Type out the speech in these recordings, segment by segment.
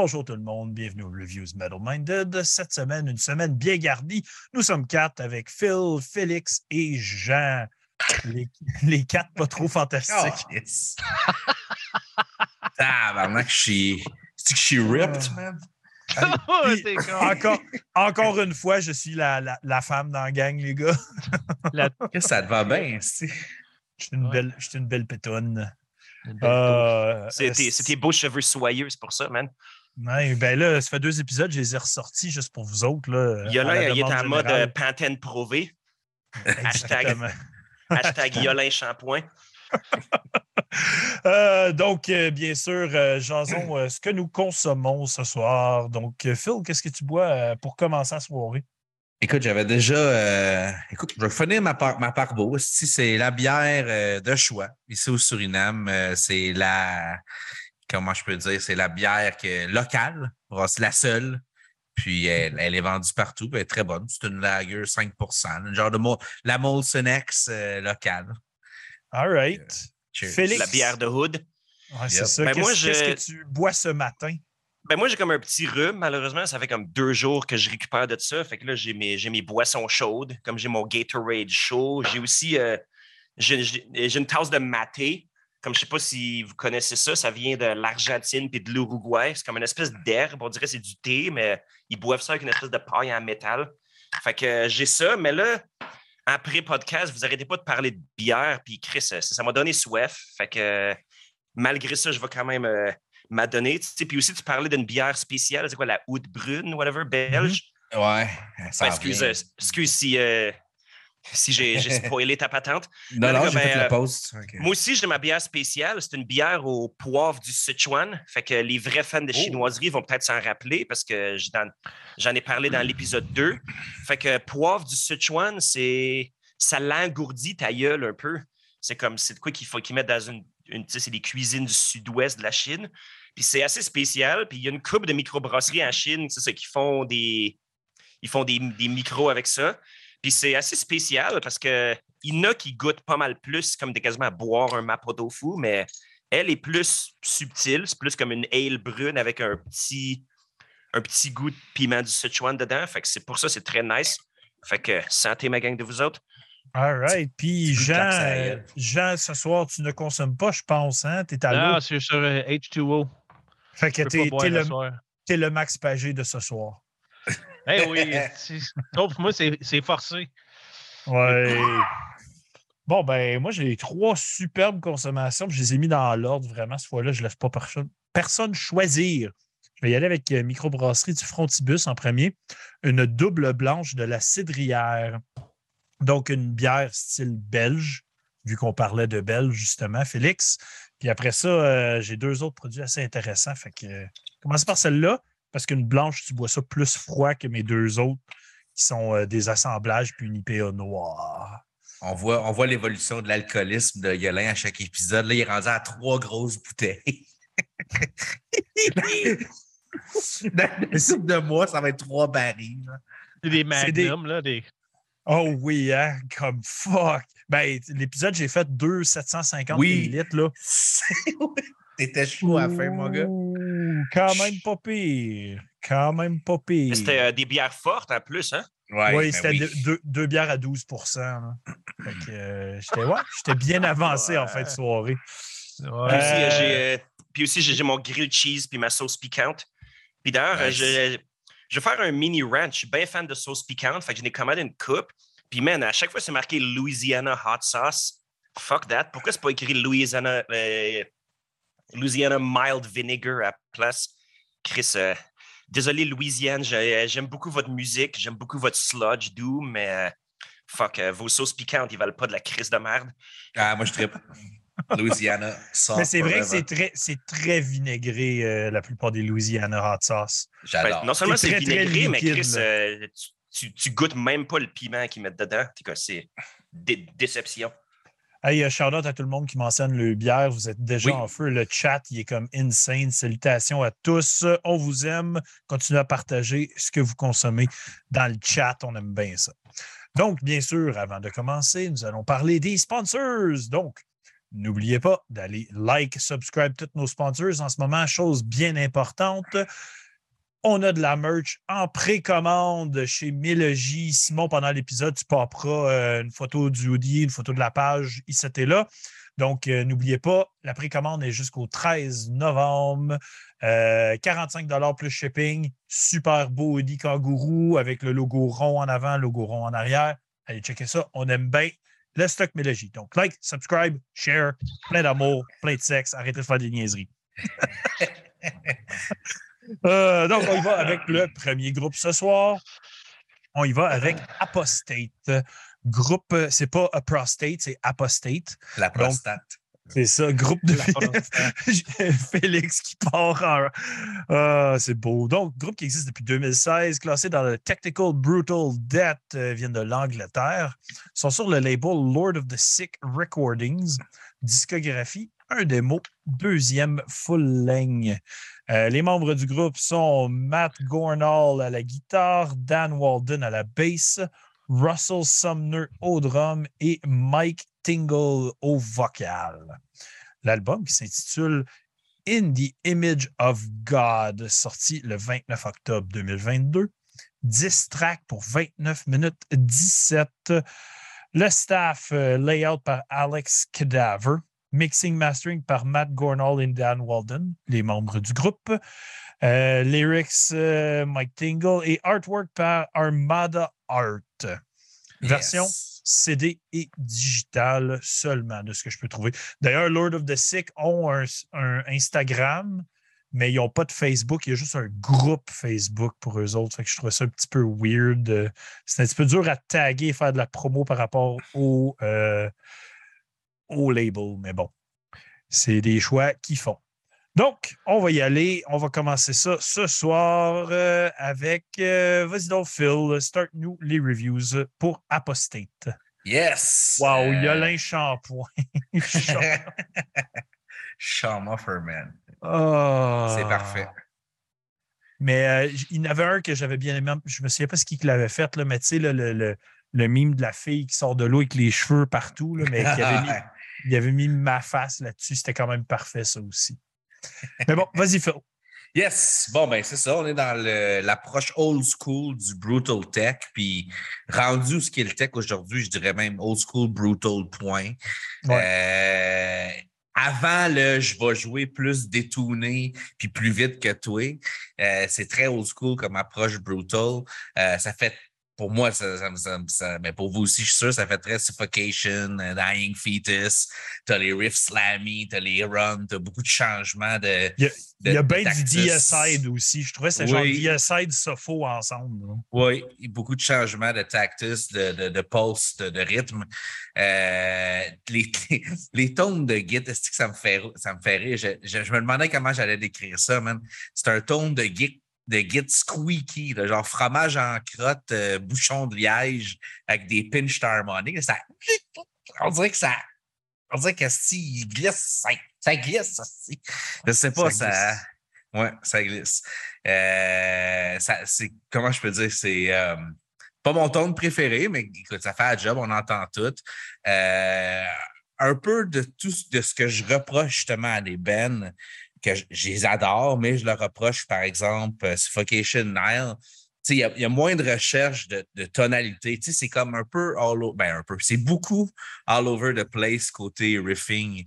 Bonjour tout le monde, bienvenue au Reviews Metal Minded. Cette semaine, une semaine bien garnie. Nous sommes quatre avec Phil, Félix et Jean. Les, les quatre pas trop fantastiques. Tabarnak, je suis. C'est que je suis ripped, man. Puis, t'es con. encore, encore une fois, je suis la, la- la femme dans la gang, les gars. La- Qu'est-ce que ça te va bien, c'est. Je suis une, Ouais. belle, je suis une belle pétonne. Une belle Euh, tes, euh, c'est tes beaux cheveux soyeux, c'est pour ça, man. Ouais, ben là, ça fait deux épisodes, je les ai ressortis juste pour vous autres. Là, Il y a à la là, il est en mode euh. Pantene Prové. Hashtag, hashtag Yolin Shampoing. Euh, donc, euh, bien sûr, euh, Jason, euh, ce que nous consommons ce soir. Donc, Phil, qu'est-ce que tu bois euh, pour commencer la soirée? Écoute, j'avais déjà. euh, Écoute, je vais finir ma, par... ma parbo. Si c'est la bière euh, de choix, ici au Suriname, euh, c'est la. Comment je peux dire? C'est la bière que... locale. C'est la seule. Puis elle, elle est vendue partout. puis Elle est très bonne. C'est une lager 5 une genre de la Molson X euh, locale. All right. Félix? La bière de Hood. Ouais, c'est ça. Ben, Qu'est-ce moi, je- que tu bois ce matin? Ben moi, j'ai comme un petit rhume. Malheureusement, ça fait comme deux jours que je récupère de ça. Fait que là, j'ai mes, j'ai mes boissons chaudes, comme j'ai mon Gatorade chaud. J'ai aussi euh, j'ai une tasse de maté. Comme je sais pas si vous connaissez ça, ça vient de l'Argentine puis de l'Uruguay. C'est comme une espèce d'herbe. On dirait que c'est du thé, mais ils boivent ça avec une espèce de paille en métal. Fait que euh, j'ai ça, mais là, après podcast, vous arrêtez pas de parler de bière, puis Chris, euh, ça m'a donné soif. Fait que euh, malgré ça, je vais quand même euh, m'adonner. Puis aussi, tu parlais d'une bière spéciale, c'est quoi, la Oud Brune, whatever, belge? Ouais. Ça Ben, en excuse, si, euh, si j'ai spoilé ta patente. Non, non, ben, j'ai fait euh. Ok. Moi aussi, j'ai ma bière spéciale. C'est une bière au poivre du Sichuan. Fait que les vrais fans de Oh. chinoiserie vont peut-être s'en rappeler parce que j'en ai parlé dans l'épisode 2. Fait que poivre du Sichuan, c'est ça l'engourdit ta gueule un peu. C'est comme c'est de quoi qu'il faut qu'ils mettent dans une, une c'est des cuisines du sud-ouest de la Chine. Puis c'est assez spécial. Puis il y a une couple de microbrasseries en Chine, c'est qui font des ils font des, des micros avec ça. Puis c'est assez spécial parce que il y en a qui goûtent pas mal plus, comme des quasiment à boire un mapo tofu, mais elle est plus subtile. C'est plus comme une ale brune avec un petit, un petit goût de piment du Sichuan dedans. Fait que c'est pour ça, c'est très nice. Fait que santé, ma gang de vous autres. All right. Puis, Jean, euh. Jean, ce soir, tu ne consommes pas, je pense, hein? T'es à Non, l'eau. c'est sur euh, H2O. Fait que pas boire t'es le le Max Pagé de ce soir. Eh oui, sauf moi, c'est forcé. Ouais. Bon, ben, moi, j'ai trois superbes consommations. Je les ai mis dans l'ordre, vraiment. Cette fois-là, je ne laisse pas personne, personne choisir. Je vais y aller avec euh, Microbrasserie du Frontibus en premier. Une double blanche de la Cidrière. Donc, une bière style belge, vu qu'on parlait de belge, justement, Félix. Puis après ça, euh, j'ai deux autres produits assez intéressants. Fait que, euh, commencez par celle-là, parce qu'une blanche, tu bois ça plus froid que mes deux autres, qui sont euh, des assemblages puis une IPA noire. On voit, on voit l'évolution de l'alcoolisme de Yolin à chaque épisode. Là, il est rendu à trois grosses bouteilles. Dans le cycle de mois, ça va être trois barils. des magnums, là. Des... Oh oui, hein? Comme fuck. Ben, l'épisode, j'ai fait 2 750 Oui. millilitres, là. T'étais chaud à la fin, mon gars. Quand même pas pire. Quand même pas pire. C'était euh, des bières fortes en plus, hein? Ouais, oui, ben c'était oui. deux, deux- deux bières à 12 là. Fait que, euh, j'étais ouais, bien avancé en fin de soirée. Puis aussi, euh, Euh, j'ai, puis aussi, j'ai j'ai mon grilled cheese puis ma sauce piquante. Puis d'ailleurs, Nice. je, je vais faire un mini ranch. Je suis bien fan de sauce piquante. Fait que j'en ai commandé une coupe. Puis, man, à chaque fois, c'est marqué Louisiana Hot Sauce. Fuck that. Pourquoi c'est pas écrit Louisiana, euh, Louisiana Mild Vinegar à la place? Chris, euh, désolé, Louisiane. j'ai- J'aime beaucoup votre musique. J'aime beaucoup votre sludge doom, mais euh, fuck, euh, vos sauces piquantes, ils valent pas de la crise de merde. Ah, moi, je tripe. Louisiana, ça. Mais c'est vrai que c'est très, c'est très vinaigré, euh, la plupart des Louisiana hot sauce. Ben, J'adore. non seulement C'est vinaigré, mais Chris, euh, tu, tu, tu goûtes même pas le piment qu'ils mettent dedans. T'es quoi, C'est dé- déception. Hey, euh, shout out à tout le monde qui mentionne le bière. Vous êtes déjà Oui. en feu. Le chat, il est comme insane. Salutations à tous. On vous aime. Continuez à partager ce que vous consommez dans le chat. On aime bien ça. Donc, bien sûr, avant de commencer, nous allons parler des sponsors. Donc, n'oubliez pas d'aller like, subscribe tous nos sponsors en ce moment, chose bien importante. On a de la merch en précommande chez Mélogie. Simon, pendant l'épisode, tu popperas euh, une photo du hoodie, une photo de la page, ici et là. Donc, euh, n'oubliez pas, la précommande est jusqu'au 13 novembre. 45 euh, plus shipping. Super beau hoodie kangourou avec le logo rond en avant, logo rond en arrière. Allez checker ça. On aime bien le stock Mélogie. Donc, like, subscribe, share, plein d'amour, plein de sexe. Arrêtez de faire des niaiseries. Euh, donc, on y va avec le premier groupe ce soir. On y va avec Apostate. Groupe, c'est pas a prostate, c'est Apostate. La prostate. C'est ça, groupe de Félix qui part en. Ah, c'est beau. Donc, groupe qui existe depuis 2016, classé dans le Technical Brutal Death, euh, viennent de l'Angleterre. Ils sont sur le label Lord of the Sick Recordings. Discographie, un démo, deuxième full ligne. Euh, les membres du groupe sont Matt Gornall à la guitare, Dan Walden à la basse, Russell Sumner au drum et Mike Tingle au vocal. L'album qui s'intitule In the Image of God, sorti le 29 octobre 2022. 10 tracks pour 29 minutes 17. Le staff, euh, layout par Alex Cadaver. Mixing Mastering par Matt Gornall et Dan Walden, les membres du groupe. Euh, lyrics, euh, Mike Tingle et artwork par Armada Art. Version CD et digitale seulement, de ce que je peux trouver. D'ailleurs, Lord of the Sick ont un, Instagram, mais ils n'ont pas de Facebook. Il y a juste un groupe Facebook pour eux autres. Fait que je trouve ça un petit peu weird. C'est un petit peu dur à taguer et faire de la promo par rapport au, euh, au label, mais bon, c'est des choix qu'ils font. Donc, on va y aller. On va commencer ça ce soir euh, avec, euh, vas-y donc, Phil, start-nous les reviews pour Apostate. Yes! Wow, il y a l'un shampoing. Sean Offerman. Oh. C'est parfait. Mais euh, il y en avait un que j'avais bien aimé. Je me souviens pas ce qui l'avait fait, là, mais tu sais, le, le, le, mime de la fille qui sort de l'eau avec les cheveux partout, là, mais qui avait mis il avait mis ma face là-dessus. C'était quand même parfait, ça aussi. Mais bon, vas-y, Phil. Yes, bon, ben c'est ça. On est dans l'approche old school du brutal tech. Puis rendu ce qu'est le tech aujourd'hui, je dirais même old school brutal point. Euh, avant le je vais jouer plus détourné puis plus vite que toi, euh, c'est très old school comme approche brutal. Euh, ça fait pour moi, ça, ça, mais pour vous aussi, je suis sûr, ça fait très suffocation, euh, dying fetus. T'as les riffs slammy, t'as les runs, t'as beaucoup de changements de. Il y a, bien du DSide aussi. Je trouvais que c'est oui. genre DSide Sopho ensemble. Oui, beaucoup de changements de tactus, de, de, de pulse, de, rythme. Euh, les, les, les, tones de que ça me fait, ça me fait rire? Je, je, me demandais comment j'allais décrire ça, man. C'est un tone de git de git squeaky, genre fromage en crotte, euh, bouchon de liège avec des pinch harmoniques. Ça, on dirait que ça. On dirait que si il glisse, ça, ça glisse. Ça, je sais pas, ça. ouais, ça glisse. Euh, ça, c'est, comment je peux dire? C'est euh, pas mon ton préféré, mais écoute, ça fait un job, on entend tout. un peu de tout de ce que je reproche justement à des Ben que je, les adore, mais je leur reproche, par exemple, euh, Suffocation Nile. Il y, a moins de recherche de, tonalité. C'est comme un peu all over, ben un peu, c'est beaucoup all over the place côté riffing,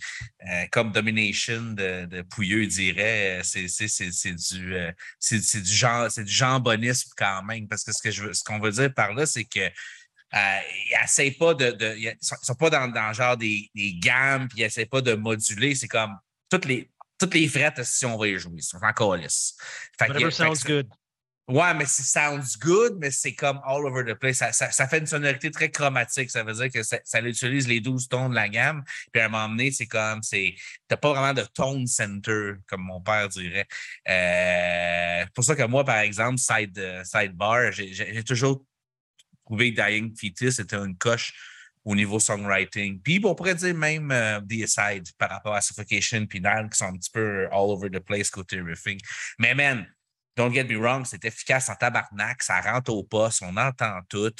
euh, comme Domination de, de Pouilleux dirait. C'est du, euh, c'est du, genre, du jambonisme quand même, parce que ce qu'on ce qu'on veut dire par là, c'est que ils pas de. sont pas dans, dans genre des, des gammes, puis ils n'essayent pas de moduler. C'est comme toutes les toutes les frettes si on va y jouer. C'est encore lisse. Whatever sounds good. Ouais, mais c'est sounds good, mais c'est comme all over the place. Ça, ça, fait une sonorité très chromatique. Ça veut dire que ça, ça utilise les 12 tons de la gamme. Puis à un moment donné, c'est comme, c'est, t'as pas vraiment de tone center, comme mon père dirait. Euh, pour ça que moi, par exemple, side, uh, sidebar, j'ai toujours trouvé que Dying Fetus était une coche au niveau songwriting. Puis on pourrait dire même euh, The Aside par rapport à Suffocation puis Nile qui sont un petit peu all over the place côté riffing. Mais man, don't get me wrong, c'est efficace en tabarnak, ça rentre au poste, on entend tout.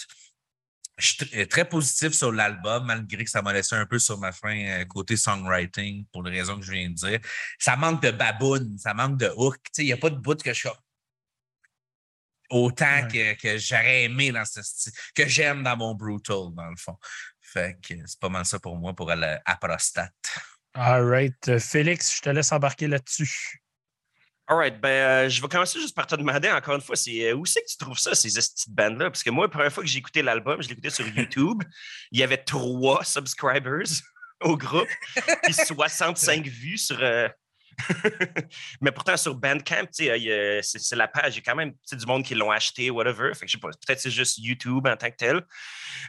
je suis tr- très positif sur l'album, malgré que ça m'a laissé un peu sur ma fin euh, côté songwriting, pour les raisons que je viens de dire. Ça manque de baboune, ça manque de hook. Il n'y a pas de bout que je suis autant que, que j'aurais aimé dans ce style, que j'aime dans mon Brutal, dans le fond. Fait que c'est pas mal ça pour moi pour aller à prostate. All right. Euh, Félix, je te laisse embarquer là-dessus. All right, ben, euh, je vais commencer juste par te demander encore une fois, c'est euh, où c'est que tu trouves ça, ces petites bandes-là? Parce que moi, la première fois que j'ai écouté l'album, je écouté sur YouTube. il y avait trois subscribers au groupe, puis 65 vues sur. euh, Mais pourtant, sur Bandcamp, c'est la page, il y a quand même du monde qui l'ont acheté, whatever. Je sais pas, peut-être c'est juste YouTube en tant que tel.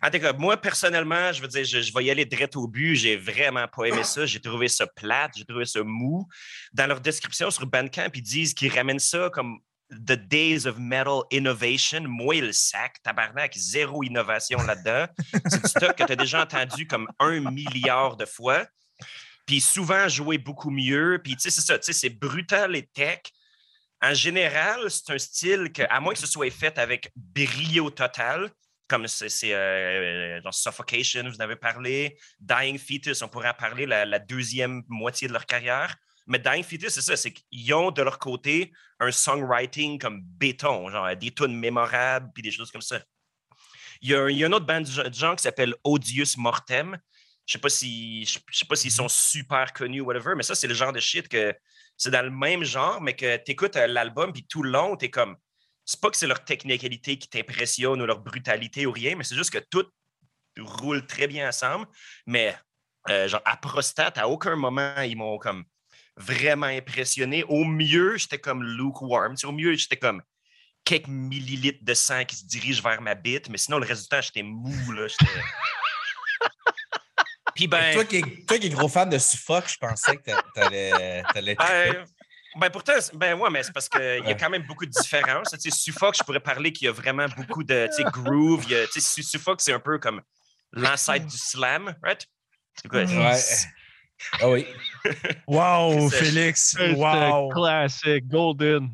En tout cas, moi, personnellement, je veux dire, je, je vais y aller direct au but. J'ai vraiment pas aimé ça. J'ai trouvé ça plate, j'ai trouvé ça mou. Dans leur description sur Bandcamp, ils disent qu'ils ramènent ça comme The Days of Metal Innovation. Moi, le sac, tabarnak, zéro innovation là-dedans. C'est du stock que tu as déjà entendu comme un milliard de fois. Puis souvent joué beaucoup mieux. Puis tu sais, c'est ça, tu sais, c'est brutal et tech. En général, c'est un style que, à moins que ce soit fait avec brio total, comme c'est c'est, euh, dans Suffocation, vous en avez parlé, Dying Fetus, on pourrait en parler la, deuxième moitié de leur carrière. Mais Dying Fetus, c'est ça, c'est qu'ils ont de leur côté un songwriting comme béton, genre des tunes mémorables puis des choses comme ça. Il y a, il y a autre bande de gens qui s'appelle Odious Mortem. Je sais pas si je sais pas s'ils sont super connus ou whatever, mais ça, c'est le genre de shit que c'est dans le même genre, mais que tu écoutes l'album, puis tout le long, tu es comme. C'est pas que c'est leur technicalité qui t'impressionne ou leur brutalité ou rien, mais c'est juste que tout roule très bien ensemble. Mais euh, genre à prostate, à aucun moment, ils m'ont comme vraiment impressionné. Au mieux, j'étais comme lukewarm. Au mieux, j'étais comme quelques millilitres de sang qui se dirigent vers ma bite, mais sinon, le temps, j'étais mou. Là, j'étais- Puis ben. Toi, qui es, toi qui es gros fan de Suffolk, je pensais que t'a- t'allais t'allais triper. Ben, ben pourtant, c'est- ben ouais, mais c'est parce qu'il y a quand même beaucoup de différences. Tu sais, Suffolk, je pourrais parler qu'il y a vraiment beaucoup de tu sais, groove. il y a- tu sais, Su- Suffolk, c'est un peu comme l'ancêtre du slam, right? C'est quoi? Ouais. Ah oui. Wow, C'est- Félix. Wow. classic, golden.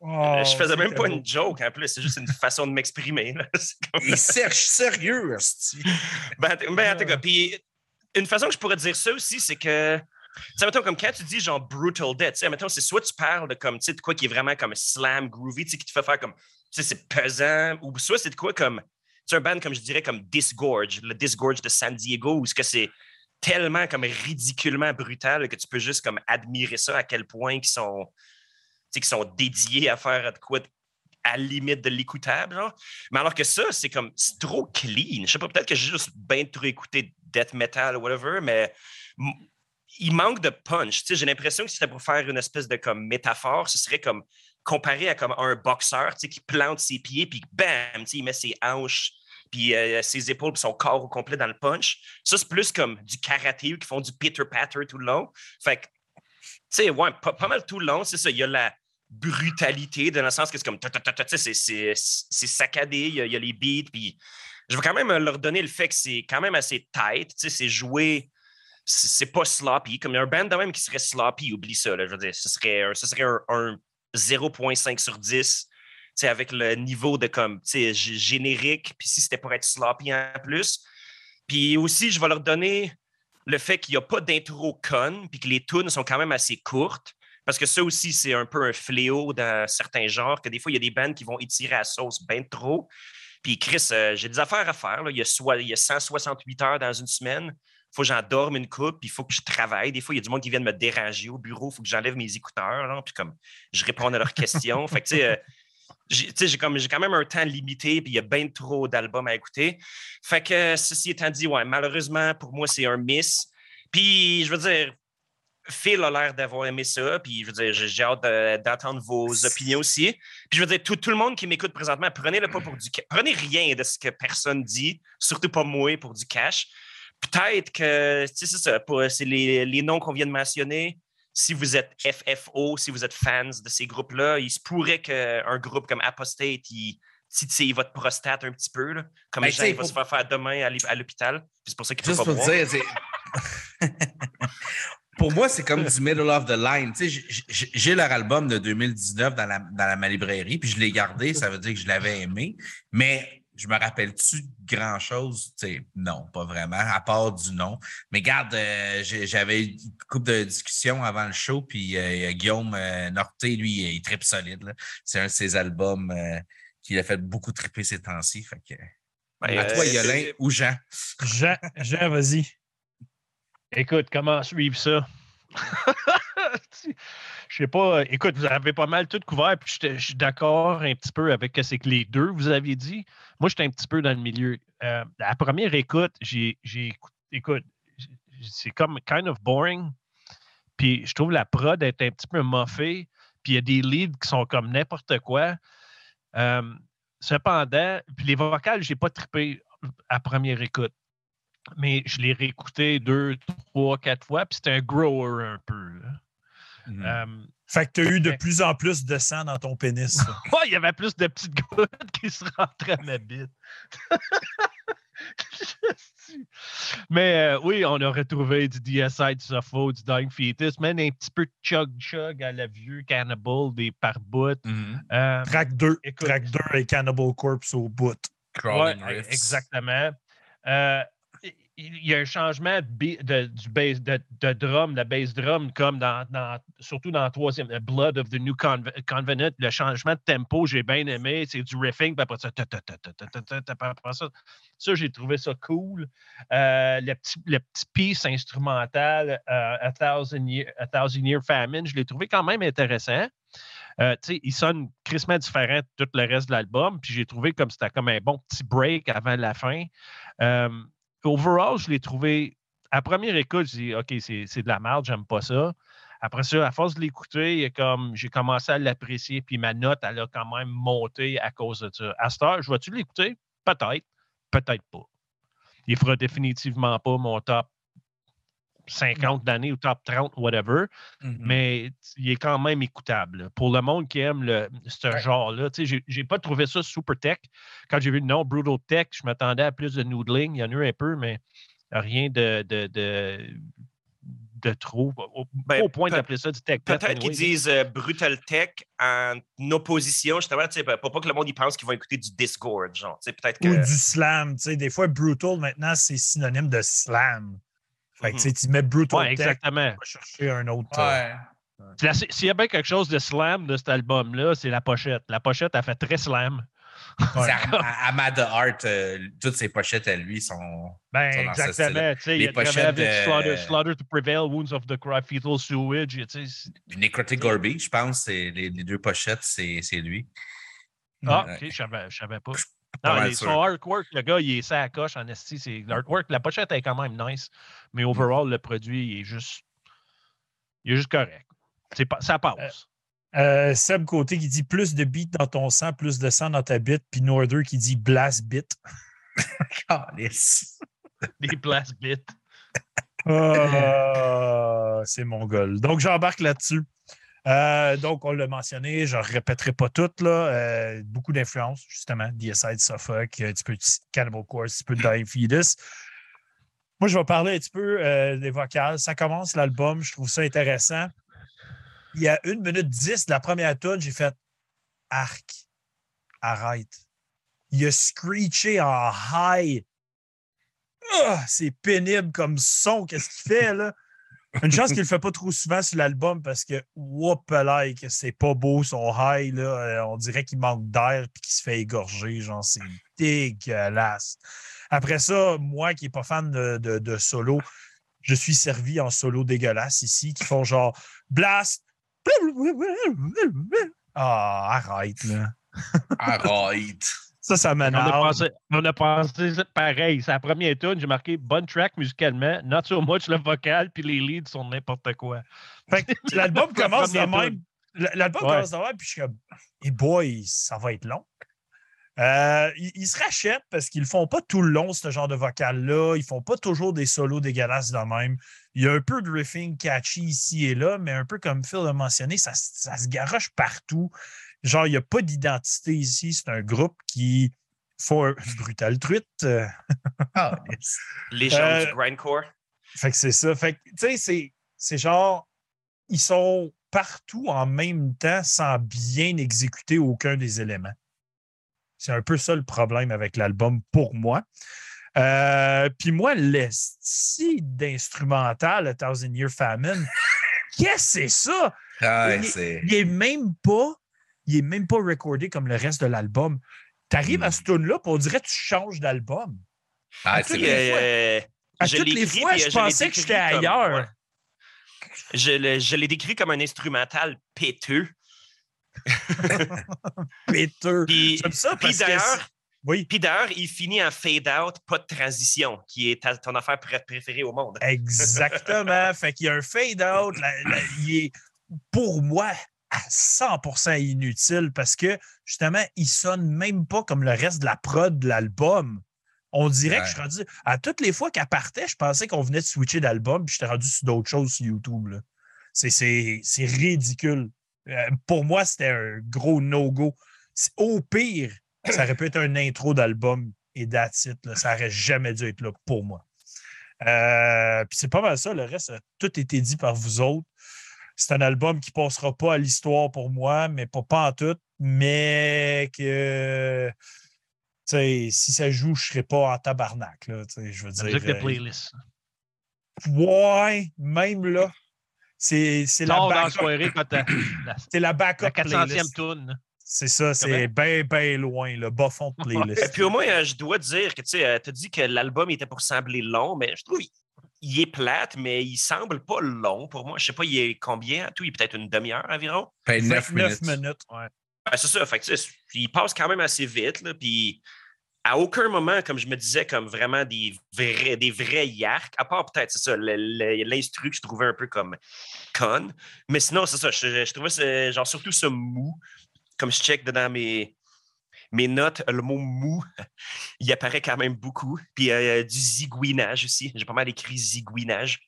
Wow, je faisais même pas beau. une joke en plus, c'est juste une façon de m'exprimer. comme- Il cherche sérieux. Ben, ben, en tout cas, puis une façon que je pourrais dire ça aussi, c'est que, tu mettons, comme quand tu dis genre brutal death, tu sais, mettons, c'est soit tu parles de comme, tu de quoi qui est vraiment comme slam, groovy, tu sais, qui te fait faire comme, tu sais, c'est pesant, ou soit c'est de quoi comme, tu un band comme je dirais comme Disgorge, le Disgorge de San Diego, où ce que c'est tellement comme ridiculement brutal que tu peux juste comme admirer ça à quel point ils sont, qu'ils sont dédiés à faire de quoi à la limite de l'écoutable. Mais alors que ça, c'est comme, c'est trop clean. Je sais pas, peut-être que j'ai juste bien trop écouté death metal ou whatever, mais il manque de punch. J'ai l'impression que c'était pour faire une espèce de comme métaphore, ce serait comme comparé à comme un boxeur, qui plante ses pieds, puis bam, il met ses hanches, puis euh, ses épaules, puis son corps au complet dans le punch. Ça, c'est plus comme du karaté, qui font du pitter-patter tout le long. Fait que, tu sais, ouais, pas, pas mal tout le long, c'est ça. Il y a la brutalité, dans le sens que c'est comme, c'est- saccadé, il y, a, y a les beats, puis je veux quand même leur donner le fait que c'est quand même assez tight, c'est joué, c'est pas sloppy. Comme il y a un band de même qui serait sloppy, oublie ça, là, je veux dire, ce serait un, ce serait un, un 0.5 sur 10, tu sais, avec le niveau de comme, générique, puis si c'était pour être sloppy en plus. Puis aussi, je vais leur donner le fait qu'il n'y a pas d'intro con, puis que les tunes sont quand même assez courtes. Parce que ça aussi, c'est un peu un fléau dans certains genres, que des fois, il y a des bands qui vont étirer la sauce bien trop. Puis Chris, euh, j'ai des affaires à faire. là. Il, y a soit, il y a 168 heures dans une semaine. Il faut que j'en dorme une coupe, puis il faut que je travaille. Des fois, il y a du monde qui vient me déranger au bureau. Il faut que j'enlève mes écouteurs, puis comme je réponds à leurs questions. fait que, tu sais, euh, j'ai quand même un temps limité, puis il y a bien trop d'albums à écouter. Fait que, ceci étant dit, ouais, malheureusement, pour moi, c'est un miss. Puis, je veux dire, Phil a l'air d'avoir aimé ça, puis je veux dire, j'ai hâte de- d'entendre vos opinions aussi. Puis je veux dire, tout, tout le monde qui m'écoute présentement, prenez-le pas pour du cash. Prenez rien de ce que personne dit, surtout pas moi pour du cash. Peut-être que, tu sais, c'est ça, c'est les, les noms qu'on vient de mentionner. Si vous êtes FFO, si vous êtes fans de ces groupes-là, il se pourrait qu'un groupe comme Apostate, il titille votre prostate un petit peu, là, comme Ben, Jean il va pour- se faire faire demain à l'hôp- à l'hôpital. C'est pour ça qu'il ne peut pas pour boire. dire. pour moi, c'est comme du middle of the line. Tu sais, j'ai leur album de 2019 dans la, dans la ma librairie, puis je l'ai gardé, ça veut dire que je l'avais aimé. Mais je me rappelle-tu grand-chose? Non, pas vraiment, à part du nom. Mais garde, euh, j'avais une couple de discussions avant le show, puis euh, Guillaume euh, Norté, lui, il tripe solide. C'est un de ses albums qui a fait beaucoup triper ces temps-ci. Fait que... Ben, à toi, Yolin ou Jean? Jean, Jean vas-y. Écoute, comment suivre ça? je sais pas. Écoute, vous avez pas mal tout couvert, puis je suis d'accord un petit peu avec ce que les deux vous aviez dit. Moi, j'étais un petit peu dans le milieu. Euh, la première écoute, j'ai écoute, c'est comme kind of boring. Puis je trouve la prod est un petit peu moffée. Puis il y a des leads qui sont comme n'importe quoi. Euh, cependant, puis les vocales, j'ai pas trippé à première écoute mais je l'ai réécouté deux, trois, quatre fois, puis c'était un grower un peu. Mmh. Euh, fait que tu as eu de plus en plus de sang dans ton pénis. Oui, il y avait plus de petites gouttes qui se rentraient à ma bite. Mais euh, oui, on a retrouvé du DSI, du Sopho, du Dying Fetus, même un petit peu de chug-chug à la vieux Cannibal, des par bout. Mmh. Euh, track 2, track 2 et Cannibal Corpse au bout. Ouais, exactement il y a un changement de, du base, de, de, drum, bass drum, comme dans, surtout dans le troisième, Blood of the New Convenant, le changement de tempo, j'ai bien aimé. C'est du riffing, puis après ça, ça, ça j'ai trouvé ça cool. le, petit, le piece instrumental, a, Thousand Year, a Thousand Year Famine, je l'ai trouvé quand même intéressant. Euh, il sonne crissement différent de tout le reste de l'album. Puis j'ai trouvé comme c'était comme un bon petit break avant la fin overall, je l'ai trouvé. À première écoute, je dis OK, c'est de la merde, j'aime pas ça. Après ça, à force de l'écouter, comme j'ai commencé à l'apprécier, puis ma note, elle a quand même monté à cause de ça. À cette heure, je vais-tu l'écouter? Peut-être, peut-être pas. Il fera définitivement pas mon top 50 d'années ou top 30, whatever, mm-hmm. mais il est quand même écoutable. Pour le monde qui aime le, ce genre-là, j'ai, pas trouvé ça super tech. Quand j'ai vu le nom Brutal Tech, je m'attendais à plus de noodling. Il y en a eu un peu, mais rien de, de, de, trop. Au, ben, point d'appeler ça du tech. Peut-être qu'ils disent euh, Brutal Tech en opposition, justement, pour pas que le monde y pense qu'ils vont écouter du Discord, genre. Peut-être que... Ou du slam. Des fois, Brutal, maintenant, c'est synonyme de slam. Fait que, mm-hmm. tu mets Brutal ouais, exactement. Tech, chercher un autre. Euh, ouais. S'il y a bien quelque chose de slam de cet album-là, c'est la pochette. La pochette, a fait très slam. Ouais. Art, euh, toutes ses pochettes à lui sont. Ben, sont exactement. Les il pochettes. Avec de... Slaughter, Slaughter, to Prevail, Wounds of the Cry, Fetal Sewage. Necrotic Gorby, je pense, les, les deux pochettes, c'est lui. Ah, ok, je ne savais pas. Non, son artwork, le gars, il est ça à coche en esti. L'artwork, la pochette est quand même nice, mais overall, le produit, il est juste, il est juste correct. Pas, ça passe. Euh, euh, Seb Côté qui dit plus de beats dans ton sang, plus de sang dans ta bite, puis Norder qui dit blast bit. Des blast bits. Ah, c'est mon goal. Donc, j'embarque là-dessus. Euh, donc, on l'a mentionné, je ne répéterai pas tout. Euh, beaucoup d'influence, justement. DSI de Suffolk, un petit peu de Cannibal Corpse, un petit peu de Dying Fetus. Moi, je vais parler un petit peu euh, des vocales. Ça commence l'album, je trouve ça intéressant. Il y a une minute dix de la première tune, j'ai fait Arc, arrête. Il a screeché en high. Ah, c'est pénible comme son. Qu'est-ce qu'il fait, là? Une chance qu'il le fait pas trop souvent sur l'album parce que, whoop, like, c'est pas beau son high. Là. Euh, on dirait qu'il manque d'air et qu'il se fait égorger. Genre, c'est dégueulasse. Après ça, moi qui n'ai pas fan de, solo, je suis servi en solo dégueulasse ici qui font genre blast. Ah, arrête, là. arrête. Ça, ça m'énerve. On, a pensé pareil. C'est la première tune. J'ai marqué bonne track musicalement, not so much le vocal, puis les leads sont n'importe quoi. L'album commence de même. L'album commence de même, puis je suis comme, hey boy, ça va être long. Euh, ils, se rachètent parce qu'ils ne font pas tout le long, ce genre de vocal-là. Ils ne font pas toujours des solos dégueulasses de même. Il y a un peu de riffing catchy ici et là, mais un peu comme Phil l'a mentionné, ça, ça se garoche partout. Genre, il n'y a pas d'identité ici. C'est un groupe qui font un brutal truite. ah, Les gens du euh, grindcore? Fait que c'est ça. Fait que, tu sais, c'est genre, ils sont partout en même temps sans bien exécuter aucun des éléments. C'est un peu ça le problème avec l'album pour moi. Euh, puis moi, l'esti d'instrumental, A Thousand Year Famine, qu'est-ce que c'est ça? Ah, il, c'est. il est même pas, il est même pas recordé comme le reste de l'album. Tu arrives à Hmm. ce tune-là, puis on dirait que tu changes d'album. Ah, à vrai. les fois. Euh, À je toutes les fois, je euh, pensais que j'étais ailleurs. ouais. Je, l'ai décrit comme un instrumental péteux. Puis, J'aime ça parce que. Oui, puis d'ailleurs, il finit en fade-out, pas de transition, qui est ta- ton affaire pré- préférée au monde. exactement. fait qu'il y a un fade-out. il est, pour moi, à 100% inutile parce que, justement, il sonne même pas comme le reste de la prod de l'album. On dirait que je suis rendu. À toutes les fois qu'elle partait, je pensais qu'on venait de switcher d'album, puis j'étais rendu sur d'autres choses sur YouTube. C'est- ridicule. Euh, pour moi, c'était un gros no-go. Au pire, ça aurait pu être un intro d'album et that's it, là. Ça aurait jamais dû être là pour moi. Euh, Puis c'est pas mal ça. Le reste, a tout été dit par vous autres. C'est un album qui passera pas à l'histoire pour moi, mais pas, pas en tout. Mais que tu sais, si ça joue, je serai pas en tabarnak. Là, je veux dire. musique de euh, playlist. Ouais, même là. C'est c'est la, backup- soirée quand t'as la, c'est la backup la 400e playlist. tune. C'est ça, c'est bien, bien loin, le bas fond de Et playlist. puis au moins, euh, je dois dire que tu sais, euh, t'as dit que l'album était pour sembler long, mais je trouve il est plate, mais il semble pas long pour moi. Je sais pas, il est combien à tout? Il est peut-être une demi-heure environ. 9 29 minutes. minutes. ouais. Ah, c'est ça. Fait que, il passe quand même assez vite. Là, puis à aucun moment, comme je me disais, comme vraiment des vrais, des vrais yarks, à part peut-être, c'est ça, l'instru que je trouvais un peu comme con. Mais sinon, c'est ça, je, je trouvais ce- genre surtout ce mou. Comme je check dans mes, mes notes, le mot mou, il apparaît quand même beaucoup. Puis euh, du zigouinage aussi. J'ai pas mal écrit zigouinage.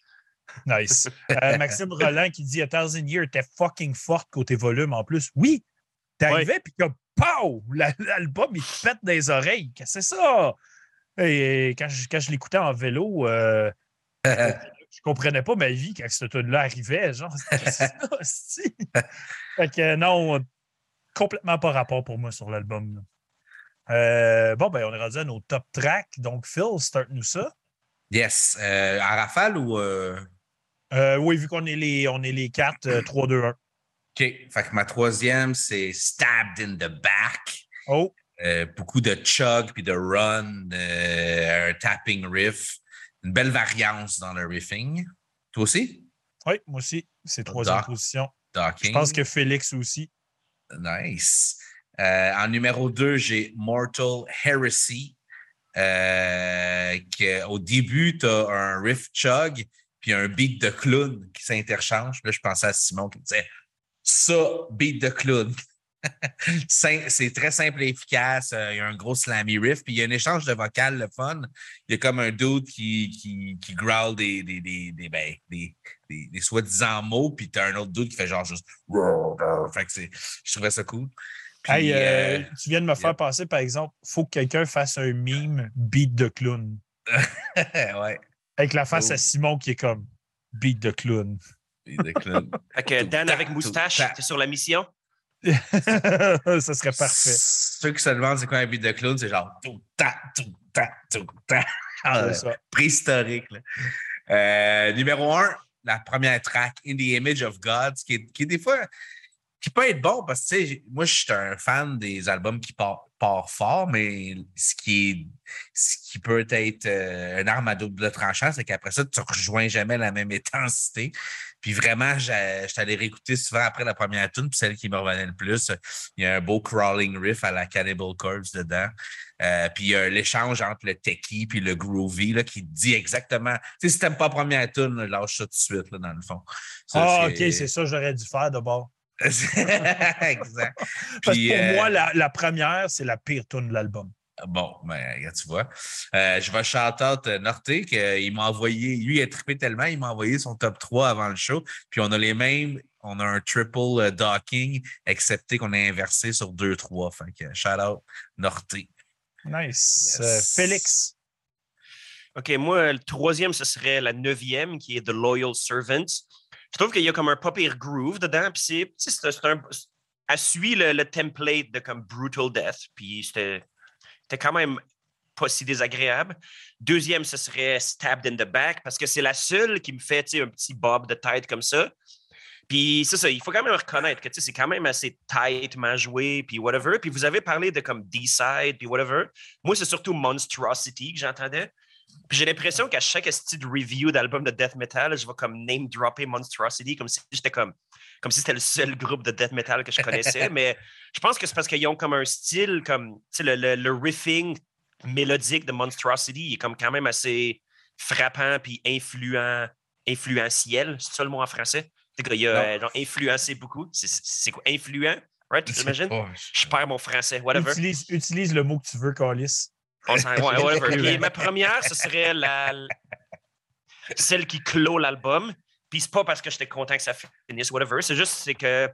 Nice. Euh, Maxime Roland qui dit A Thousand Years était fucking forte côté volume en plus. Oui, t'arrivais puis comme pow! La- L'album il te pète les oreilles. Qu'est-ce que c'est ça? Et quand je, quand je l'écoutais en vélo, euh, je comprenais pas ma vie quand ce tune là arrivait. Genre, ça? Fait que non, complètement pas rapport pour moi sur l'album. Euh, bon, ben, on est rendu à nos top tracks. Donc, Phil, start-nous ça. Yes. Euh, à rafale ou. euh, Euh, oui, vu qu'on est les, on est les quatre, euh, 3, 2, 1. OK. Fait que ma troisième, c'est Stabbed in the Back. Oh, Euh, beaucoup de chug puis de run, un tapping riff. Une belle variance dans le riffing. Toi aussi? oui, moi aussi. C'est troisième Doc. position. Je Docking. pense que Félix aussi. Nice. Euh, en numéro 2, j'ai Mortal Heresy. Euh, au début, tu as un riff chug puis un beat de clown qui s'interchange. Là, je pensais à Simon qui me disait Ça, beat de clown. C'est très simple et efficace. Euh, Il y a un gros slammy riff. Puis il y a un échange de vocal, le fun. Il y a comme un dude qui, qui, growl des, des, des, ben, des, des- des soi-disant mots. Puis tu as un autre dude qui fait genre juste. Je trouvais ça cool. Puis, Hey, euh, euh, tu viens de me faire yep. passer, par exemple, il faut que quelqu'un fasse un meme beat de clown. ouais. Avec la face Oh. à Simon qui est comme beat de clown. beat de clown. Fait que Dan avec moustache, ta- t'es sur la mission? ça serait parfait. Ceux qui se demandent c'est quoi un beat de clown, c'est genre tout ta, tout ta, tout ta. Ah, préhistorique. là. Euh, numéro un, la première track, In the Image of God, qui est, qui est des fois qui peut être bon parce que tu sais, moi, je suis un fan des albums qui partent part fort, mais ce qui est ce qui peut être euh, une arme à double tranchant, c'est qu'après ça, tu ne rejoins jamais la même intensité. Puis vraiment, j'étais allé réécouter souvent après la première tune, puis celle qui me revenait le plus, il y a un beau crawling riff à la Cannibal Corpse dedans. Euh, puis il y a l'échange entre le techie puis le groovy là, qui dit exactement. Tu sais, si t'aimes pas la première tune, lâche ça tout de suite, là, dans le fond. Ça, Ah, OK, c'est ça, j'aurais dû faire d'abord. exact. Parce que pour euh, moi, la, la première, c'est la pire tune de l'album. Bon, ben, tu vois. Euh, je vais shout-out euh, Norté, qu'il m'a envoyé, lui, il a trippé tellement, il m'a envoyé son top 3 avant le show. Puis on a les mêmes, on a un triple euh, docking, excepté qu'on a inversé sur 2-3. Fait que shout-out Norté. Nice. Yes. Euh, Félix. OK, moi, le troisième, ce serait la neuvième, qui est The Loyal Servant. Je trouve qu'il y a comme un pas groove dedans. Puis c'est, c'est, un, elle suit le, template de comme Brutal Death, puis c'était c'était quand même pas si désagréable. Deuxième, ce serait Stabbed in the Back, parce que c'est la seule qui me fait un petit bob de tête comme ça. Puis c'est ça, il faut quand même reconnaître que c'est quand même assez tightement joué, puis whatever. Puis vous avez parlé de comme D-side, puis whatever. Moi, c'est surtout Monstrosity que j'entendais. Puis j'ai l'impression qu'à chaque style review d'album de death metal, je vais comme name dropper Monstrosity comme si j'étais comme comme si c'était le seul groupe de death metal que je connaissais. mais je pense que c'est parce qu'ils ont comme un style comme le, le, le riffing mélodique de Monstrosity il est comme quand même assez frappant puis influent, influentiel, c'est ça le mot en français? Qu'il a genre, influencé beaucoup. C'est- quoi? Influent? Right? Je perds mon français, whatever. Utilise, utilise le mot que tu veux, Calis. On s'en- ouais, whatever. Puis ma première, ce serait la, celle qui clôt l'album. Puis c'est pas parce que j'étais content que ça finisse, whatever. C'est juste c'est que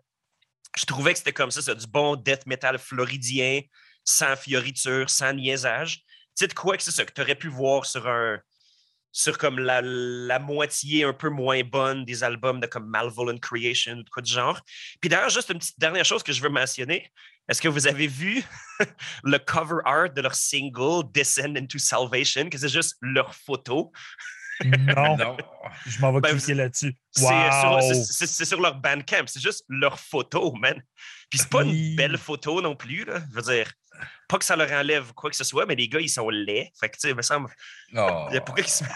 je trouvais que c'était comme ça, c'est du bon death metal floridien, sans fioriture, sans niaisage. Tu sais de quoi que c'est ça que tu aurais pu voir sur un sur comme la, la moitié un peu moins bonne des albums de comme Malvolent Creation ou de quoi du genre. Puis d'ailleurs, juste une petite dernière chose que je veux mentionner. Est-ce que vous avez vu le cover art de leur single Descend into Salvation, que c'est juste leur photo? Non, Non. je m'en vais Ben, cliquer là-dessus. C'est sur, Wow! c'est- sur leur Bandcamp, c'est juste leur photo, man. Puis c'est pas Oui. une belle photo non plus, là. Je veux dire, pas que ça leur enlève quoi que ce soit, mais les gars, ils sont laids. Fait que, tu sais, il me semble, Oh, pourquoi qu'ils sont- God.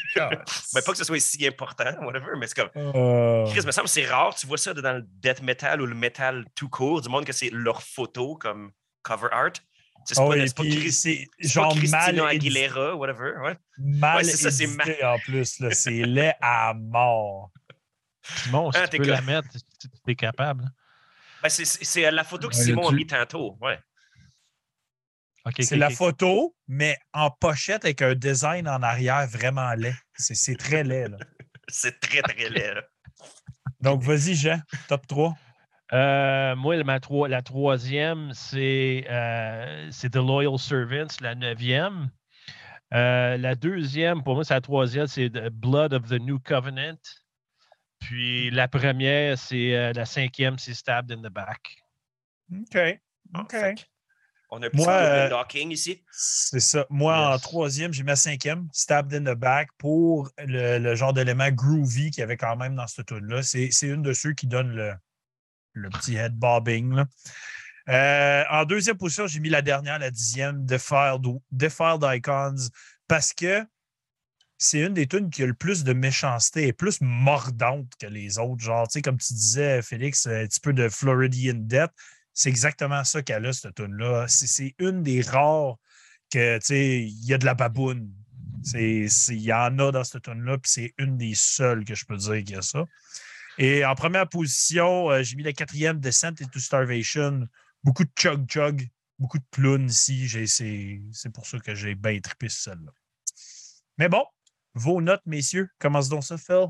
ben, pas que ce soit si important, whatever, mais c'est comme, Euh, Chris, il me semble que c'est rare, tu vois ça dans le death metal ou le metal tout court, du monde que c'est leur photo comme cover art. C'est oh, pas, c'est pas puis Chris- c'est c'est pas genre mal Aguilera, whatever, ouais. mal Ouais, ça, en plus. là. C'est laid à mort. Simon, si Ah, tu peux la mettre, si tu es capable. Ben, c'est- la photo que Ouais, Simon a mis tantôt, ouais. C'est la photo, mais en pochette avec un design en arrière vraiment laid. C'est très laid. Là. C'est très, très laid, là. Donc, vas-y, Jean, top 3. Euh, moi, ma la troisième, c'est euh, c'est The Loyal Servants, la neuvième. Euh, la deuxième, pour moi, c'est la troisième, c'est The Blood of the New Covenant. Puis la première, c'est euh, la cinquième, c'est Stabbed in the Back. OK. Ah, OK. fait On a un petit Moi, euh, locking ici. C'est ça. Moi, en troisième, j'ai mis ma cinquième, Stabbed in the Back, pour le, le genre d'élément groovy qu'il y avait quand même dans cette tune-là. C'est c'est une de ceux qui donne le, le petit head bobbing. là. Euh, en deuxième position, j'ai mis la dernière, la dixième, Defiled, Defiled Icons, parce que c'est une des tunes qui a le plus de méchanceté et plus mordante que les autres. Genre, tu sais, comme tu disais, Félix, un petit peu de Floridian Death. C'est exactement ça qu'elle a, cette tune-là. C'est- une des rares que, tu sais, il y a de la baboune. Il y en a dans cette tune-là, puis c'est une des seules que je peux dire qu'il y a ça. Et en première position, euh, j'ai mis la quatrième, Descent into Starvation. Beaucoup de chug-chug, beaucoup de ploune ici. C'est pour ça que j'ai bien trippé celle-là. Mais bon, vos notes, messieurs. Commence donc ça, Phil?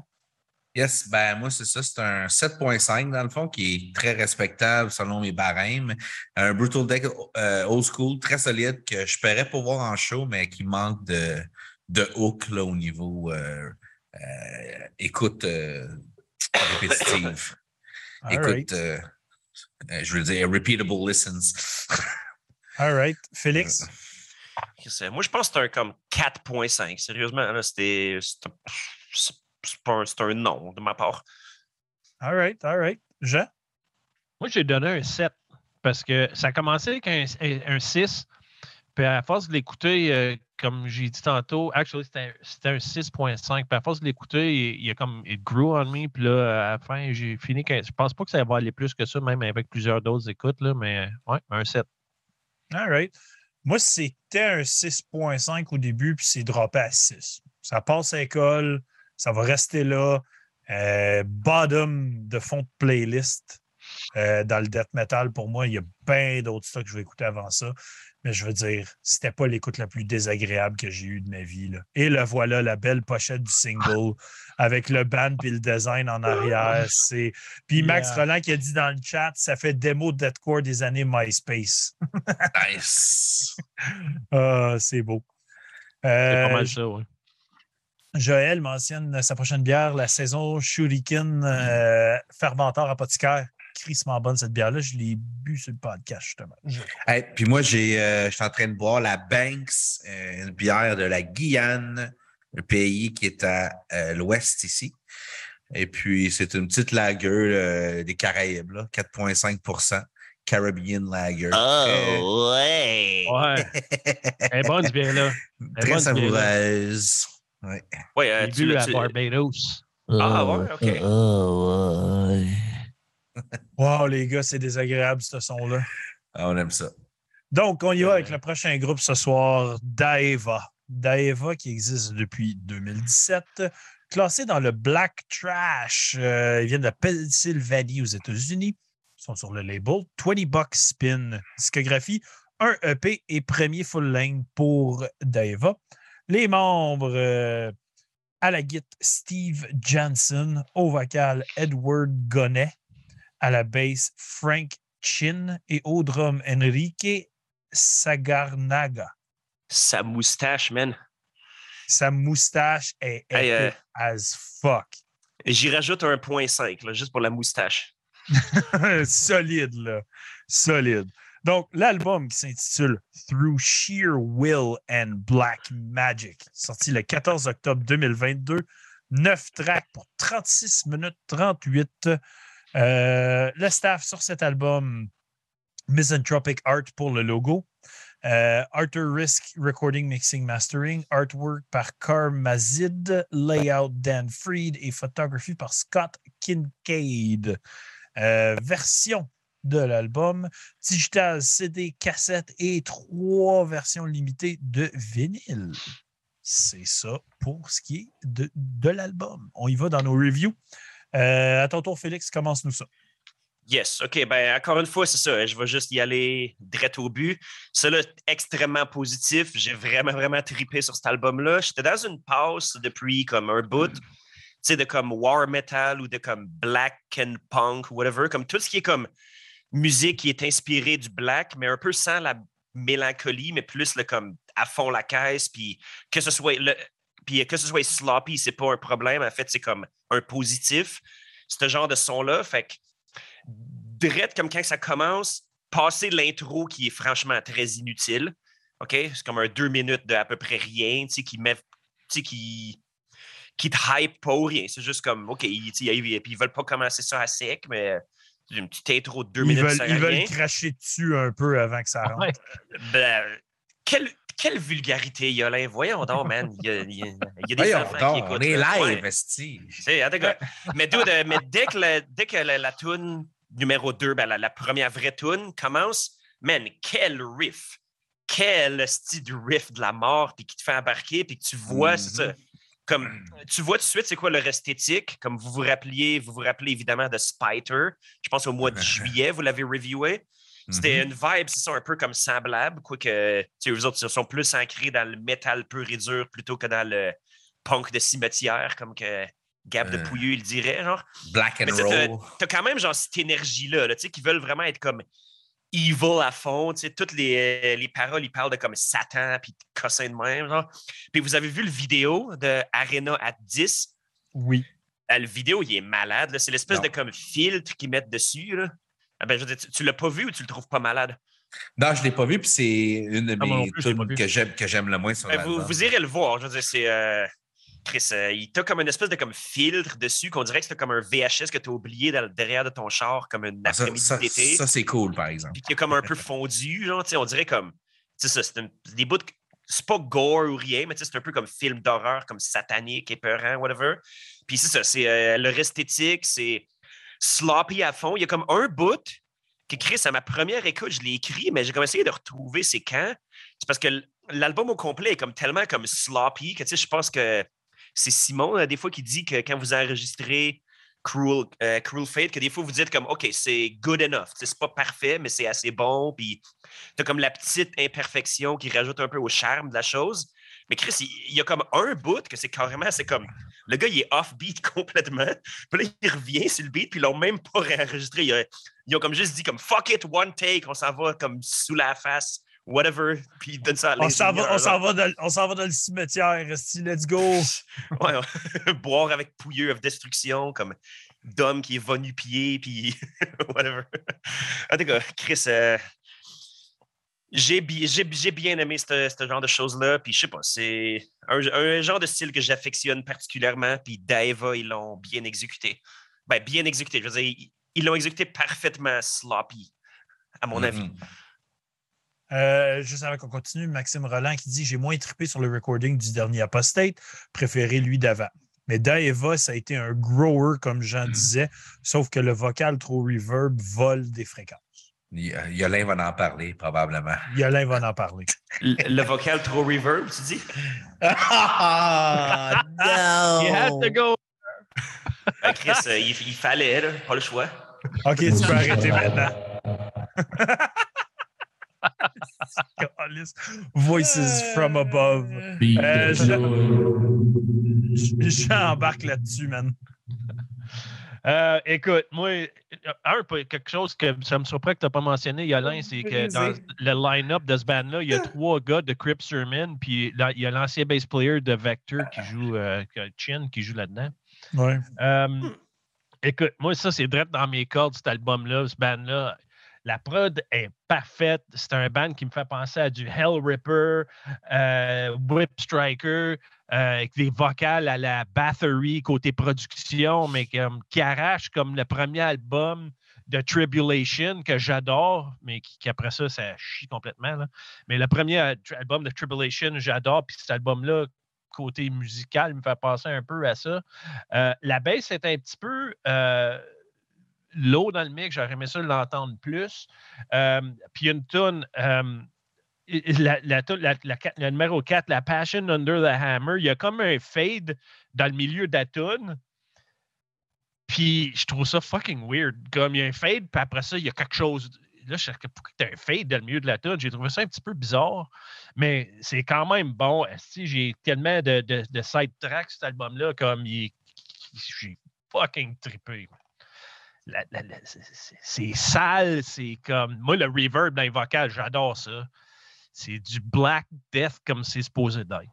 Yes, ben moi, c'est ça. C'est un 7.5 dans le fond, qui est très respectable selon mes barèmes. Un Brutal Deck euh, old school, très solide, que je paierais pour voir en show, mais qui manque de, de hook là, au niveau euh, euh, écoute euh, répétitive. Écoute, right. je veux dire, repeatable listens. All right. Félix? Moi, je pense que c'est un comme 4.5. Sérieusement, c'était. C'est un- non de ma part. All right. All right. Jean? Moi, j'ai donné un 7 parce que ça a commencé avec un, un 6. Puis à force de l'écouter, euh, comme j'ai dit tantôt, actually, c'était un- c'était un 6.5. Puis à force de l'écouter, il, il y a comme it grew on me. Puis là, à la fin, j'ai fini. Je pense pas que ça va aller plus que ça, même avec plusieurs d'autres écoutes, là, mais ouais, un 7. All right. Moi, c'était un 6.5 au début, puis c'est droppé à 6. Ça passe à l'école, ça va rester là. Euh, bottom de fond de playlist euh, dans le death metal, pour moi, il y a bien d'autres stocks que je vais écouter avant ça. Mais je veux dire, c'était pas l'écoute la plus désagréable que j'ai eue de ma vie. là. Et le voilà, la belle pochette du single avec le band puis le design en arrière. C'est... Puis Max Yeah. Roland qui a dit dans le chat, ça fait démo de deathcore des années MySpace. nice. Ah, c'est beau. C'est Euh, pas mal ça, oui. Joël mentionne sa prochaine bière, la saison Shuriken euh, Fermentor Apothicaire. crissement bonne cette bière-là. Je l'ai bu sur le podcast, justement. Je- Hey, puis moi, j'ai, euh, je suis en train de boire la Banks, euh, une bière de la Guyane, un pays qui est à euh, l'ouest ici. Et puis, c'est une petite lager euh, des Caraïbes, là, 4,5% Caribbean Lager. Oh, ouais. Ouais. Elle est bonne, ce bière-là. Très- savoureuse. Ouais. Ouais, euh, tu l'as- à tu- Barbados. Ah, ouais, ok. Wow, les gars, c'est désagréable, ce son-là. Ah, on aime ça. Donc, on y va avec le prochain groupe ce soir, Daeva. Daeva qui existe depuis 2017, classé dans le Black Trash. Euh, ils viennent de Pennsylvanie aux États-Unis. Ils sont sur le label 20 Bucks Spin. Discographie, un EP et premier full length pour Daeva. Les membres euh, à la guitare, Steve Jansen, au vocal, Edward Gonnet, à la basse, Frank Chin et au drum, Enrique Sagarnaga. Sa moustache, man. Sa moustache est Hey, euh, as fuck. J'y rajoute un point 5, là, juste pour la moustache. Solide, là. Solide. Donc, l'album qui s'intitule Through Sheer Will and Black Magic, sorti le 14 octobre 2022. 9 tracks pour 36 minutes 38. Euh, le staff sur cet album, Misanthropic Art pour le logo. Euh, Arthur Risk Recording, Mixing, Mastering. Artwork par Carl Mazid. Layout Dan Freed et photographie par Scott Kincaid. Euh, version de l'album, digital, CD, cassette et trois versions limitées de vinyle. C'est ça pour ce qui est de, de l'album. On y va dans nos reviews. Euh, à ton tour, Félix, commence-nous ça. Yes, OK. Ben, encore une fois, c'est ça. Je vais juste y aller direct au but. Cela extrêmement positif. J'ai vraiment, vraiment trippé sur cet album-là. J'étais dans une pause depuis comme un bout, tu sais, de comme war metal ou de comme black and punk, whatever. Comme tout ce qui est comme musique qui est inspirée du black, mais un peu sans la mélancolie, mais plus le comme à fond la caisse, puis que ce soit le, puis que ce soit sloppy, c'est pas un problème. En fait, c'est comme un positif. Ce genre de son-là, fait que direct comme quand ça commence, passer l'intro qui est franchement très inutile. OK? C'est comme un deux minutes de à peu près rien, tu sais, qui met. Tu sais, qui qui te hype pas ou rien. C'est juste comme, OK, ils, ils veulent pas commencer ça à sec, mais une petite intro de deux Ils minutes, veulent, ça ils veulent cracher dessus un peu avant que ça rentre. Ouais. Ben, quelle, quelle vulgarité, Yolin. Voyons donc, man. Il y a, il y a- il y a des Voyons enfants donc, qui écoutent. on est là. live, Ouais. esti. Mais, dude, mais dès que, la, dès que la, la tune numéro 2, ben, la, la première vraie tune commence, man, quel riff! Quel style de riff de la mort, puis qui te fait embarquer, puis que tu vois, c'est ça. Comme, tu vois tout de suite c'est quoi leur esthétique. Comme vous vous rappeliez, vous vous rappelez évidemment de Spiter. Je pense au mois de juillet, vous l'avez reviewé. C'était Mhm. une vibe, c'est ça, un peu comme semblable, quoique, eux autres ils sont plus ancrés dans le métal pur et dur plutôt que dans le punk de cimetière, comme que Gab de Euh. Pouilleux, il dirait, genre. Black and Mais roll. T'as quand même, genre, cette énergie-là, là, tu sais, qui veulent vraiment être comme evil à fond, tu sais, toutes les, euh, les paroles, ils parlent de comme Satan, puis de cossin de même, genre. Puis vous avez vu le vidéo de Arena at 10, Oui. ah, le vidéo, il est malade. là. C'est l'espèce Non. de comme filtre qu'ils mettent dessus. Là. Ah ben, je veux dire, tu, tu l'as pas vu ou tu le trouves pas malade? Non, je ne l'ai pas vu, puis c'est une de Ah, moi non mes plus, que j'aime, que j'aime le moins sur Ben, vous, vous irez le voir. Je veux dire, c'est. euh, Chris, euh, il t'a comme une espèce de comme filtre dessus qu'on dirait que c'est comme un VHS que tu as oublié dans derrière de ton char comme une Ah, ça, après-midi ça, d'été. ça, c'est cool, par exemple. Puis qui est comme un peu fondu, genre, tu sais, on dirait comme. Tu sais, ça, c'est des bouts de- C'est pas gore ou rien, mais tu sais, c'est un peu comme film d'horreur, comme satanique, épeurant, whatever. Puis c'est ça, c'est euh, leur esthétique, c'est sloppy à fond. Il y a comme un bout que Chris, à ma première écoute, je l'ai écrit, mais j'ai comme essayé de retrouver c'est quand. C'est parce que l'album au complet est comme tellement comme sloppy que tu sais, je pense que c'est Simon, euh, des fois, qui dit que quand vous enregistrez Cruel, euh, Cruel Fate, que des fois, vous dites comme, OK, c'est good enough. C'est pas parfait, mais c'est assez bon. Puis t'as comme la petite imperfection qui rajoute un peu au charme de la chose. Mais Chris, il, y a comme un bout que c'est carrément, c'est comme, le gars, il est off-beat complètement. Puis là, il revient sur le beat, puis ils l'ont même pas réenregistré. Ils ont comme juste dit comme, fuck it, one take, on s'en va comme sous la face, whatever. Puis ils donnent ça à On s'en va, on s'en va, dans, on s'en va dans le cimetière. Let's go. Ouais, ouais. boire avec Pouilleux of Destruction. Comme... d'homme qui va nu-pied, puis whatever. En tout cas, Chris, euh, j'ai bi- j'ai- j'ai bien aimé ce genre de choses-là, puis je sais pas, c'est un, un genre de style que j'affectionne particulièrement, puis Daeva, ils l'ont bien exécuté. Ben, bien exécuté, je veux dire, ils- ils l'ont exécuté parfaitement sloppy, à mon avis. Euh, juste avant qu'on continue, Maxime Roland qui dit J'ai moins trippé sur le recording du dernier Apostate, préféré lui d'avant. Mais Daeva, ça a été un grower, comme Jean disait, sauf que le vocal trop reverb vole des fréquences. Y- Yolin va en parler, probablement. Yolin va en parler. Le, le vocal trop reverb, tu dis? Ah, You had to go. Ben, Chris, euh, il, il fallait, là, pas le choix. OK, tu peux arrêter maintenant. Voices from above. Euh, je- clown. J'embarque là-dessus, man. Euh, écoute, moi, un, quelque chose que ça me surprend que tu n'as pas mentionné, Yolin, c'est que dans le line-up de ce band-là, il y a trois gars de Crip Sermon, puis là, il y a l'ancien bass player de Vector qui joue, euh, Chin, qui joue là-dedans. Ouais. Euh, écoute, moi, ça, c'est direct dans mes cordes, cet album-là, ce band-là. La prod est parfaite. C'est un band qui me fait penser à du Hell Ripper, euh, Whip Striker, euh, avec des vocales à la Bathory côté production, mais qui arrache comme le premier album de Tribulation que j'adore, mais qui, après ça, ça chie complètement. Mais le premier euh, album de Tribulation, j'adore, puis cet album-là, côté musical, me fait penser un peu à ça. La baisse est un petit peu low dans le mix. J'aurais aimé ça l'entendre plus. Euh, puis une tune, euh, la, la, la- numéro 4, la Passion Under the Hammer, il y a comme un fade dans le milieu de la tune. Puis je trouve ça fucking weird. Comme il y a un fade, puis après ça, il y a quelque chose. Là, je sais pourquoi tu as un fade dans le milieu de la tune. J'ai trouvé ça un petit peu bizarre, mais c'est quand même bon. J'ai tellement de, de, de side tracks cet album-là, comme il j'ai fucking trippé. La- la- la- c'est- sale, c'est comme. Moi, le reverb dans les vocales, j'adore ça. C'est du Black Death comme c'est supposé d'être.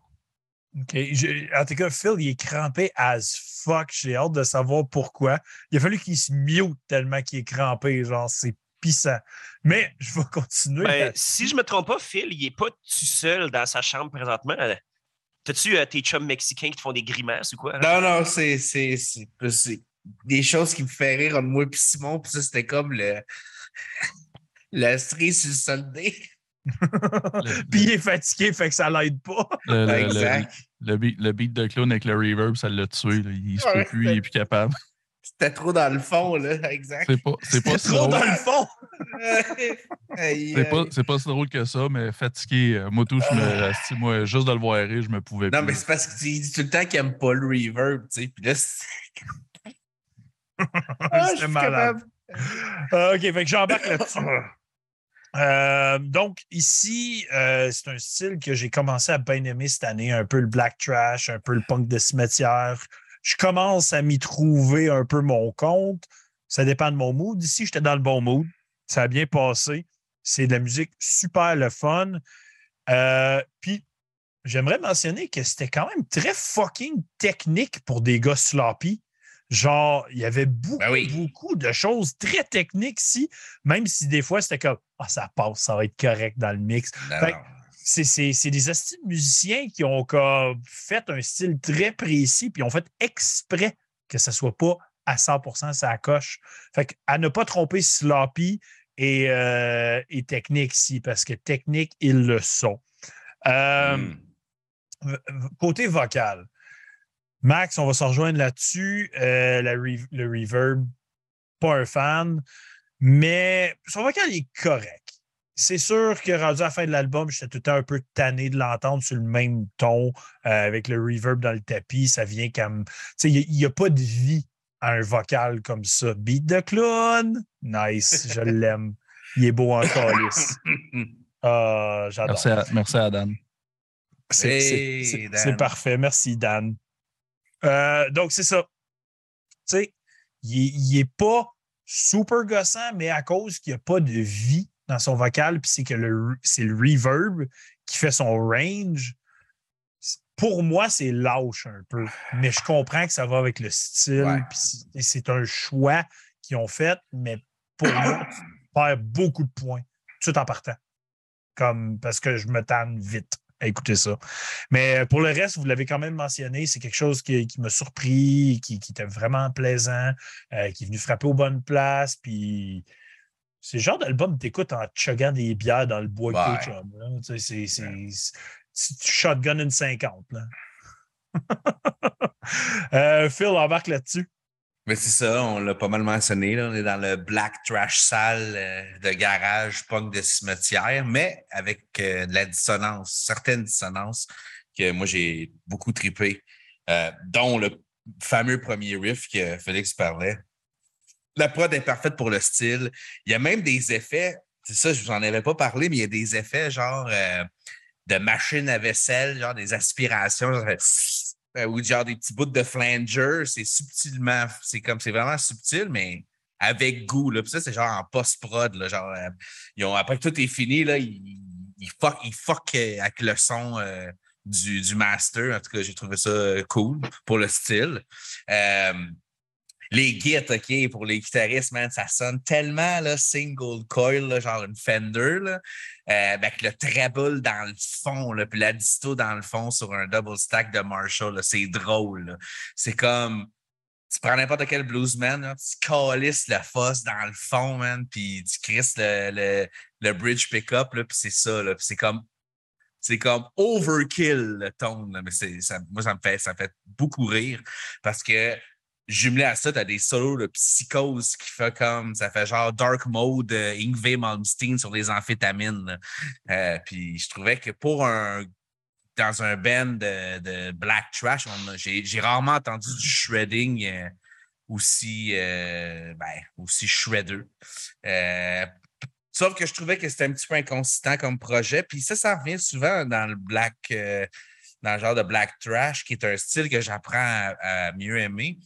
OK. Je- en tout cas, Phil, il est crampé as fuck. J'ai hâte de savoir pourquoi. Il a fallu qu'il se mute tellement qu'il est crampé. Genre, c'est pissant. Mais je vais continuer. Ben, si je me trompe pas, Phil, il est pas tout seul dans sa chambre présentement. T'as-tu euh, tes chums mexicains qui te font des grimaces ou quoi? Non, non, c'est c'est- c'est plus- c'est des choses qui me font rire entre moi et Simon, puis ça, c'était comme le. La cerise sur le soldé. Puis il est fatigué, fait que ça l'aide pas. Le, le- Exact. le beat, le beat de clown avec le reverb, ça l'a tué. là. Il se peut plus, il est plus capable. C'était trop dans le fond, là. Exact. C'est pas, c'est pas, si Trop drôle. dans le fond. C'est pas, c'est pas si drôle que ça, mais fatigué. euh, Moi, tout, je me, si, moi, juste de le voir rire, je me pouvais Non, plus. mais c'est parce qu'il dit tout le temps qu'il aime pas le reverb, tu sais. Puis là, Ah, je C'était suis malade. Euh, OK, fait que j'embarque là-dessus. Euh, donc, ici, euh, c'est un style que j'ai commencé à bien aimer cette année, un peu le black trash, un peu le punk de cimetière. Je commence à m'y trouver un peu mon compte. Ça dépend de mon mood. Ici, j'étais dans le bon mood. Ça a bien passé. C'est de la musique super le fun. Euh, Puis, j'aimerais mentionner que c'était quand même très fucking technique pour des gars sloppy. Genre, il y avait beaucoup, Ben oui. beaucoup de choses très techniques ici, même si des fois c'était comme Ah, ça passe, ça va être correct dans le mix. C'est c'est- c'est des astuces de musiciens qui ont comme fait un style très précis, puis ont fait exprès que ça soit pas à 100% ça coche. Fait que, à ne pas tromper sloppy et, euh, et technique ici, parce que technique, ils le sont. Euh, Hmm. Côté vocal, Max, on va se rejoindre là-dessus. Euh, la re- le reverb, pas un fan, mais son vocal est correct. C'est sûr que rendu à la fin de l'album, j'étais tout le temps un peu tanné de l'entendre sur le même ton, euh, avec le reverb dans le tapis. Ça vient comme. Tu sais, il n'y a, pas de vie à un vocal comme ça. Beat de clown, nice, je l'aime. Il est beau en calice. Ah, J'adore. Merci à, merci à Dan. C'est c'est- Hey, c'est- Dan. c'est parfait. Merci, Dan. Euh, donc, c'est ça. Tu sais, il n'est pas super gossant, mais à cause qu'il n'y a pas de vie dans son vocal, puis c'est que le, c'est le reverb qui fait son range. pour moi, c'est lâche un peu. Mais je comprends que ça va avec le style. Ouais. puis c'est- et c'est un choix qu'ils ont fait, mais pour moi, tu perds beaucoup de points tout en partant. Comme parce que je me tanne vite à écouter ça. Mais pour le reste, vous l'avez quand même mentionné, c'est quelque chose qui, qui m'a surpris, qui, qui était vraiment plaisant, euh, qui est venu frapper aux bonnes places. Puis c'est le genre d'album que tu écoutes en chuggant des bières dans le bois Ouais. là. Tu sais, c'est- shotgun une 50. Là. Euh, Phil embarque là-dessus. Mais c'est ça, on l'a pas mal mentionné. Là, on est dans le black trash sale euh, de garage, punk de cimetière, mais avec euh, de la dissonance, certaines dissonances que moi j'ai beaucoup trippé, euh, dont le fameux premier riff que Félix parlait. La prod est parfaite pour le style. Il y a même des effets, c'est ça, je vous en avais pas parlé, mais il y a des effets genre euh, de machine à vaisselle, genre des aspirations. genre, ou genre des petits bouts de flanger, c'est subtilement, c'est comme, c'est vraiment subtil, mais avec goût. Là. Puis ça, c'est genre en post-prod. Là, genre, euh, ils ont, après que tout est fini, là, ils, ils fuck, ils fuck euh, avec le son euh, du, du master. En tout cas, j'ai trouvé ça euh, cool pour le style. Euh, les gits, OK, pour les guitaristes, man, ça sonne tellement là, single coil, genre une Fender, là, euh, avec le treble dans le fond, là, puis la disto dans le fond sur un double stack de Marshall. C'est drôle. C'est comme. Tu prends n'importe quel bluesman, tu calisses le fosse dans le fond, man, puis tu crisses le, le, le bridge pickup, puis c'est ça. Là, c'est comme. C'est comme overkill le tone, mais ça, moi, ça fait, ça me fait beaucoup rire parce que jumelé à ça, tu as des solos de psychose qui fait comme. Ça fait genre dark mode euh, Malmsteen sur les amphétamines. Euh, puis je trouvais que pour un. Dans un band de, black trash, j'ai, rarement entendu du shredding euh, aussi, euh, ben, aussi shredder. Sauf que je trouvais que c'était un petit peu inconsistant comme projet. Puis ça, ça revient souvent dans le black. dans le genre de black trash, qui est un style que j'apprends à mieux aimer.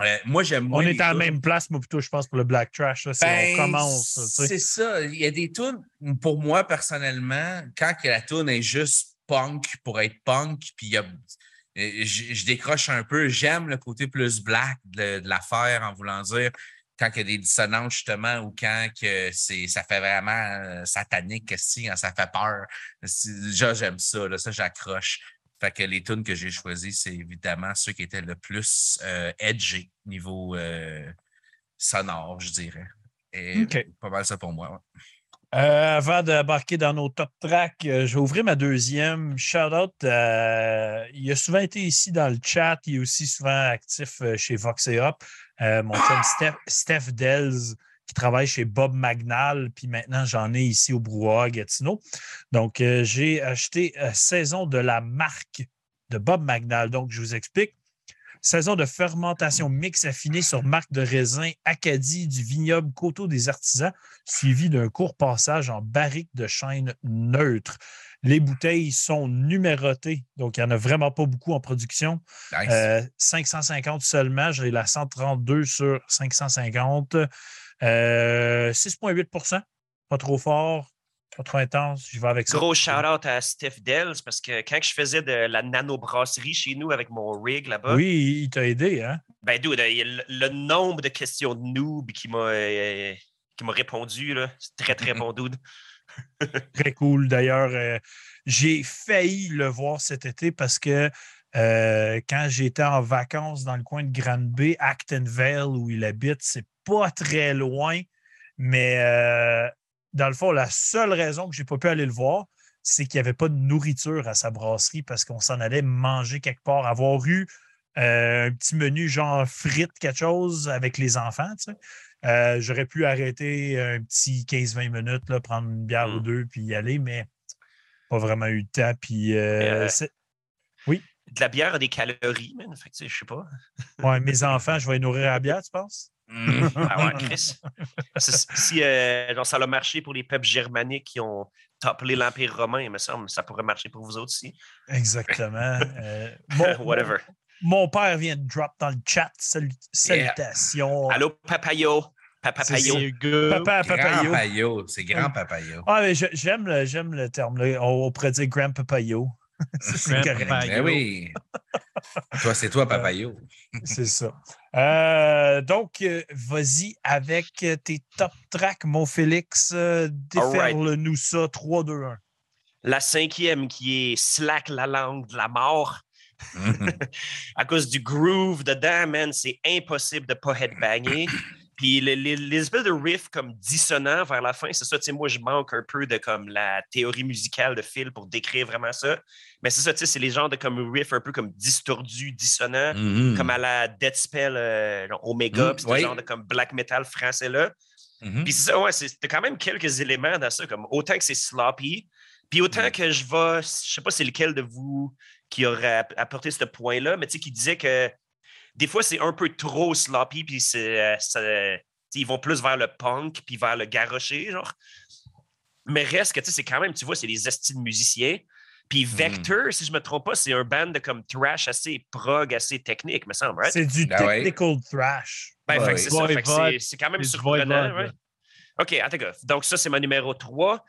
Euh, moi, j'aime On est à la même place, moi, plutôt, je pense, pour le Black Trash. là, c'est- Ben, on commence. tu sais. C'est ça. Il y a des tunes, pour moi, personnellement, quand que la tune est juste punk pour être punk, puis il y a- euh, je, je décroche un peu. J'aime le côté plus black de, de l'affaire en voulant dire quand il y a des dissonances, justement, ou quand que c'est, ça fait vraiment euh, satanique, si, quand ça fait peur. Déjà, j'aime ça. Là, ça, j'accroche. Fait que les tunes que j'ai choisies, c'est évidemment ceux qui étaient le plus euh, edgy niveau euh, sonore, je dirais. Et pas mal ça pour moi. ouais. Euh, avant d'embarquer dans nos top tracks, euh, je vais ouvrir ma deuxième. Shout out. euh, il a souvent été ici dans le chat. Il est aussi souvent actif chez Vox et Hop. Euh, mon chum Steph, Steph Delz, qui travaille chez Bob Magnal. Puis maintenant, j'en ai ici au Brouhaha Gatineau. Donc, euh, j'ai acheté euh, Saison de la marque de Bob Magnal. Donc, je vous explique. Saison de fermentation mix affinée sur marque de raisin Acadie du vignoble Coteau des Artisans suivi d'un court passage en barrique de chêne neutre. Les bouteilles sont numérotées, donc il n'y en a vraiment pas beaucoup en production. Nice. Euh, 550 seulement, j'ai la 132 sur 550. Euh, 6,8% pas trop fort, pas trop intense, je vais avec ça. Gros shout-out à Steph Dells parce que quand je faisais de la nano-brasserie chez nous avec mon rig là-bas, Oui, il t'a aidé, hein? ben dude, a le, le nombre de questions de noob qui m'a euh, qui m'a répondu, là, c'est très très bon dude. Très cool. D'ailleurs, euh, j'ai failli le voir cet été parce que euh, quand j'étais en vacances dans le coin de Granby, Actonville, où il habite, c'est pas très loin. Mais euh, dans le fond, la seule raison que j'ai pas pu aller le voir, c'est qu'il n'y avait pas de nourriture à sa brasserie parce qu'on s'en allait manger quelque part. Avoir eu euh, un petit menu genre frites, quelque chose avec les enfants, tu sais. Euh, J'aurais pu arrêter un petit 15-20 minutes, là, prendre une bière Mm. ou deux, puis y aller, mais pas vraiment eu le temps. Puis, euh, c'est- De la bière a des calories, man. Fait que, tu sais, je sais pas. ouais, mes enfants, je vais les nourrir à la bière, tu penses? Mm. Ah ouais, Chris. Si euh, genre, ça a marché pour les peuples germaniques qui ont topplé l'Empire romain, il me semble, ça pourrait marcher pour vous autres aussi. Exactement. Euh, mon, Whatever. mon père vient de drop dans le chat. Salut- salutations. Allô, Papayo. Papayo. C'est- Good. Papa, Grand papayo. c'est grand papayo. Ah, mais j'aime le, j'aime le terme. là. On, on pourrait dire Grand Papayo. C'est correct. Ben oui. toi, c'est toi, Papayo. C'est ça. Euh, donc, euh, vas-y avec tes top tracks, mon Félix. Euh, Déferle-nous ça, 3, 2, 1. La cinquième qui est Slack la langue de la mort. à cause du groove dedans, man, c'est impossible de pas headbanger. Puis les, les- les espèces de riffs comme dissonants vers la fin, c'est ça, tu sais, moi, je manque un peu de comme la théorie musicale de Phil pour décrire vraiment ça. Mais c'est ça, tu sais, c'est les genres de comme riffs un peu comme distordus, dissonants, Mhm. comme à la Dead Spell euh, Omega, Mm, puis ce oui. genre de comme black metal français-là. Mhm. Puis c'est ça, ouais, c'est quand même quelques éléments dans ça, comme autant que c'est sloppy, puis autant que je vais, je sais pas c'est lequel de vous qui aurait app- apporté ce point-là, mais tu sais, qui disait que des fois c'est un peu trop sloppy, puis c'est, euh, ils vont plus vers le punk, puis vers le garoché, genre. Mais reste que, tu sais, c'est quand même, tu vois, c'est des estis de musiciens. Puis Vector, si je me trompe pas, c'est un band de comme thrash assez prog, assez technique, me semble, right? C'est du Ben ouais. technical thrash. Ben, Ouais, ouais. c'est ça. Fait que Voivode. c'est- c'est quand même surprenant. Voivode, ouais. là. OK, attends. Donc, ça, c'est mon numéro 3.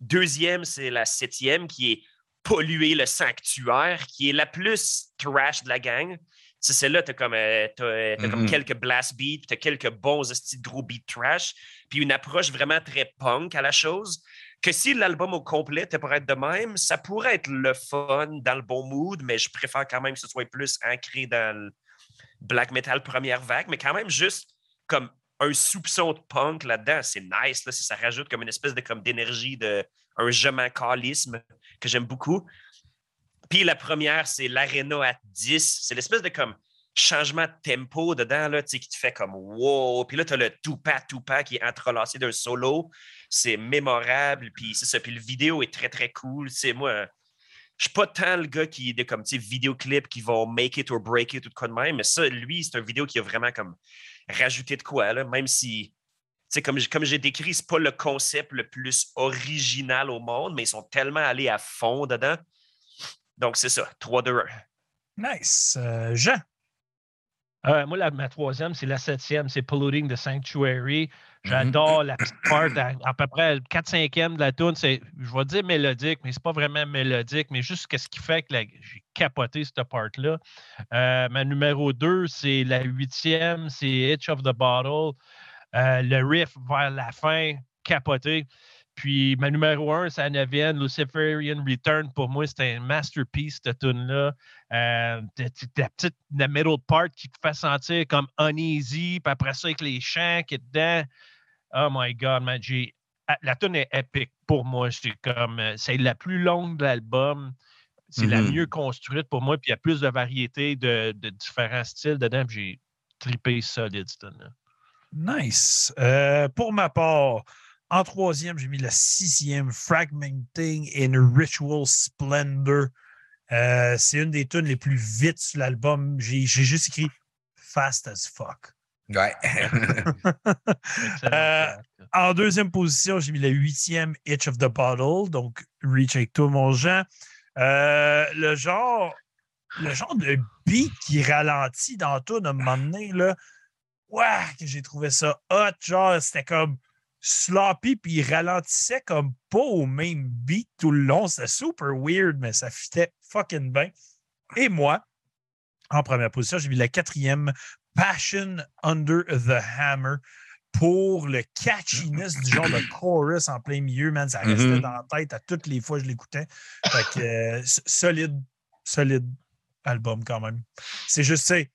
deuxième, c'est la septième qui est Polluer le sanctuaire, qui est la plus trash de la gang. C'est celle-là, t'as comme, euh, t'as, euh, t'as comme quelques blast beats, t'as quelques bons de gros beats trash, puis une approche vraiment très punk à la chose. Que si l'album au complet était pour être de même, ça pourrait être le fun dans le bon mood, mais je préfère quand même que ce soit plus ancré dans le black metal première vague, mais quand même juste comme un soupçon de punk là-dedans. C'est nice, là, si ça rajoute comme une espèce de comme d'énergie de un je m'en calisme que j'aime beaucoup. Puis la première, c'est l'Arena à 10. C'est l'espèce de comme changement de tempo dedans, là, tu sais, qui te fait comme wow. Puis là, tu as le tupa tupa qui est entrelacé d'un solo. C'est mémorable. Puis c'est ça. Puis le vidéo est très, très cool. C'est moi. Je suis pas tant le gars qui est comme, vidéoclips qui vont make it or break it ou de quoi de même, mais ça, lui, c'est un vidéo qui a vraiment comme rajouté de quoi, là, même si, sais, comme, comme j'ai décrit, c'est pas le concept le plus original au monde, mais ils sont tellement allés à fond dedans. Donc, c'est ça, 3, 2, 1. Nice. Euh, Jean? Euh, moi, la- ma troisième, c'est la septième, c'est Polluting the Sanctuary. Mm-hmm. J'adore la petite part, à, à peu près le 4-5e de la tune. C'est, je vais dire mélodique, mais c'est pas vraiment mélodique, mais juste ce qui fait que j'ai capoté cette part-là. Euh, ma numéro 2, c'est la huitième, c'est Itch of the Bottle. Euh, le riff vers la fin, capoté. Puis ma numéro 1, c'est la neuvième, Luciferian Return. Pour moi, c'était un masterpiece, cette tune-là. Euh, la petite la middle part qui te fait sentir comme uneasy, puis après ça, avec les chants qui est dedans. Oh my God, man, j'ai- ah, La tune est épique pour moi. C'est comme euh, c'est la plus longue de l'album. C'est la Mhm. mieux construite pour moi, puis il y a plus de variété de, de différents styles dedans. puis J'ai trippé solide, cette tune-là. Nice. Euh, pour ma part, en troisième, j'ai mis la sixième, Fragmenting in Ritual Splendor. Euh, c'est une des tunes les plus vite sur l'album. J'ai j'ai juste écrit Fast as fuck. Ouais. Euh. En deuxième position, j'ai mis la huitième Itch of the Bottle, donc Reach avec toi, mon Jean. Euh, le genre, le genre de beat qui ralentit dans tout à un moment donné, là, ouais, que j'ai trouvé ça hot. Genre, c'était comme sloppy, puis il ralentissait comme pas au même beat tout le long. C'était super weird, mais ça fitait fucking bien. Et moi, en première position, j'ai mis la quatrième Passion Under the Hammer pour le catchiness du genre de chorus en plein milieu, man. Ça restait Mhm. dans la tête à toutes les fois que je l'écoutais. Fait que euh, solide, solide album quand même. C'est juste, tu sais,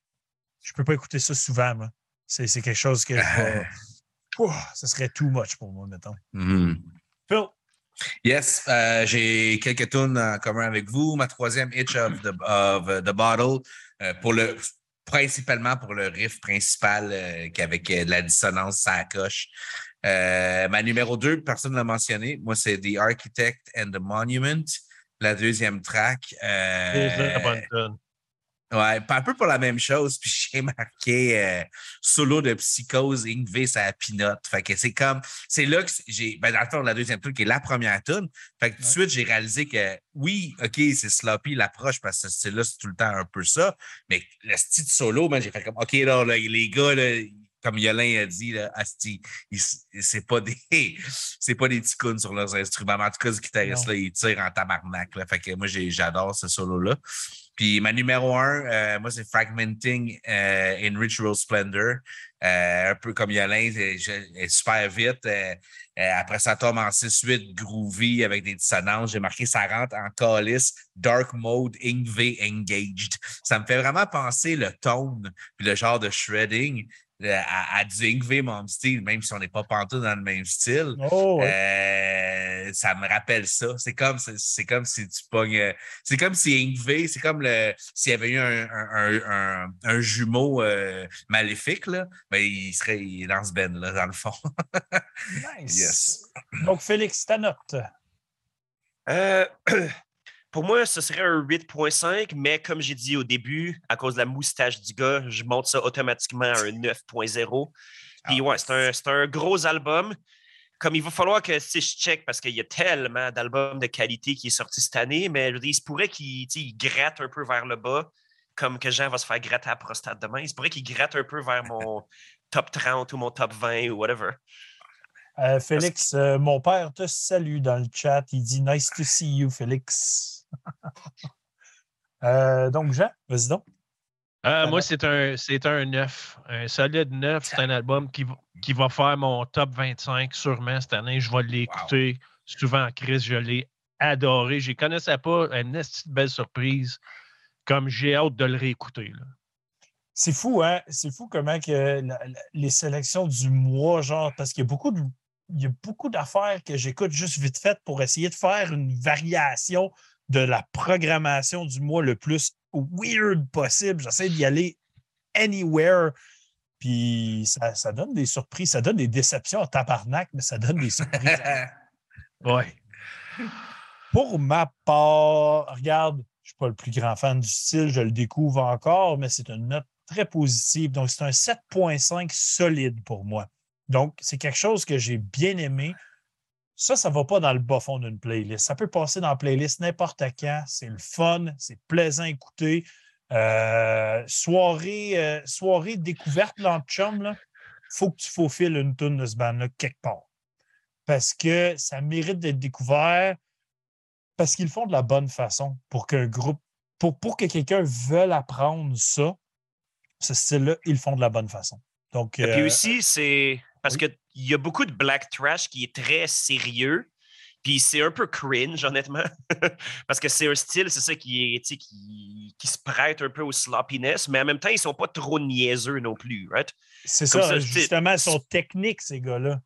je peux pas écouter ça souvent, moi. C'est quelque chose que je ça serait too much pour moi, mettons. Mhm. Phil? Yes, euh, j'ai quelques tunes en commun avec vous. Ma troisième, Itch of the, of the Bottle, euh, pour le, principalement pour le riff principal euh, qui avec euh, de la dissonance, ça coche. Euh, ma numéro deux, personne ne l'a mentionné, moi, c'est The Architect and the Monument, la deuxième track. euh, Déjà, bonne tune. Ouais, pas un peu pour la même chose. Puis j'ai marqué euh, solo de psychose, Ingve, ça pinote. Fait que c'est comme, c'est là que c'est- j'ai, ben dans le fond, la deuxième tune qui est la première tune. Fait que tout de suite, j'ai réalisé que oui, OK, c'est sloppy l'approche parce que ce style-là, c'est tout le temps un peu ça. Mais le style solo, man, j'ai fait comme, OK, là, là, les gars, là, comme Yolin a dit, là, Asti, c'est pas des c'est pas des petits clowns sur leurs instruments. En tout cas, ce guitariste-là, il tire en tabarnak. Là. Fait que moi, j'adore ce solo-là. Puis ma numéro un, euh, moi, c'est Fragmenting euh, in Ritual Splendor. Euh, un peu comme Yolin, est super vite. Euh, euh, après ça tombe en 6-8 groovy avec des dissonances. J'ai marqué ça rentre en calice, dark mode, Ingve engaged. Ça me fait vraiment penser le tone puis le genre de shredding à, à du Ingve mon style, même si on n'est pas pantoute dans le même style. Oh. Euh, ça me rappelle ça. C'est comme, c'est, comme si tu pognes. C'est comme si Ingve, c'est comme le, s'il y avait eu un, un, un, un- un jumeau euh, maléfique, là, ben, il serait il est dans ce band-là, dans le fond. nice. yes. Donc, Félix, ta note. Euh, pour moi, ce serait un 8.5, mais comme j'ai dit au début, à cause de la moustache du gars, je monte ça automatiquement à un 9.0 Puis ouais, c'est un, un gros album. Comme il va falloir que si je check, parce qu'il y a tellement d'albums de qualité qui est sorti cette année, mais je veux dire, il se pourrait qu'il gratte un peu vers le bas, comme que Jean va se faire gratter à la prostate demain. Il se pourrait qu'il gratte un peu vers mon top 30 ou mon top 20 ou whatever. Euh, Félix, euh, mon père te salue dans le chat. Il dit Nice to see you, Félix. Euh, donc, Jean, vas-y donc. Euh, moi, c'est un, c'est un 9. Un solide 9. C'est un album qui, va- qui va faire mon top 25 sûrement cette année. Je vais l'écouter souvent en crise. Je l'ai adoré. Je ne connaissais pas. Une belle surprise. Comme j'ai hâte de le réécouter. C'est fou, hein? C'est fou comment que la- la- les sélections du mois, genre, parce qu'il y a beaucoup de. Il y a beaucoup d'affaires que j'écoute juste vite fait pour essayer de faire une variation de la programmation du mois le plus weird possible. J'essaie d'y aller anywhere. Puis ça, ça donne des surprises, ça donne des déceptions en tabarnak, mais ça donne des surprises. Ouais. Pour ma part, regarde, je ne suis pas le plus grand fan du style, je le découvre encore, mais c'est une note très positive. Donc, c'est un 7.5 solide pour moi. Donc, c'est quelque chose que j'ai bien aimé. Ça, ça ne va pas dans le bas fond d'une playlist. Ça peut passer dans la playlist n'importe quand. C'est le fun, c'est plaisant à écouter. Euh, soirée, euh, soirée découverte dans le chum, il faut que tu faufiles une tune de ce band-là quelque part. Parce que ça mérite d'être découvert parce qu'ils le font de la bonne façon pour qu'un groupe, pour, pour que quelqu'un veuille apprendre ça, ce style-là, ils le font de la bonne façon. Donc, Et puis euh, aussi, c'est parce oui. qu'il y a beaucoup de black trash qui est très sérieux. Puis c'est un peu cringe, honnêtement. parce que c'est un style, c'est ça qui est, qui, qui se prête un peu au sloppiness, mais en même temps, ils sont pas trop niaiseux non plus, right? c'est ça, justement, ils sont techniques, ces gars-là.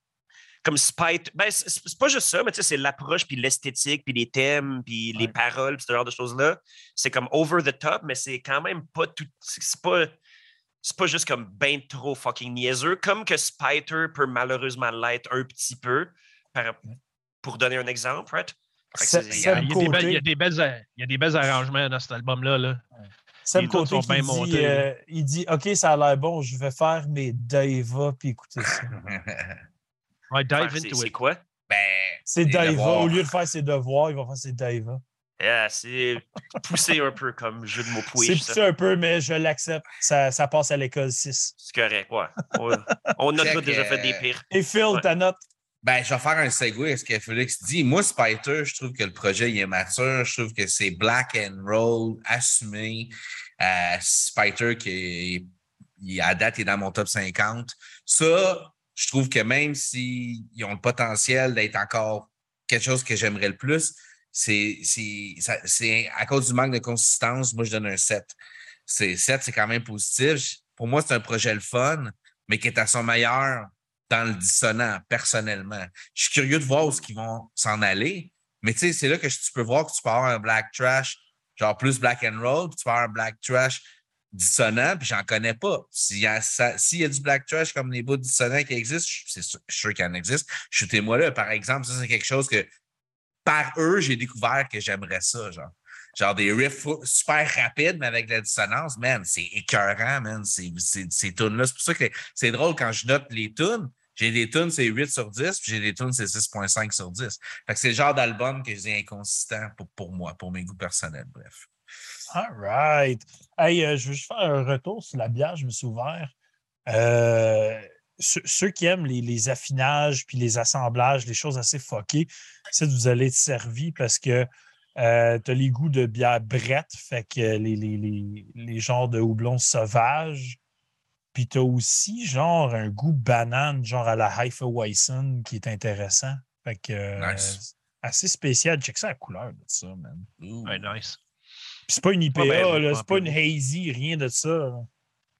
Comme Spite. Ben, c'est pas juste ça, mais tu sais, c'est l'approche, puis l'esthétique, puis les thèmes, puis les paroles, puis ce genre de choses-là. C'est comme over the top, mais c'est quand même pas tout. C'est pas. C'est pas juste comme ben trop fucking niaiseux, comme que Spiter peut malheureusement l'être un petit peu, par- pour donner un exemple, right? Ça- Il y, a des belles, il, y côté. a des belles, a- il y a des belles arrangements dans cet album-là. Là. Sam Côté sont bien dit, euh, il dit OK, ça a l'air bon, je vais faire mes Daiva puis écouter ça. Dive c'est- quoi? ben, C'est Daiva. devoirs. Au lieu de faire ses devoirs, il va faire ses Daiva. Yeah, c'est poussé un peu comme jeu de mots C'est pouiche, ça. poussé un peu, mais je l'accepte. Ça, ça passe à l'école 6. C'est correct, ouais. On, on a tous déjà fait des euh, pires. Et Phil, Ouais. ta note? Ben, je vais faire un segue à ce que Félix dit. Moi, Spider, je trouve que le projet il est mature. Je trouve que c'est black and roll, assumé. Euh, Spider, qui est, il- à date, est dans mon top 50. Ça, je trouve que même s'ils ont le potentiel d'être encore quelque chose que j'aimerais le plus, c'est à cause du manque de consistance, moi, je donne un 7. C'est 7, c'est quand même positif. Pour moi, c'est un projet le fun, mais qui est à son meilleur dans le dissonant, personnellement. Je suis curieux de voir où ils vont s'en aller, mais tu sais, c'est là que tu peux voir que tu peux avoir un black trash, genre plus black and roll, puis tu peux avoir un black trash dissonant, puis j'en connais pas. S'il y, a y a du black trash comme les bouts dissonants qui existent, je c'est sûr, suis sûr qu'il en existe. Shootez-moi là, par exemple, ça, c'est quelque chose que par eux, j'ai découvert que j'aimerais ça, genre. Genre des riffs super rapides, mais avec la dissonance, man, c'est écœurant, man, ces, tunes-là. C'est pour ça que c'est drôle quand je note les tunes. J'ai des tunes, c'est 8 sur 10, puis j'ai des tunes, c'est 6.5 sur 10. Fait c'est le genre d'album que je dis inconsistant pour, pour moi, pour mes goûts personnels, bref. All right. Hey, euh, je veux juste faire un retour sur la bière, je me suis ouvert. Euh, ceux, ceux qui aiment les, les affinages puis les assemblages, les choses assez fuckées, c'est vous allez être servi parce que tu as les goûts de bière brette, fait que les, les, les, les genres de houblon sauvages. Puis tu as aussi genre un goût banane, genre à la Hefeweizen, qui est intéressant. Fait que euh, Nice. assez spécial. Check ça la couleur de ça, man. Ouais, nice. Puis c'est pas une IPA, ben, là, c'est pas un une hazy, rien de ça. là.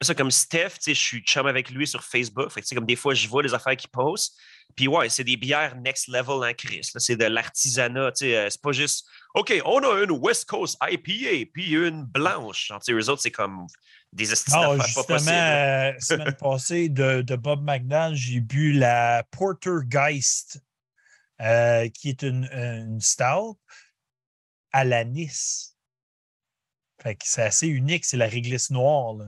Ça comme Steph, je suis chum avec lui sur Facebook. Fait que, comme des fois, je vois les affaires qu'il poste. Puis ouais, c'est des bières next level en Chris. là. C'est de l'artisanat. euh, C'est pas juste OK, on a une West Coast IPA puis une blanche. Genre, eux autres, c'est comme des estis Ah, pas possibles. euh, semaine passée, de, de Bob McDonald, j'ai bu la Portergeist, euh, qui est une, une stout à. Fait que c'est assez unique, c'est la réglisse noire. là.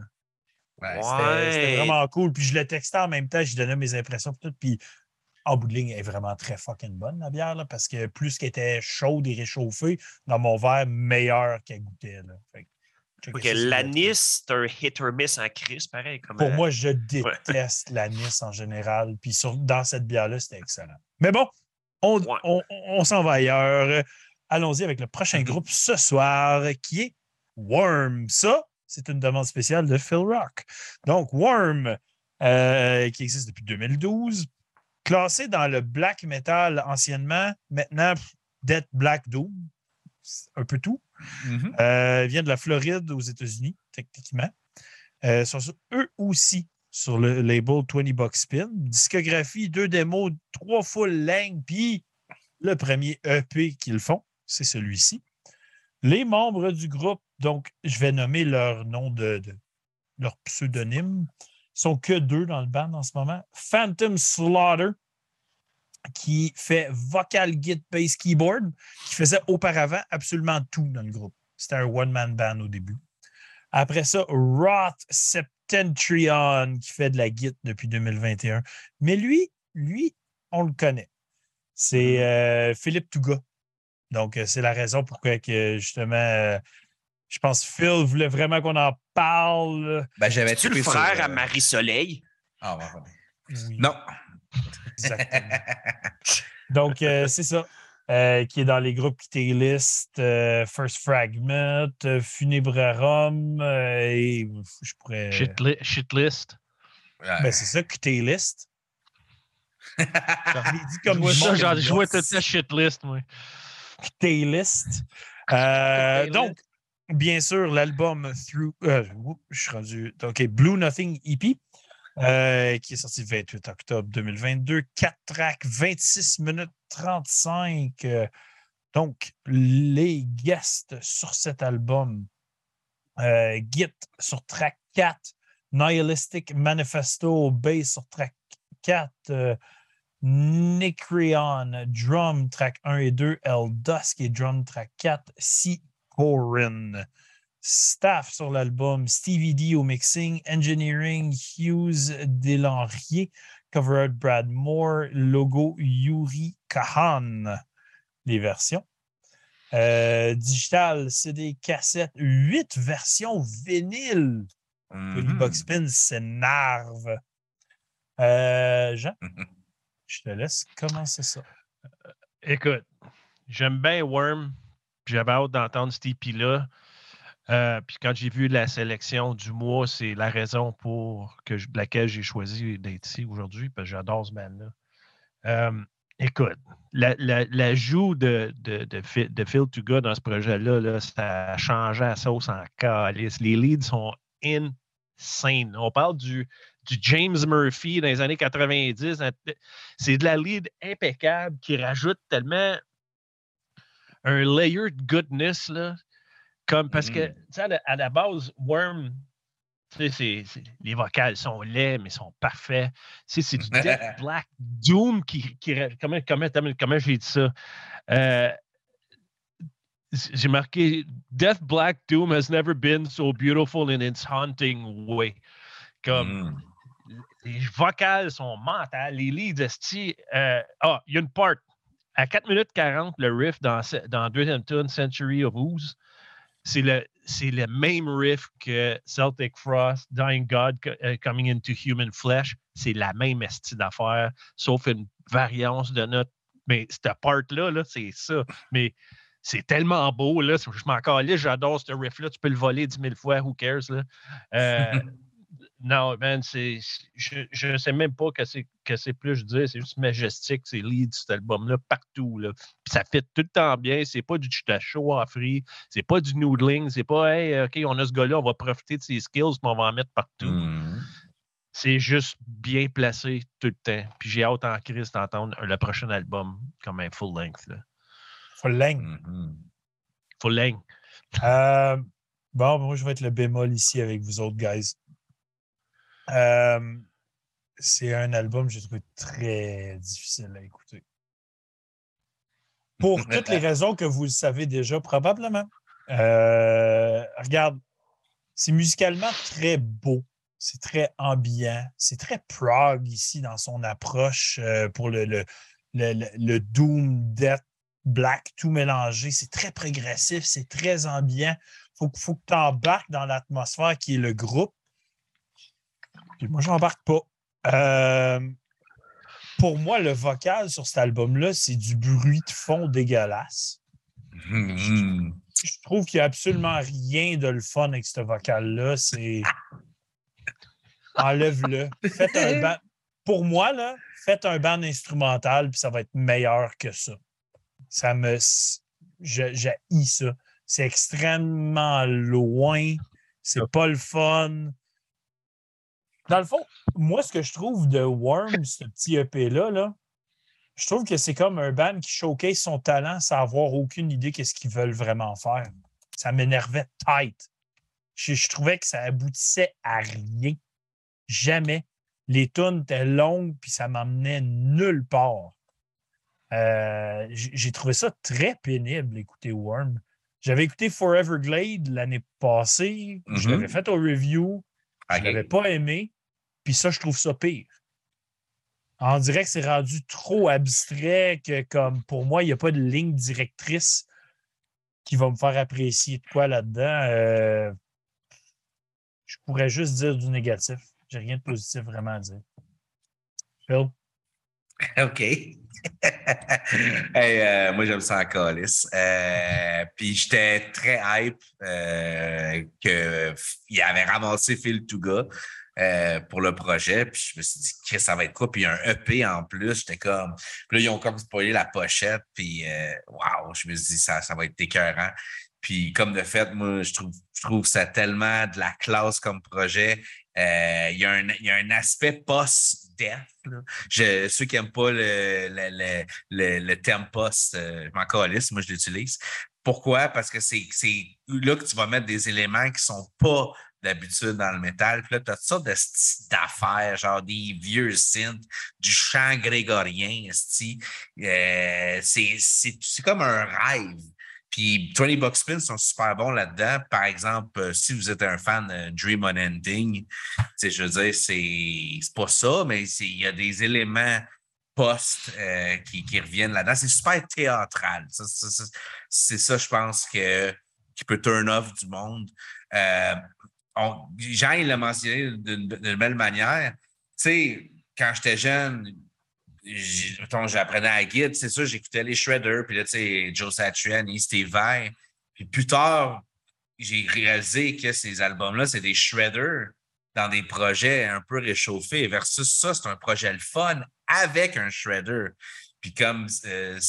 Ouais, Ouais. C'était vraiment cool. Puis je le textais en même temps, je donnais mes impressions. Puis, tout, puis en bout de ligne, elle est vraiment très fucking bonne, la bière, là, parce que plus qu'elle était chaude et réchauffée, dans mon verre, meilleure qu'elle goûtait. Là. Fait que, l'anis, c'est un hit or miss en Chris, pareil. Comme, Pour euh, moi, je déteste l'anis en général. Puis sur- dans cette bière-là, c'était excellent. Mais bon, on, Ouais. on- on s'en va ailleurs. Allons-y avec le prochain Mhm. groupe ce soir qui est Worm. Ça, c'est une demande spéciale de Phil Rock. Donc, Worm, euh, qui existe depuis 2012, classé dans le black metal anciennement, maintenant Death Black Doom, un peu tout. Mhm. Euh, vient de la Floride aux États-Unis, techniquement. Euh, sont sur- eux aussi sur le label 20 Bucks Spin. Discographie, deux démos, trois full length, puis le premier EP qu'ils font, c'est celui-ci. Les membres du groupe, donc je vais nommer leur nom de, leur pseudonyme, sont que deux dans le band en ce moment. Phantom Slaughter, qui fait vocal, git, bass, keyboard, qui faisait auparavant absolument tout dans le groupe. C'était un one-man band au début. Après ça, Roth Septentrion, qui fait de la git depuis 2021. Mais lui, lui, on le connaît. C'est euh, Philippe Touga. Donc, euh, c'est la raison pourquoi que justement, euh, je pense que Phil voulait vraiment qu'on en parle. Ben, j'avais tu le sur, frère à euh, Marie-Soleil? Ah, ouais, ouais. Oui, Non. Exactement. Donc, euh, c'est ça. Euh, qui est dans les groupes Quitté List, euh, First Fragment, euh, Funebrarum, euh, et je pourrais. Shit, li- shit list. Ouais. Ben, c'est ça, Quitté List. Je l'ai dit comme vois du ça, monde, genre, je vois moi. toute la shit list, moi. Quitté List. Euh, donc, bien sûr, l'album Through. euh, je suis rendu. OK, Blue Nothing EP. euh, qui est sorti le 28 octobre 2022. 4 tracks, 26 minutes 35. euh, donc, les guests sur cet album, Git sur track 4, Nihilistic Manifesto, bass sur track 4, euh, Necreon, drum track 1 et 2, Eldusk et drum track 4, C. Corin. Staff sur l'album, Stevie D au mixing, engineering, Hughes Delanrier, cover art Brad Moore, logo Yuri Kahan. Les versions. Euh, digital, CD, cassette, 8 versions vinyle. Mhm. Le Box Spin s'énerve. Euh, Jean, je te laisse commencer ça. Écoute, j'aime bien Worm. J'avais hâte d'entendre cet EP-là. Euh, puis quand j'ai vu la sélection du mois, c'est la raison pour que laquelle j'ai choisi d'être ici aujourd'hui, parce que j'adore ce band-là. Euh, écoute, la, la, la joue de, de, de, Phil, de Phil Tuga dans ce projet-là, là, ça a changé la sauce en calice. Les leads sont insane. On parle du, du James Murphy dans les années 90. C'est de la lead impeccable qui rajoute tellement un layer de goodness, là. Comme parce que, sais, à, la- à la base, Worm, les vocales sont laids, mais sont parfaits. C'est du Death Black Doom qui. qui comment comment, j'ai dit ça? Euh, j'ai marqué Death Black Doom has never been so beautiful in its haunting way. Comme Mhm. Les vocales sont mentales, les leads esti. euh, ah, il y a une part. À 4 minutes 40, le riff dans, dans deuxième tune, Century of Ooze, c'est le, le même riff que Celtic Frost, Dying God uh, Coming into Human Flesh. C'est la même esti d'affaires, sauf une variance de notes. Mais cette part-là, -là, c'est ça. Mais c'est tellement beau, là. Je m'en calais, j'adore ce riff-là. Tu peux le voler 10 000 fois, who cares, là? Euh, non, man, c'est. Je ne sais même pas que c'est que c'est plus je dis, c'est juste majestique, c'est lead cet album-là partout. Là. Puis ça fait tout le temps bien. C'est pas du show en free, c'est pas du noodling, c'est pas hey, OK, on a ce gars-là, on va profiter de ses skills, mais on va en mettre partout. Mhm. C'est juste bien placé tout le temps. Puis j'ai hâte en crise d'entendre le prochain album comme un full length. Là. Full length? Full length. Euh, bon, moi, je vais être le bémol ici avec vous autres, guys. Euh, c'est un album que j'ai trouvé très difficile à écouter. Pour toutes les raisons que vous le savez déjà, probablement. Euh, regarde, c'est musicalement très beau. C'est très ambiant. C'est très prog ici dans son approche euh, pour le, le, le, le, Doom, Death, Black, tout mélangé. C'est très progressif, c'est très ambiant. Il faut, faut que tu embarques dans l'atmosphère qui est le groupe. Puis moi, je n'embarque pas. Euh, pour moi, le vocal sur cet album-là, c'est du bruit de fond dégueulasse. Je trouve qu'il n'y a absolument rien de le fun avec ce vocal-là. C'est. Enlève-le. Faites un band. Pour moi, là, faites un band instrumental, puis ça va être meilleur que ça. Ça me. J'ai ça. C'est extrêmement loin. C'est pas le fun. Dans le fond, moi, ce que je trouve de Worm, ce petit EP-là, là, je trouve que c'est comme un band qui showcase son talent sans avoir aucune idée qu'est-ce qu'ils veulent vraiment faire. Ça m'énervait tight. Je, je, trouvais que ça aboutissait à rien. Jamais. Les tunes étaient longues, puis ça m'emmenait nulle part. Euh, J'ai trouvé ça très pénible, écouter Worm. J'avais écouté Forever Glade l'année passée. Mm -hmm. Je l'avais fait au review. Je l'avais pas aimé. Puis ça, je trouve ça pire. On dirait que c'est rendu trop abstrait que, comme pour moi, il n'y a pas de ligne directrice qui va me faire apprécier de quoi là-dedans. Euh, je pourrais juste dire du négatif. J'ai rien de positif vraiment à dire. Phil? OK. Euh, moi, j'aime ça en calice. Euh, puis j'étais très hype euh, qu'il avait ramassé Phil Touga euh, pour le projet. Puis je me suis dit, Chris, ça va être quoi? Puis il y a un EP en plus. J'étais comme. Puis là, ils ont comme spoilé la pochette. Puis euh, waouh, je me suis dit, ça, ça va être écœurant. Puis comme de fait, moi, je trouve, je trouve ça tellement de la classe comme projet. Euh, il, y a un, il y a un aspect post-death. Ceux qui n'aiment pas le, le, le, le, terme post, euh, je m'en calisse, moi je l'utilise. Pourquoi? Parce que c'est là que tu vas mettre des éléments qui sont pas d'habitude dans le métal. Puis là, tu as toutes sortes d'affaires, genre des vieux synths, du chant grégorien. Euh, c'est comme un rêve. Puis 20 Bucks Spin sont super bons là-dedans. Par exemple, euh, si vous êtes un fan de Dream on Ending, je veux dire, c'est pas ça, mais il y a des éléments post euh, qui, qui reviennent là-dedans. C'est super théâtral. C'est ça, je pense, que, qui peut turn off du monde. Jean, il l'a mentionné d'une belle manière. Tu sais, quand j'étais jeune, j'apprenais à guide, c'est sûr, j'écoutais les Shredders, puis là, tu sais, Joe Satriani, Steve Vai. Puis plus tard, j'ai réalisé que ces albums-là, c'est des Shredders dans des projets un peu réchauffés, versus ça, c'est un projet le fun avec un Shredder. Puis comme euh,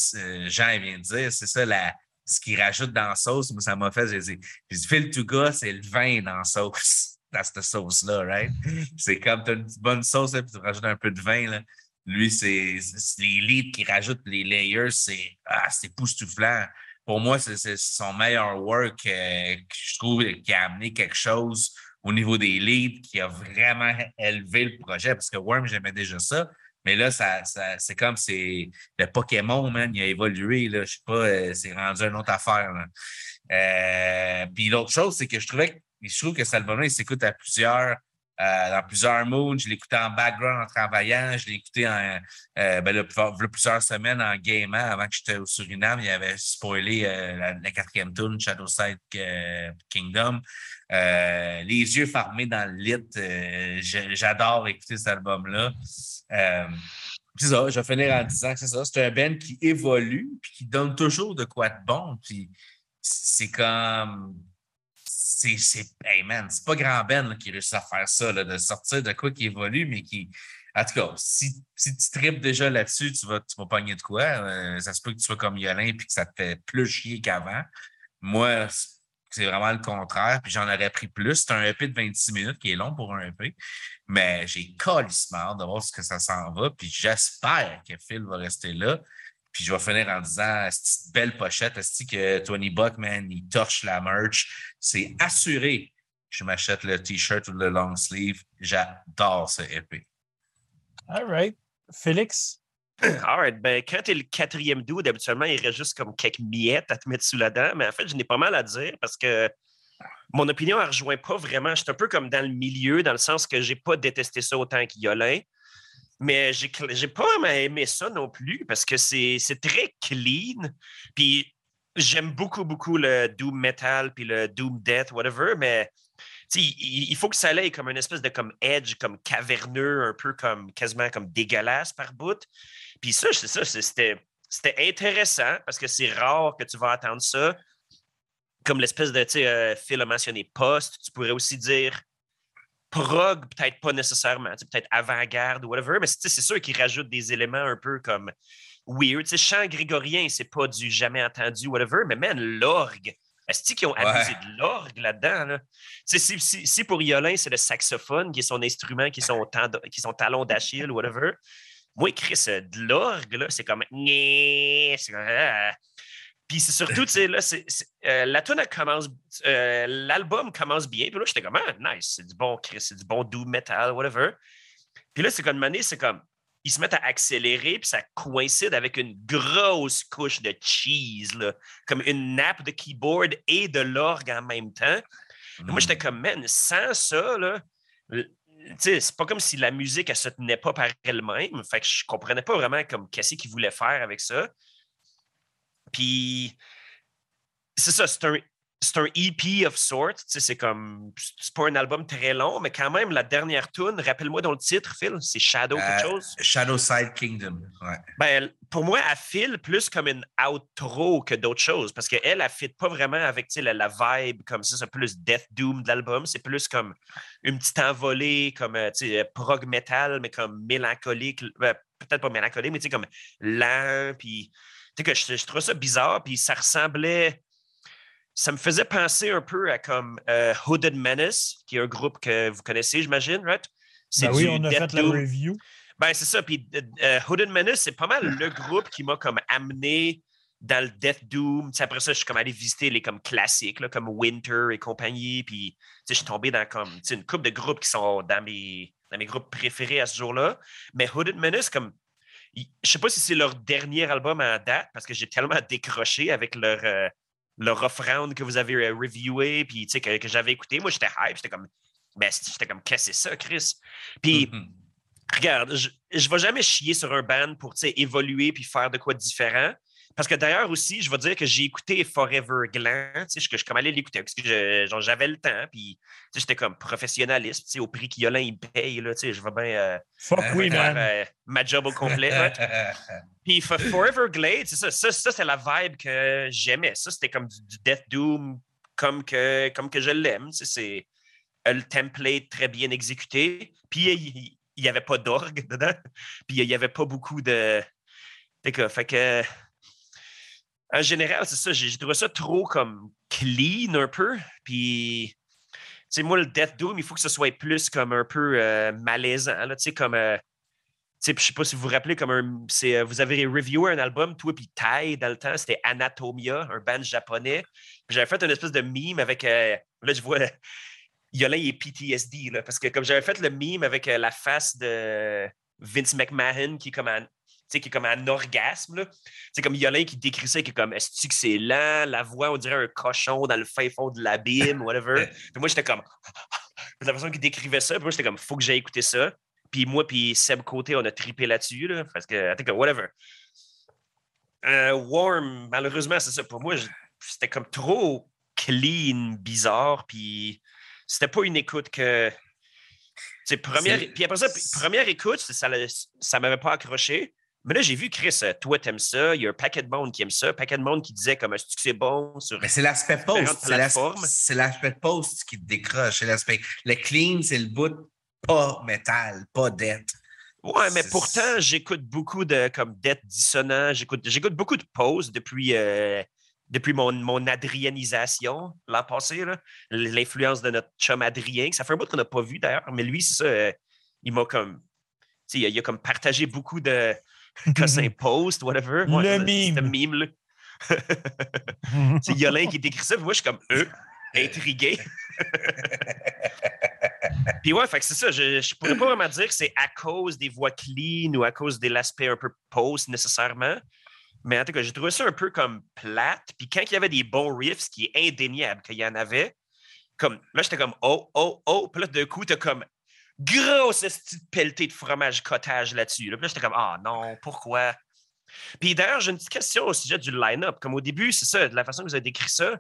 Jean vient de dire, c'est ça la, ce qu'il rajoute dans la sauce. Moi, ça m'a fait, j'ai dit, j'ai dit, c'est le vin dans la sauce, dans cette sauce-là, right? C'est comme tu as une bonne sauce, là, puis tu rajoutes un peu de vin, là. Lui, c'est les leads qui rajoutent les layers, c'est ah, c'est époustouflant. Pour moi, c'est son meilleur work euh, je trouve qui a amené quelque chose au niveau des leads qui a vraiment élevé le projet. Parce que Worm, j'aimais déjà ça. Mais là, ça, ça, c'est comme c'est le Pokémon, man, il a évolué. Là, je sais pas, euh, c'est rendu une autre affaire. Euh, puis l'autre chose, c'est que je trouvais que je trouve que cet il s'écoute à plusieurs euh, dans plusieurs moods. Je l'écoutais en background en travaillant. Je l'ai écouté en, euh, ben plusieurs semaines en gaming avant que j'étais au Suriname. Il avait spoilé euh, la, la quatrième tune, Shadowside Kingdom. Les yeux fermés dans le lit. J'adore écouter cet album-là. C'est ça, je vais finir en disant que c'est ça. C'est un band qui évolue puis qui donne toujours de quoi de bon. Puis c'est comme. C'est. c'est- c'est pas grand Ben qui réussit à faire ça, là, de sortir de quoi qui évolue, mais qui. En tout cas, si, si tu tripes déjà là-dessus, tu vas, tu vas pogner de quoi. Euh, ça se peut que tu sois comme Yolin et que ça te fait plus chier qu'avant. Moi, c'est vraiment le contraire. Puis j'en aurais pris plus. C'est un EP de 26 minutes qui est long pour un EP. Mais j'ai calissement hâte de voir ce que ça s'en va. Puis j'espère que Phil va rester là. Puis je vais finir en disant cette belle pochette, est que Tony Buckman, il torche la merch. C'est assuré que je m'achète le t-shirt ou le long sleeve. J'adore ce EP. All right. Félix? All right. Ben, quand tu es le quatrième dude, habituellement, il reste juste comme quelques miettes à te mettre sous la dent. Mais en fait, je n'ai pas mal à dire parce que mon opinion ne rejoint pas vraiment. Je suis un peu comme dans le milieu, dans le sens que j'ai pas détesté ça autant qu'Yolin. Mais j'ai j'ai pas vraiment aimé ça non plus parce que c'est très clean. Puis j'aime beaucoup, beaucoup le Doom Metal puis le Doom Death, whatever, mais il, il faut que ça aille comme une espèce de comme edge, comme caverneux, un peu comme quasiment comme dégueulasse par bout. Puis ça, c'est ça, c'était intéressant parce que c'est rare que tu vas attendre ça. Comme l'espèce de, tu sais, euh, Phil a mentionné post, tu pourrais aussi dire prog, peut-être pas nécessairement, peut-être avant-garde ou whatever, mais c'est sûr qu'il rajoute des éléments un peu comme weird. Tu sais, chant grégorien, c'est pas du jamais entendu, whatever, mais man, l'orgue. Est-ce qu'ils ont abusé de l'orgue là-dedans? Là? Si, si, si pour Yolin, c'est le saxophone qui est son instrument, qui est son, qui est son talon d'Achille, whatever, moi, Chris, euh, de l'orgue, c'est comme. C'est comme, ah. Puis c'est surtout, tu sais, là, c'est, euh, la tune commence. euh, l'album commence bien. Puis là, j'étais comme, ah, nice, c'est du bon Chris, c'est du bon doom metal, whatever. Puis là, c'est comme, une année, c'est comme. Ils se mettent à accélérer, puis ça coïncide avec une grosse couche de cheese, là, comme une nappe de keyboard et de l'orgue en même temps. Moi, j'étais comme, man, sans ça, là, l- tu sais, c'est pas comme si la musique, elle se tenait pas par elle-même. Fait que je comprenais pas vraiment comme qu'est-ce qu'il voulait faire avec ça. Puis, c'est ça, c'est un, EP of sorts. Tu sais, c'est comme, c'est pas un album très long, mais quand même, la dernière tune, rappelle-moi dans le titre, Phil, c'est Shadow quelque Euh, chose? Shadowside Kingdom. Ouais. Ben, pour moi, elle file plus comme une outro que d'autres choses parce qu'elle, elle fit pas vraiment avec tu sais, la, la vibe comme ça. C'est plus Death Doom de l'album. C'est plus comme une petite envolée, comme euh, tu sais, prog metal, mais comme mélancolique. Ben, Peut-être pas mélancolique, mais tu sais, comme lent. Puis, que je, je trouve ça bizarre. Puis, ça ressemblait. Ça me faisait penser un peu à comme euh, Hooded Menace, qui est un groupe que vous connaissez, j'imagine, right? C'est Ben oui, on a Death fait la review. Ben, c'est ça. Puis euh, Hooded Menace, c'est pas mal le groupe qui m'a comme amené dans le Death Doom. Après ça, je suis comme allé visiter les comme classiques, là, comme Winter et compagnie. Puis, je suis tombé dans comme, une couple de groupes qui sont dans mes, dans mes groupes préférés à ce jour-là. Mais Hooded Menace, comme, je sais pas si c'est leur dernier album en date, parce que j'ai tellement décroché avec leur, euh, leur off-round que vous avez euh, reviewé, puis, que, que j'avais écouté. Moi, j'étais hype. J'étais comme, ben, j'étais comme, qu'est-ce que c'est ça, Chris? Puis, Mhm. regarde, je ne vais jamais chier sur un band pour évoluer puis faire de quoi de différent. Parce que d'ailleurs aussi, je vais dire que j'ai écouté Forever Gland, tu sais, je, je suis comme allé l'écouter parce que j'avais le temps, puis tu sais, j'étais comme professionnaliste, tu sais, au prix qu'Yolin il paye, là, tu sais, je vais bien euh, Fuck oui, faire man. euh, ma job au complet. Puis For- Forever Glade, c'est ça, ça, ça c'est la vibe que j'aimais. Ça, c'était comme du, du Death Doom comme que, comme que je l'aime. C'est le template très bien exécuté. Puis il n'y avait pas d'orgue dedans. Puis il n'y avait pas beaucoup de. Fait que, fait que, en général, c'est ça, j'ai trouvé ça trop comme clean un peu. Puis, tu sais, moi, le Death Doom, il faut que ce soit plus comme un peu euh, malaisant, tu sais, comme. euh, je sais pas si vous vous rappelez, comme un, euh, vous avez reviewé un album, toi puis Tai, dans le temps, c'était Anatomia, un band japonais. J'avais fait une espèce de meme avec, euh, là, je vois, Yolin, est PTSD, là, parce que comme j'avais fait le meme avec la face de Vince McMahon qui est comme un, sais, qui est comme un orgasme, là. C'est comme Yolin qui décrit ça, qui est comme, est-ce que c'est lent, la voix, on dirait un cochon dans le fin fond de l'abîme, whatever. Puis moi, j'étais comme, la façon qu'il décrivait ça, puis moi, j'étais comme, faut que j'aille écouter ça. Puis moi, puis Seb Côté, on a tripé là-dessus, là, parce que, I think, whatever. Euh, Warm, malheureusement, c'est ça. Pour moi, c'était comme trop clean, bizarre, puis c'était pas une écoute que. première, puis après ça, première écoute, ça ne m'avait pas accroché. Mais là, j'ai vu, Chris, euh, toi, t'aimes ça. Il y a un paquet de monde qui aime ça. Un paquet de monde qui disait comme est-ce que c'est bon sur. Mais c'est l'aspect post. C'est l'aspect post qui te décroche. C'est l'aspect. Le clean, c'est le bout pas métal, pas dette. Ouais, mais pourtant, j'écoute beaucoup de comme Death Dissonant. J'écoute, j'écoute beaucoup de pauses depuis, euh, depuis mon, mon adrianisation l'an passé. L'influence de notre chum Adrien, que ça fait un bout qu'on n'a pas vu d'ailleurs, mais lui, c'est ça. euh, il m'a comme. tu sais, Il a, il a comme partagé beaucoup de cossins posts, whatever. Le c'est- mime. c'est mime, là. C'est Yolin qui décrit ça, puis moi, je suis comme eux, intrigué. puis ouais, fait que c'est ça. Je, je pourrais pas vraiment dire que c'est à cause des voix clean ou à cause de l'aspect un peu post nécessairement. Mais en tout cas, j'ai trouvé ça un peu comme plate. Puis quand il y avait des bons riffs, ce qui est indéniable qu'il y en avait, comme là, j'étais comme oh, oh, oh. Puis là, d'un coup, t'as comme grosse petite pelletée de fromage cottage là-dessus. là. Puis là, j'étais comme ah non, pourquoi? Puis d'ailleurs, j'ai une petite question au sujet du line-up. Comme au début, c'est ça, de la façon que vous avez décrit ça.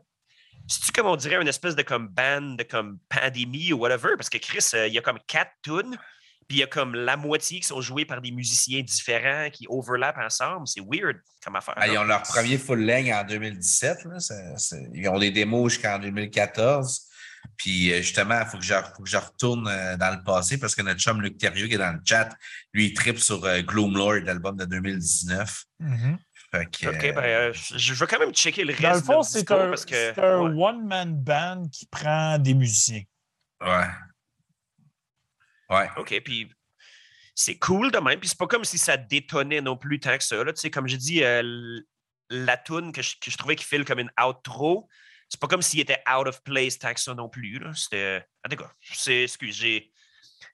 C'est-tu comme on dirait une espèce de comme band de comme pandémie ou whatever? Parce que Chris, euh, il y a comme quatre tunes, puis il y a comme la moitié qui sont jouées par des musiciens différents qui overlappent ensemble. C'est weird comme affaire. Ah, ils ont leur premier full length en 2017. là. Ils ont des démos jusqu'en 2014. Puis euh, justement, il faut, que je- faut que je retourne euh, dans le passé parce que notre chum Luc Thérieux qui est dans le chat, lui, il tripe sur euh, Gloom Lord, l'album de 2019. Mhm. Fait que, OK, ben, euh, je je veux quand même checker le reste Dans le de fond, c'est un, parce que, c'est un ouais. one-man band qui prend des musiciens. ouais. Ouais. OK, puis c'est cool de même. Puis c'est pas comme si ça détonnait non plus tant que ça. Là. Tu sais, comme j'ai dit, euh, la tune que je, que je trouvais qui file comme une outro, c'est pas comme s'il était out of place tant que ça non plus. là. C'était. En tout cas, c'est. Excuse, j'ai.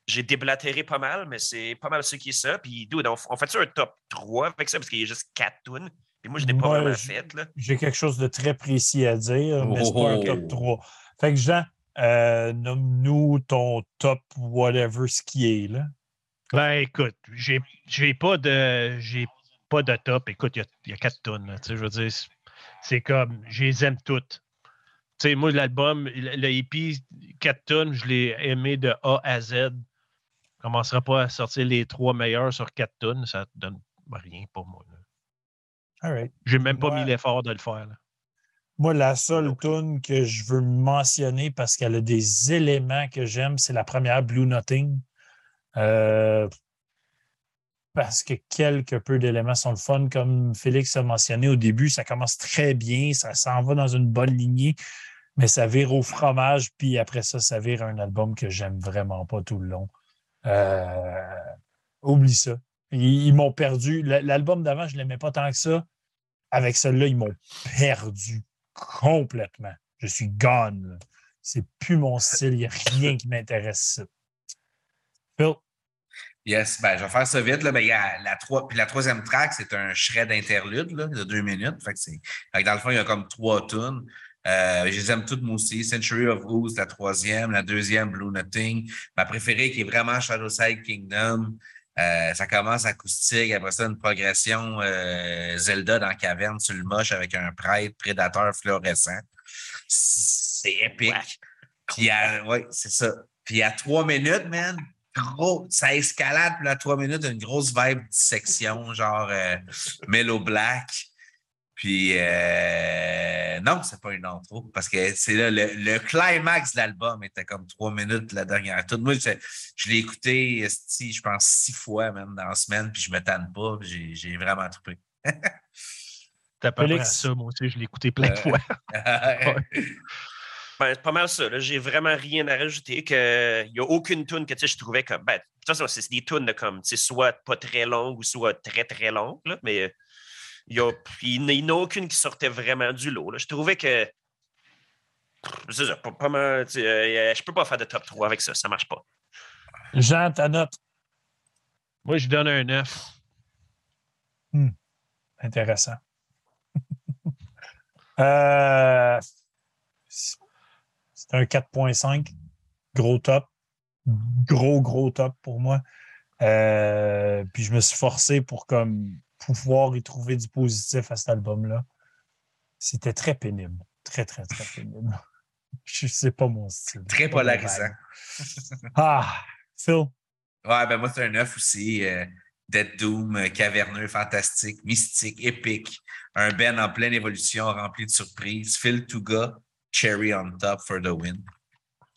J'ai déblatéré pas mal, mais c'est pas mal ce qui est ça. Puis, dude, on, on fait-tu un top 3 avec ça? Parce qu'il y a juste 4 tunes. Puis moi, je n'ai pas Ouais, vraiment fait. Là. J'ai quelque chose de très précis à dire, mais c'est pas un top 3. Fait que Jean, euh, nomme-nous ton top whatever ce qui est là. Ben, écoute, j'ai j'ai pas de j'ai pas de top. Écoute, il y a, il y a quatre tonnes. là, tu sais, Je veux dire, c'est- c'est comme, je les aime toutes. Tu sais, moi, l'album, le, EP, 4 tonnes, je l'ai aimé de A à Z. Je commencera pas à sortir les trois meilleurs sur 4 tonnes. Ça donne rien pour moi. là. All right. J'ai même pas Ouais. mis l'effort de le faire. là. Moi, la seule tune que je veux mentionner parce qu'elle a des éléments que j'aime, c'est la première Blue Nothing. Euh, parce que quelques peu d'éléments sont le fun. Comme Félix a mentionné au début, ça commence très bien, ça s'en va dans une bonne lignée, mais ça vire au fromage, puis après ça, ça vire un album que j'aime vraiment pas tout le long. Euh, oublie ça. Ils, m'ont perdu. L'album d'avant, je ne l'aimais pas tant que ça. Avec celui-là, ils m'ont perdu complètement. Je suis gone. C'est plus mon style. Il n'y a rien qui m'intéresse. Phil, Yes, ben, je vais faire ça vite. Là. Ben, il y a la, trois, puis la troisième track, c'est un shred interlude là, de deux minutes. Fait que c'est, fait que dans le fond, il y a comme trois tunes. Euh, je les aime toutes, moi aussi. Century of Ooze, la troisième. La deuxième, Blue Nothing. Ma préférée, qui est vraiment Shadowside Kingdom. Euh, ça commence acoustique. Après ça, une progression euh, Zelda dans la caverne sur le moche avec un prêtre prédateur fluorescent. C'est épique. Ouais. Puis, à, ouais, c'est ça. Puis à trois minutes, man, gros, ça escalade. Puis à trois minutes, une grosse vibe dissection, genre euh, Mellow Black. Puis euh, non, c'est pas une intro parce que c'est là le, le climax de l'album était comme trois minutes la dernière. Tout moi, je, je l'ai écouté, je pense six fois même dans la semaine, puis je me tanne pas. puis J'ai, j'ai vraiment peu près Félix. ça, moi aussi, je l'ai écouté plein de fois. Ben, c'est pas mal ça. là. J'ai vraiment rien à rajouter. Que... Il n'y a aucune tune que tu sais, je trouvais comme. Ben, de toute façon, c'est des tunes comme, soit pas très longues ou soit très, très longues. là, mais euh, il y a- il n'y en a aucune qui sortait vraiment du lot. là. Je trouvais que. C'est ça, pas, pas mal, tu sais, euh, je peux pas faire de top 3 avec ça, ça marche pas. Jean, ta note? Moi, je donne un 9. Intéressant. Euh, c'est un 4.5. Gros top. gros, gros top pour moi. Euh, puis je me suis forcé pour comme pouvoir y trouver du positif à cet album-là. C'était très pénible. Très, très, très pénible. Je sais pas mon style. Très polarisant. Ah, Phil? Ouais, ben moi, c'est un 9 aussi. euh, Dead Doom, euh, caverneux, fantastique, mystique, épique. Un Ben en pleine évolution, rempli de surprises. Phil Touga, Cherry on top for the win.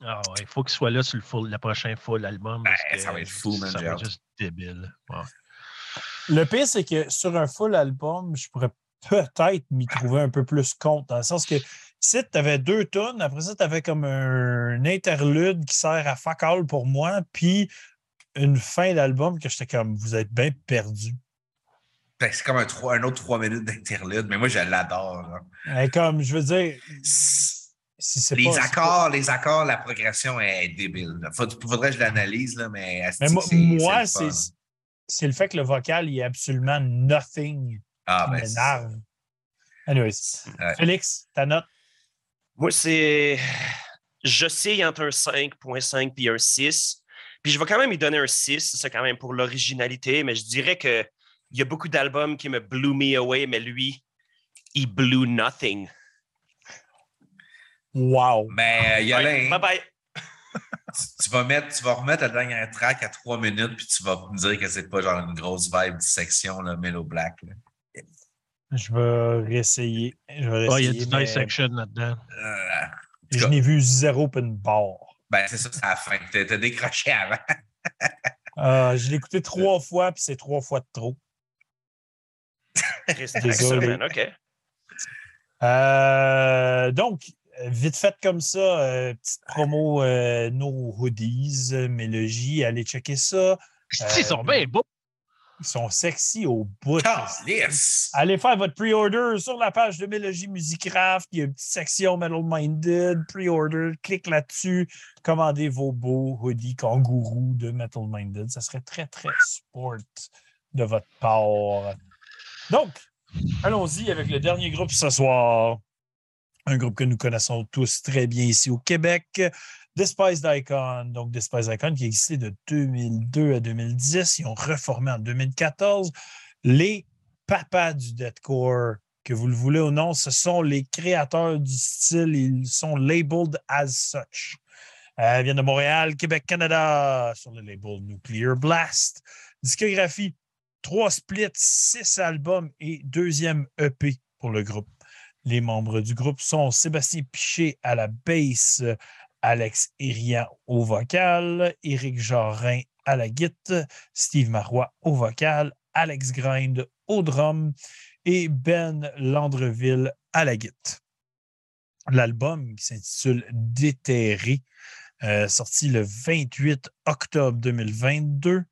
Ah ouais, il faut qu'il soit là sur le full, le prochain full album. Ben, ça va être fou, man, Ça va être juste débile. Ouais. Le pire, c'est que sur un full album, je pourrais peut-être m'y trouver un peu plus compte, dans le sens que si tu avais deux tonnes, après ça, tu avais comme un interlude qui sert à fuck all pour moi, puis une fin d'album que j'étais comme, vous êtes bien perdu. Ben, c'est comme un, trois- un autre trois minutes d'interlude, mais moi, je l'adore. là. Comme, je veux dire, si c'est Les pas. c'est accords, les accords, la progression est débile. Faut- faudrait que je l'analyse, là, mais, Mais moi, c'est- moi, le c'est fun. c'est le fait que le vocal, il est absolument nothing Ah, qui ben, c'est- m'énerve. Anyways, Ouais. Félix, ta note? Moi, c'est. Je sais entre un 5.5 puis un 6. Puis je vais quand même lui donner un 6, c'est quand même pour l'originalité, mais je dirais que il y a beaucoup d'albums qui me blew me away, mais lui, il blew nothing. Wow! Mais euh, Yolin, Bye bye. tu, tu vas mettre, tu vas remettre la dernière track à trois minutes, puis tu vas me dire que c'est pas genre une grosse vibe dissection, là, Mellow Black. là. Je vais réessayer. Je vais Ah, il y a du mais dissection là-dedans. Euh, Je n'ai vu zéro pin bar. ben, c'est ça, c'est à la fin. T'as décroché avant. Euh, je l'ai écouté trois fois, puis c'est trois fois de trop. Désolé. man. OK. Euh, donc, vite fait comme ça, euh, petite promo, euh, nos hoodies, euh, Mélogie, allez checker ça. Ils sont bien beaux. Ils sont sexy au bout. Yes! Allez faire votre pre-order sur la page de Mélogie Musicraft. Il y a une petite section Metal Minded, pre-order. Clique là-dessus. Commandez vos beaux hoodies kangourous de Metal Minded. Ça serait très, très sport de votre part. Donc, allons-y avec le dernier groupe ce soir. Un groupe que nous connaissons tous très bien ici au Québec. Despised Icon. Donc, Despised Icon qui existait de 2002 à 2010. Ils ont reformé en 2014. Les papas du deathcore, que vous le voulez ou non, ce sont les créateurs du style. Ils sont labeled as such. Euh, viennent de Montréal, Québec, Canada, sur le label Nuclear Blast. Discographie, trois splits, six albums et deuxième EP pour le groupe. Les membres du groupe sont Sébastien Piché à la basse, Alex Irian au vocal, Éric Jarin à la guitare, Steve Marois au vocal, Alex Grind au drum et Ben Landreville à la guitare. L'album qui s'intitule Déterré, euh, sorti le 28 octobre 2022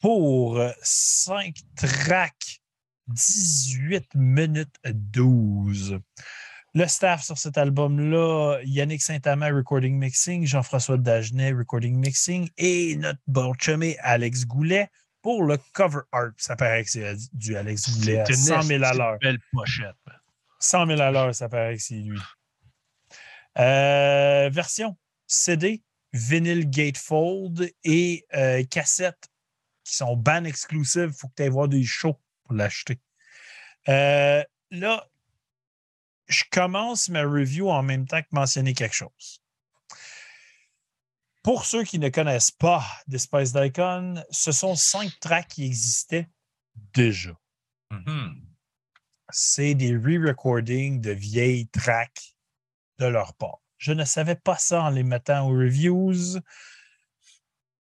pour 5 tracks, 18 minutes 12. Le staff sur cet album-là, Yannick Saint-Amand, Recording Mixing, Jean-François Dagenet, Recording Mixing, et notre bon chumé Alex Goulet pour le cover art. Ça paraît que c'est du Alex Goulet à C'est une 100 000 à l'heure. belle pochette. man. 100 000 à l'heure, ça paraît que c'est lui. Euh, version CD, vinyle gatefold et euh, cassette qui sont ban exclusives. Il faut que tu ailles voir des shows pour l'acheter. Euh, là, je commence ma review en même temps que mentionner quelque chose. Pour ceux qui ne connaissent pas Despised Icon, ce sont cinq tracks qui existaient déjà Mhm. c'est des re-recordings de vieilles tracks de leur part. Je ne savais pas ça en les mettant aux reviews.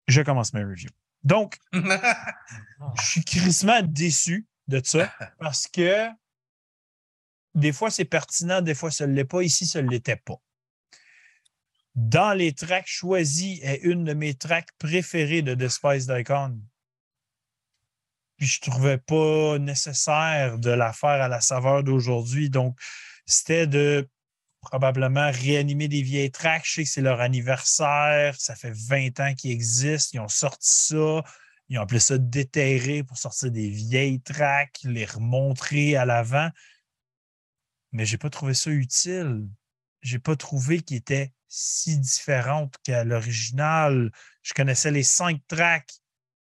Je commence mes reviews. Donc, je suis crissement déçu de ça parce que des fois, c'est pertinent, des fois, ça ne l'est pas. Ici, ça ne l'était pas. Dans les tracks choisis est une de mes tracks préférées de Despised Icon. Puis je ne trouvais pas nécessaire de la faire à la saveur d'aujourd'hui. Donc, c'était de probablement réanimer des vieilles tracks. Je sais que c'est leur anniversaire. Ça fait 20 ans qu'ils existent. Ils ont sorti ça. Ils ont appelé ça déterrer pour sortir des vieilles tracks, les remontrer à l'avant. Mais je n'ai pas trouvé ça utile. j'ai pas trouvé qu'il était si différente qu'à l'original. Je connaissais les cinq tracks.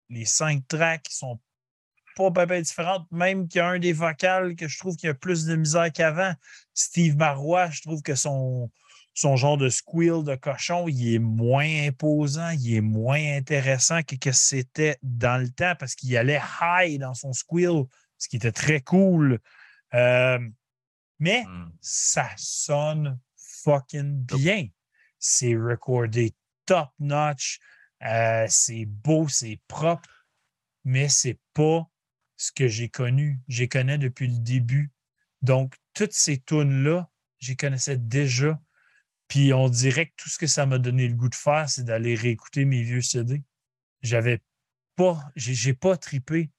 Les cinq tracks sont pas bien différentes, même qu'il y a un des vocales que je trouve qu'il y a plus de misère qu'avant. Steve Marois, je trouve que son, son genre de squeal de cochon, il est moins imposant, il est moins intéressant que, que c'était dans le temps parce qu'il allait high dans son squeal, ce qui était très cool. Euh, mais Hmm. ça sonne fucking bien. C'est recordé top notch, euh, c'est beau, c'est propre, mais c'est pas ce que j'ai connu. J'ai connais depuis le début. Donc, toutes ces tunes-là, j'y connaissais déjà. Puis on dirait que tout ce que ça m'a donné le goût de faire, c'est d'aller réécouter mes vieux CD. J'avais pas, j'ai pas tripé.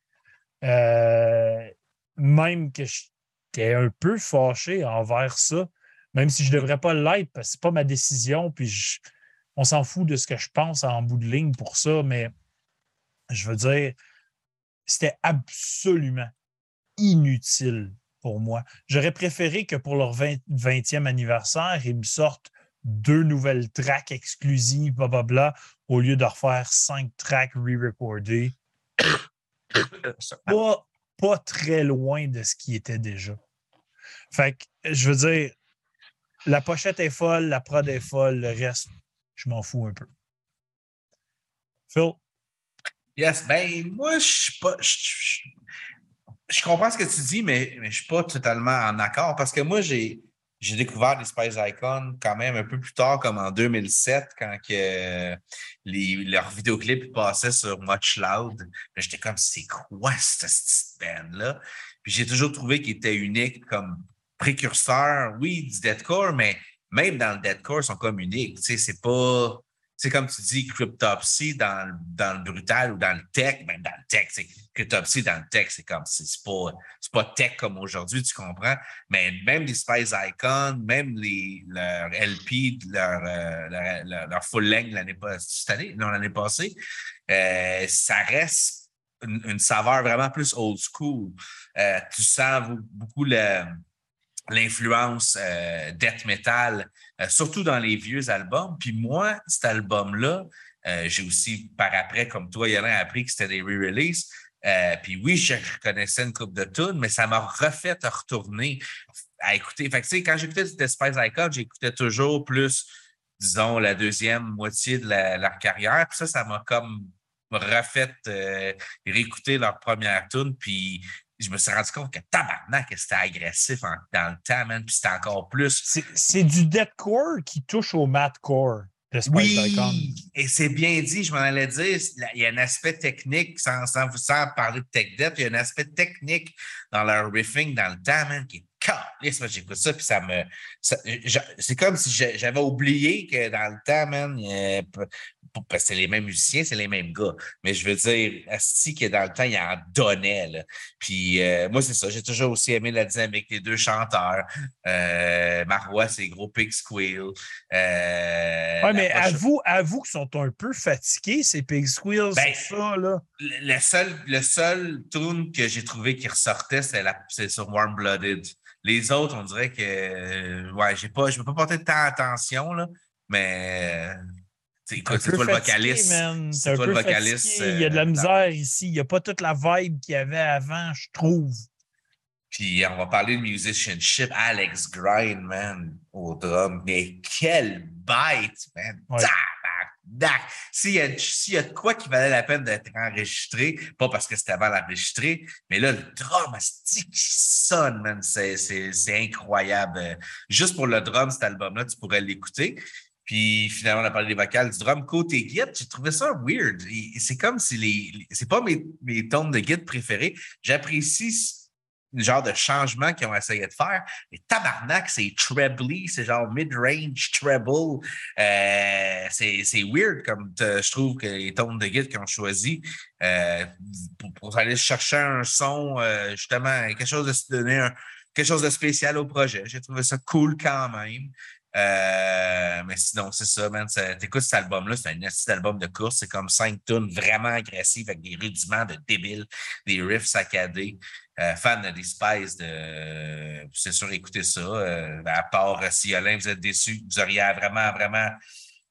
Euh, même que j'étais un peu fâché envers ça, même si je ne devrais pas l'être, parce que c'est pas ma décision, puis on s'en fout de ce que je pense en bout de ligne pour ça, mais je veux dire, c'était absolument inutile pour moi. J'aurais préféré que pour leur 20 20e anniversaire, ils me sortent deux nouvelles tracks exclusives, blablabla, au lieu de refaire cinq tracks re-recordés. Pas, pas très loin de ce qui était déjà. Fait que, je veux dire, la pochette est folle, la prod est folle, le reste, je m'en fous un peu. Phil, Yes, ben moi, je suis pas. Je, comprends ce que tu dis, mais, mais je suis pas totalement en accord parce que moi, j'ai. J'ai découvert les Spice Icons quand même un peu plus tard, comme en 2007, quand que, les, leurs vidéoclips passaient sur Much Loud. J'étais comme, c'est quoi cette petite band-là? Puis j'ai toujours trouvé qu'il était unique comme précurseur, oui, du deathcore, mais même dans le deathcore, ils sont comme uniques. Tu sais, c'est pas. C'est comme tu dis, Cryptopsy dans, dans le brutal ou dans le tech, même dans le tech, c'est Cryptopsy dans le tech, c'est comme, c'est pas, pas tech comme aujourd'hui, tu comprends? Mais même les Spice Icons, même les, leur LP, leur, euh, leur, leur- leur full length l'année pas- cette année, non, l'année passée, euh, ça reste une, saveur vraiment plus old school. Euh, tu sens beaucoup le- l'influence euh, death metal, euh, surtout dans les vieux albums. Puis moi, cet album-là, euh, j'ai aussi, par après, comme toi, Yann, appris que c'était des re-releases. Puis oui, je reconnaissais une coupe de tunes, mais ça m'a refait retourner à écouter. Fait que, quand j'écoutais The Spice Icon, j'écoutais toujours plus, disons, la deuxième moitié de leur carrière. Puis ça, ça m'a comme refait réécouter leur première tune. Puis je me suis rendu compte que tabarnak, c'était agressif en- dans le temps, man. Puis c'était encore plus. c'est du deathcore qui touche au mathcore de Spice Icon. Oui, et c'est bien dit, je m'en allais dire, il y a un aspect technique, sans, sans, sans parler de tech debt, il y a un aspect technique dans leur riffing dans le temps, man, qui est calisse. Moi, j'écoute ça, puis ça me. c'est comme si j'avais oublié que dans le temps, man, euh, parce que c'est les mêmes musiciens, c'est les mêmes gars. Mais je veux dire, Asti, que dans le temps, il en donnait, là. Puis euh, moi, c'est ça, j'ai toujours aussi aimé la dynamique des deux chanteurs. Euh, Marois, c'est gros pig squeal. Euh, la mais prochaine- avoue, avoue qu'ils sont un peu fatigués, ces Pig Squeals, Ben, sur ça, là. le seul, le seul tune que j'ai trouvé qui ressortait, c'est la- c'est sur Warm Blooded. Les autres, on dirait que ouais, j'ai pas, je ne peux pas porter tant attention, là, mais écoute, c'est toi le vocaliste. C'est toi le vocaliste. Il y a de la euh, misère ici. Il n'y a pas toute la vibe qu'il y avait avant, je trouve. Puis on va parler de musicianship. Alex Grind, man, au drum. Mais quelle bête, man. Ouais. S'il y, y a de quoi qui valait la peine d'être enregistré, pas parce que c'était avant l'enregistrer, mais là, le drum, c'est qui sonne, man. C'est incroyable. Euh, Juste pour le drum, cet album-là, tu pourrais l'écouter. Puis finalement, on a parlé des vocales du drum. Côté guide, j'ai trouvé ça weird. C'est comme si les. les- c'est pas mes, mes tones de guide préférés. J'apprécie le genre de changement qu'ils ont essayé de faire. Mais tabarnak, c'est trebly, c'est genre mid-range treble. Euh, c'est, weird comme je trouve que les tones de guide qu'ils ont choisi euh, pour, pour aller chercher un son, euh, justement, quelque chose de se donner un- quelque chose de spécial au projet. J'ai trouvé ça cool quand même. Euh, mais sinon, c'est ça, man. T'écoutes cet album-là, c'est un petit album de course. C'est comme cinq tunes vraiment agressives avec des rudiments de débiles, des riffs saccadés. Euh, fan de des Spice, de... c'est sûr, écoutez ça. Euh, à part euh, si Alain, vous êtes déçu, vous auriez vraiment, vraiment.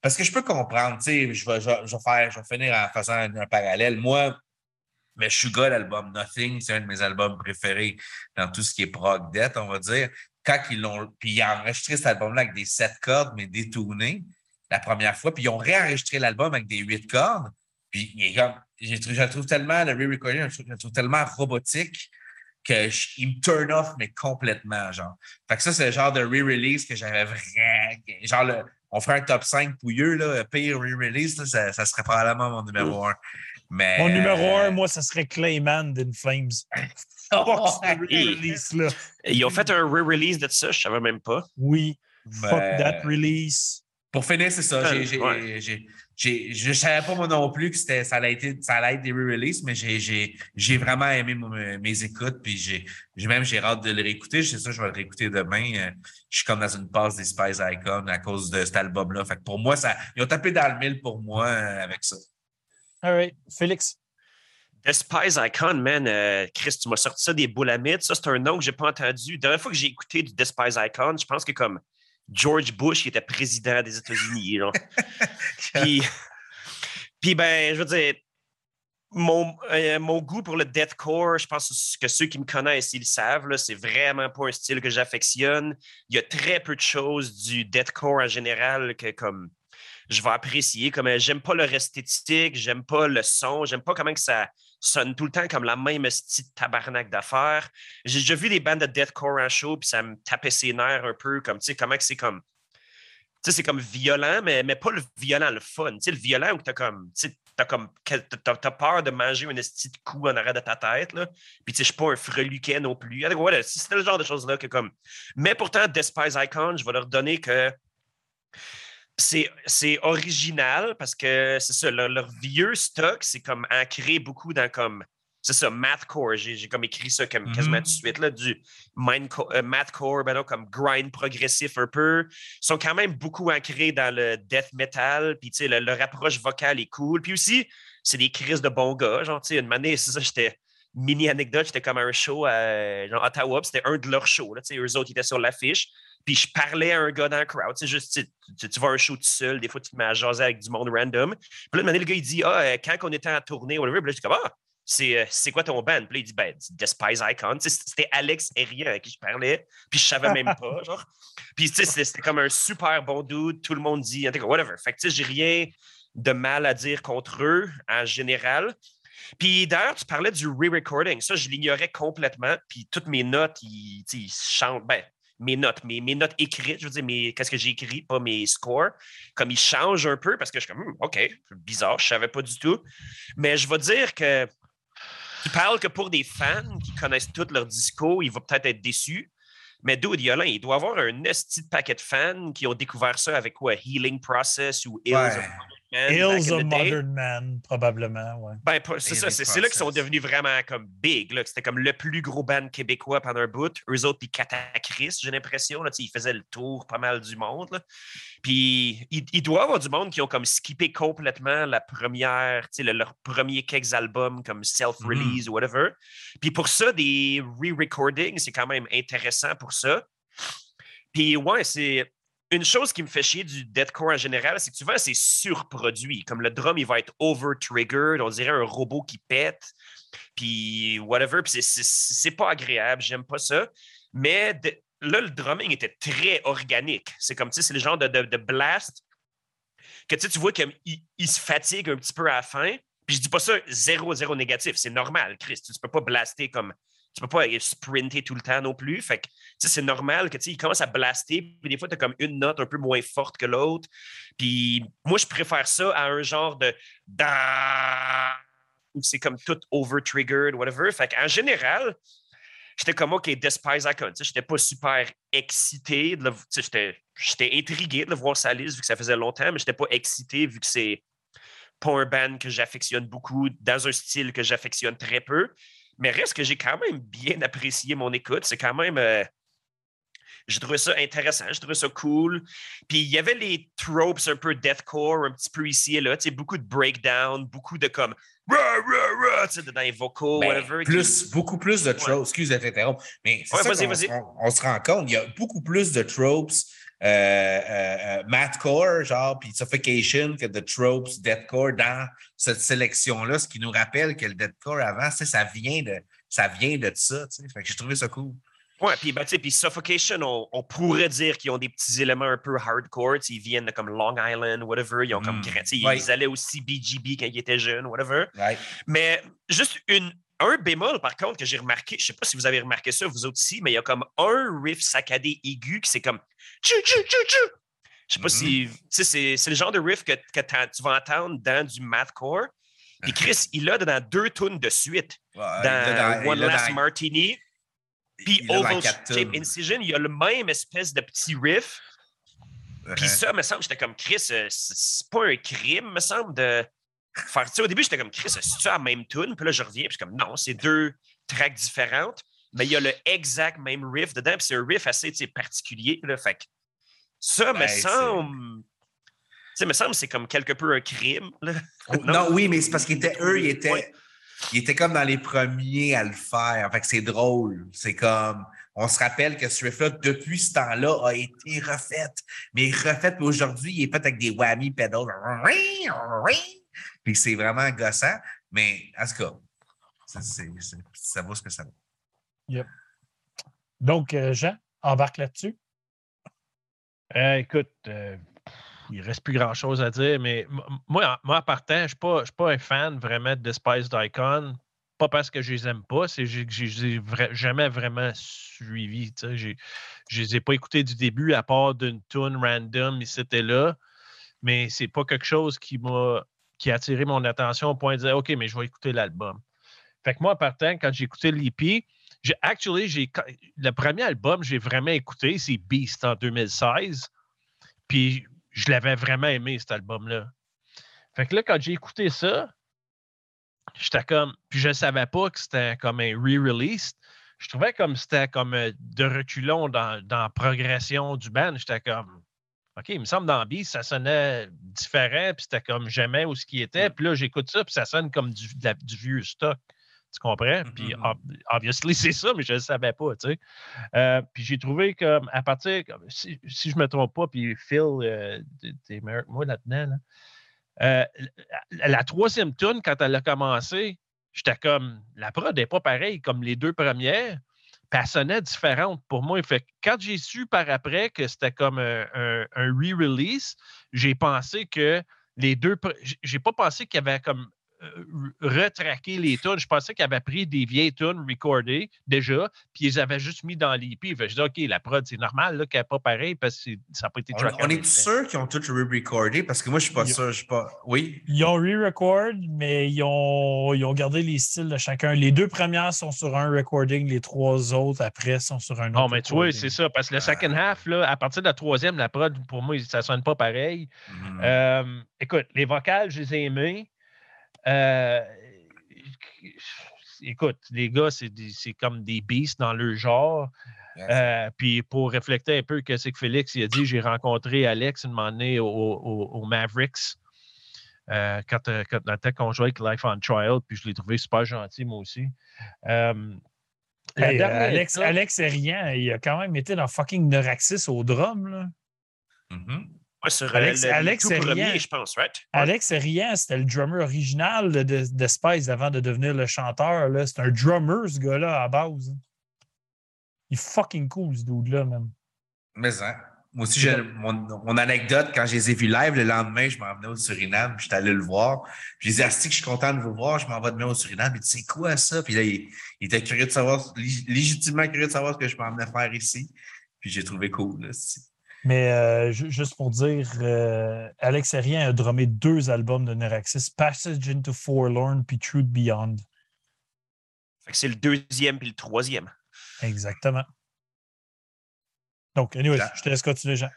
Parce que je peux comprendre, tu sais, je vais, je, vais- je vais je finir en faisant un, parallèle. Moi, mais Suga, l'album Nothing, c'est un de mes albums préférés dans tout ce qui est prog death, on va dire. Quand ils l'ont. Puis ils ont enregistré cet album-là avec des sept cordes, mais détournées la première fois. Puis ils ont réenregistré l'album avec des huit cordes. Puis il est comme. Je le trouve tellement, le re-recording, je, le trouve tellement robotique que je- il me turn off, mais complètement, genre. Fait que ça, c'est le genre de re-release que j'avais vraiment. Genre, le- on ferait un top 5 pouilleux, là, pire re-release, ça, ça serait probablement mon numéro 1. Mais, Mon numéro un, moi, ça serait Clayman d'In Flames. Fuck ce release-là. Ils ont fait un re-release de ça, je savais même pas. Oui. Fuck Mais- that release. Pour finir, c'est ça. J'ai, j'ai, Ouais. j'ai- j'ai- je ne savais pas moi non plus que c'était, ça, allait être, ça allait être des re-releases, mais j'ai, j'ai, j'ai vraiment aimé mon- mes écoutes. Puis j'ai, j'ai même j'ai hâte de le réécouter. C'est ça, je vais le réécouter demain. Euh, Je suis comme dans une passe des Spice Icons à cause de cet album-là. Fait que pour moi, ça, ils ont tapé dans le mille pour moi euh, avec ça. All right. Félix. Despise Icon, man, euh, Chris, tu m'as sorti ça des boules à. Ça, c'est un nom que j'ai pas entendu. La dernière fois que j'ai écouté du Despise Icon, je pense que comme George Bush, qui était président des États-Unis. puis, puis, ben, je veux dire, mon, euh, mon goût pour le deathcore, je pense que ceux qui me connaissent, ils le savent, là, c'est vraiment pas un style que j'affectionne. Il y a très peu de choses du deathcore en général que comme je vais apprécier. Comme euh, j'aime pas leur esthétique, j'aime pas le son, j'aime pas comment que ça sonne tout le temps comme la même petite tabarnak d'affaires. J'ai déjà vu des bandes de deathcore en show, puis ça me tapait ses nerfs un peu, comme tu sais, comment c'est comme. Tu sais, c'est comme violent, mais, mais pas le violent, le fun. Tu sais, le violent où t'as comme. T'as comme. T'as, peur de manger un esti de coup en arrière de ta tête, là. Puis tu sais, je suis pas un freluquet non plus. Voilà, c'était le genre de choses-là que comme. Mais pourtant, Despise Icon, je vais leur donner que c'est, original parce que c'est ça, leur, leur vieux stock, c'est comme ancré beaucoup dans comme. C'est ça, mathcore. J'ai, j'ai comme écrit ça comme quasiment tout de suite, là, du euh, mathcore, ben non, comme grind progressif un peu. Ils sont quand même beaucoup ancrés dans le death metal, puis tu sais, le- leur approche vocale est cool. Puis aussi, c'est des crises de bons gars. Genre, tu sais, une année, c'est ça, j'étais. Mini anecdote, j'étais comme à un show à Ottawa, c'était un de leurs shows. Là, eux autres, ils étaient sur l'affiche. Puis je parlais à un gars dans le crowd. Sais, juste, tu, tu, vas un show tout seul, des fois, tu te mets à jaser avec du monde random. Puis là, année, le gars, il dit Ah, euh, quand on était en tournée, whatever, puis là, je dis comme Ah, c'est, euh, c'est quoi ton band? Puis là, il dit Ben, c'est Despise Icon. C'était Alex Herrier avec qui je parlais, puis je savais même pas, genre. Puis c'était, comme un super bon dude, tout le monde dit, whatever. Fait que tu sais, j'ai rien de mal à dire contre eux en général. Puis d'ailleurs, tu parlais du re-recording. Ça, je l'ignorais complètement. Puis toutes mes notes, ils, ils chantent. Ben, mes notes, mes, mes notes écrites, je veux dire, mes, qu'est-ce que j'ai écrit, pas mes scores, comme ils changent un peu parce que je suis comme, Hmm, OK, bizarre, je savais pas du tout. Mais je vais dire que tu parles que pour des fans qui connaissent tout leur disco, ils vont peut-être être déçus. Mais dude, Yolin, il doit avoir un esti de paquet de fans qui ont découvert ça avec quoi? Healing Process ou Hills Ouais. of Hills of. Modern Man, probablement, ouais. Ben, c'est ça, c'est là qu'ils sont devenus vraiment comme big. C'était comme le plus gros band québécois pendant un bout. Eux autres, puis Catacris, j'ai l'impression. là, tu sais, Ils faisaient le tour pas mal du monde. là. Puis il, il doit y avoir du monde qui ont comme skippé complètement la première, tu sais, le- leur premier quelques albums comme self-release ou whatever. Puis pour ça, des re-recordings, c'est quand même intéressant pour ça. Puis ouais, c'est une chose qui me fait chier du deathcore en général, c'est que souvent c'est surproduit. Comme le drum, il va être over-triggered, on dirait un robot qui pète, puis whatever. Puis c'est- pas agréable, j'aime pas ça. Mais là, le drumming était très organique. C'est comme, tu c'est le genre de, blast que tu vois qu'il il se fatigue un petit peu à la fin. Puis je dis pas ça zéro, zéro négatif. C'est normal, Chris. Tu peux pas blaster comme. Tu peux pas sprinter tout le temps non plus. Fait que, c'est normal que, il commence à blaster. Puis des fois, tu as comme une note un peu moins forte que l'autre. Puis moi, je préfère ça à un genre de. où c'est comme tout over-triggered, whatever. Fait qu'en général, j'étais comme, OK, Despise Icon. J'étais pas super excité. J'étais intrigué de le voir sa liste vu que ça faisait longtemps, mais j'étais pas excité vu que c'est pas un band que j'affectionne beaucoup, dans un style que j'affectionne très peu. Mais reste que j'ai quand même bien apprécié mon écoute. C'est quand même. euh, J'ai trouvé ça intéressant, j'ai trouvé ça cool. Puis il y avait les tropes un peu deathcore, un petit peu ici et là, tu sais, beaucoup de breakdown, beaucoup de comme rah, rah, rah, tu sais, dans les vocaux, Ben, whatever. qui- plus, beaucoup plus de tropes. Excuse de t'interrompre, mais Ouais, ça on, se rend compte. Il y a beaucoup plus de tropes euh, euh, euh, genre, puis suffocation que de tropes deathcore dans cette sélection-là, ce qui nous rappelle que le deathcore avant, ça vient de ça vient de ça. Fait que j'ai trouvé ça cool. Ouais, puis, ben, Suffocation, on, on pourrait dire qu'ils ont des petits éléments un peu hardcore. Ils viennent de comme Long Island, whatever. Ils ont comme Mm. Ouais. Ils allaient aussi BGB quand ils étaient jeunes, whatever. Right? Mais juste une, un bémol, par contre, que j'ai remarqué, je sais pas si vous avez remarqué ça, vous autres aussi, mais il y a comme un riff saccadé aigu qui c'est comme tchou tchou tchou tchou. Je sais pas si. Sais, c'est, c'est le genre de riff que, tu vas entendre dans du mathcore. Puis Chris, il l'a dans deux tunes de suite. Ouais, Dans One Last dans- Martini. Puis Oval Shape. Incision, il y a le même espèce de petit riff. Puis Uh-huh. ça, me semble, j'étais comme Chris, euh, c'est pas un crime, me semble, de faire. Tu sais, au début, j'étais comme Chris, c'est-tu la même tune? Puis là, je reviens, puis je suis comme non, c'est deux tracks différentes, mais il y a le exact même riff dedans, puis c'est un riff assez particulier. Là, fait que ça me Ben, semble. Tu me semble que c'est comme quelque peu un crime. là. Non, oui, mais c'est parce qu'ils étaient, eux, ils étaient, Ouais. ils étaient comme dans les premiers à le faire. Fait que c'est drôle. C'est comme, on se rappelle que ce riff-là, depuis ce temps-là, a été refait. Mais refait, aujourd'hui, il est fait avec des whammy pedals. Puis c'est vraiment gossant. Mais, en tout cas, c'est- c'est- c'est- ça vaut ce que ça vaut. Donc, euh, Jean, embarque là-dessus. Euh, écoute, euh, il reste plus grand-chose à dire, mais m- moi, en, moi, en partant, je ne suis, pas- un fan vraiment de Spice Icon. Pas parce que je les aime pas, c'est que j'ai- j'ai- vra- jamais vraiment suivi. J'ai- Je les ai pas écoutés du début, à part d'une tune random, ici et là. Mais c'est pas quelque chose qui m'a qui a attiré mon attention au point de dire OK, mais je vais écouter l'album. Fait que moi, en partant, quand j'ai écouté l'EP, j'ai actually, j'ai le premier album que j'ai vraiment écouté, c'est Beast en 2016. Puis je l'avais vraiment aimé, cet album-là. Fait que là, quand j'ai écouté ça, j'étais comme. Puis je ne savais pas que c'était comme un re-release. Je trouvais comme c'était comme euh, de reculons dans, dans la progression du band. J'étais comme. OK, il me semble dans ça sonnait différent, puis c'était comme jamais où ce qui était. Puis là, j'écoute ça, puis ça sonne comme du, de la- du vieux stock. Tu comprends? Puis, Mhm. ob- obviously, c'est ça, mais je ne le savais pas, tu sais. Euh, puis j'ai trouvé comme, à partir, si, si je ne me trompe pas, puis Phil, euh, t'es- t'es meilleur que moi là-dedans, là. Euh, la, la troisième tune, quand elle a commencé, j'étais comme, la prod n'est pas pareille comme les deux premières, elle sonnait différente pour moi. Quand j'ai su par après que c'était comme un, un- un re-release, j'ai pensé que les deux. J'ai pas pensé qu'il y avait comme euh, retraqué les tunes. Je pensais qu'ils avaient pris des vieilles tunes recordées déjà, puis ils avaient juste mis dans que Je dis, OK, la prod, c'est normal là, qu'elle n'est pas pareille parce que ça n'a pas été On, tracké. on en est sûr qu'ils ont tous re-recordé? Parce que moi, je suis pas Ils- sûr. Je suis pas. Oui? Ils ont re-record, mais ils ont, ils ont gardé les styles de chacun. Les deux premières sont sur un recording, les trois autres après sont sur un autre. Non, mais tu vois, c'est ça. Parce que le second Ah. half, là, à partir de la troisième, la prod, pour moi, ça ne sonne pas pareil. Mhm. Euh, écoute, les vocales, je les ai aimés. Euh, écoute, les gars, c'est comme des beasts dans leur genre. Yes. Euh, puis pour refléter un peu que c'est que Félix il a dit, j'ai rencontré Alex une moment donné au, au- au Mavericks. euh, quand, euh, quand, dans le temps qu'on jouait avec Life on Trial, puis je l'ai trouvé super gentil, moi aussi. Euh, Hey, euh, Alex, tune- Alex est rien. Il a quand même été dans fucking Neuraxis au drum. Là. Mhm. Ouais, sur euh, Alex- le, le Alex, tout premier, rien. je pense, right? Ouais. Alex Rian, c'était le drummer original de, de, de Spice avant de devenir le chanteur. là. C'est un drummer, ce gars-là, à base. Il est fucking cool, ce dude-là, même. Mais hein. Moi aussi, j'ai mon, mon anecdote, quand je les ai vus live, le lendemain, je m'en venais au Suriname, puis j'étais allé le voir. Puis j'ai dit, Asti, que je suis content de vous voir, je m'en vais demain au Suriname. Puis c'est quoi ça? Puis là, il, il était curieux de savoir, lég- légitimement curieux de savoir ce que je m'en venais faire ici. Puis j'ai trouvé cool. Là, Mais euh, ju- juste pour dire, euh, Alex Rian a drummé deux albums de Neuraxis, Passage into Forlorn puis Truth Beyond. Fait que c'est le deuxième puis le troisième. Exactement. Donc, anyway, je te laisse continuer, Jean.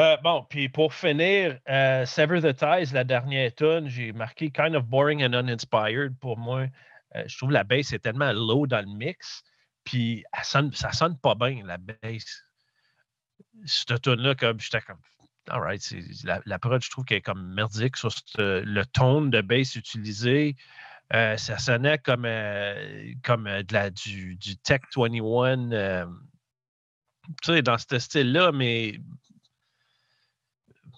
Euh, bon, puis pour finir, euh, Sever the Ties, la dernière tune, j'ai marqué kind of boring and uninspired pour moi. Euh, je trouve la bass est tellement low dans le mix, puis elle sonne, ça sonne pas bien, la bass. Cette tune-là, comme j'étais comme. Alright, la, la prod, je trouve qu'elle est comme merdique sur le tone de bass utilisé. Euh, ça sonnait comme, euh, comme euh, de la, du, du Tech 21. tu sais, dans ce style-là, mais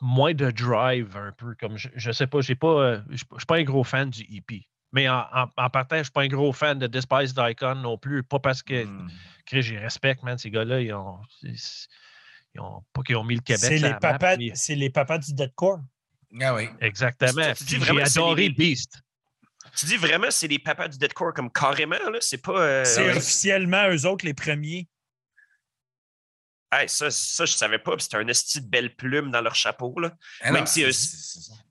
moins de drive un peu. Comme je, je sais pas, j'ai pas, je ne suis pas un gros fan du EP. Mais en, en, partant, je ne suis pas un gros fan de Despised Icon non plus. Pas parce que, mmh. j'y respecte, man. Ces gars-là, ils ont, ils ont pas qu'ils ont mis le Québec. C'est les, papas, c'est les papas du deadcore. Ah oui. Exactement. J'ai adoré Beast. Tu dis vraiment c'est les papas du deadcore comme carrément, là? C'est pas. Euh, c'est officiellement eux autres les premiers. Hey, ça, ça, je savais pas. C'était un style de belle plume dans leur chapeau. Là. Ah même, si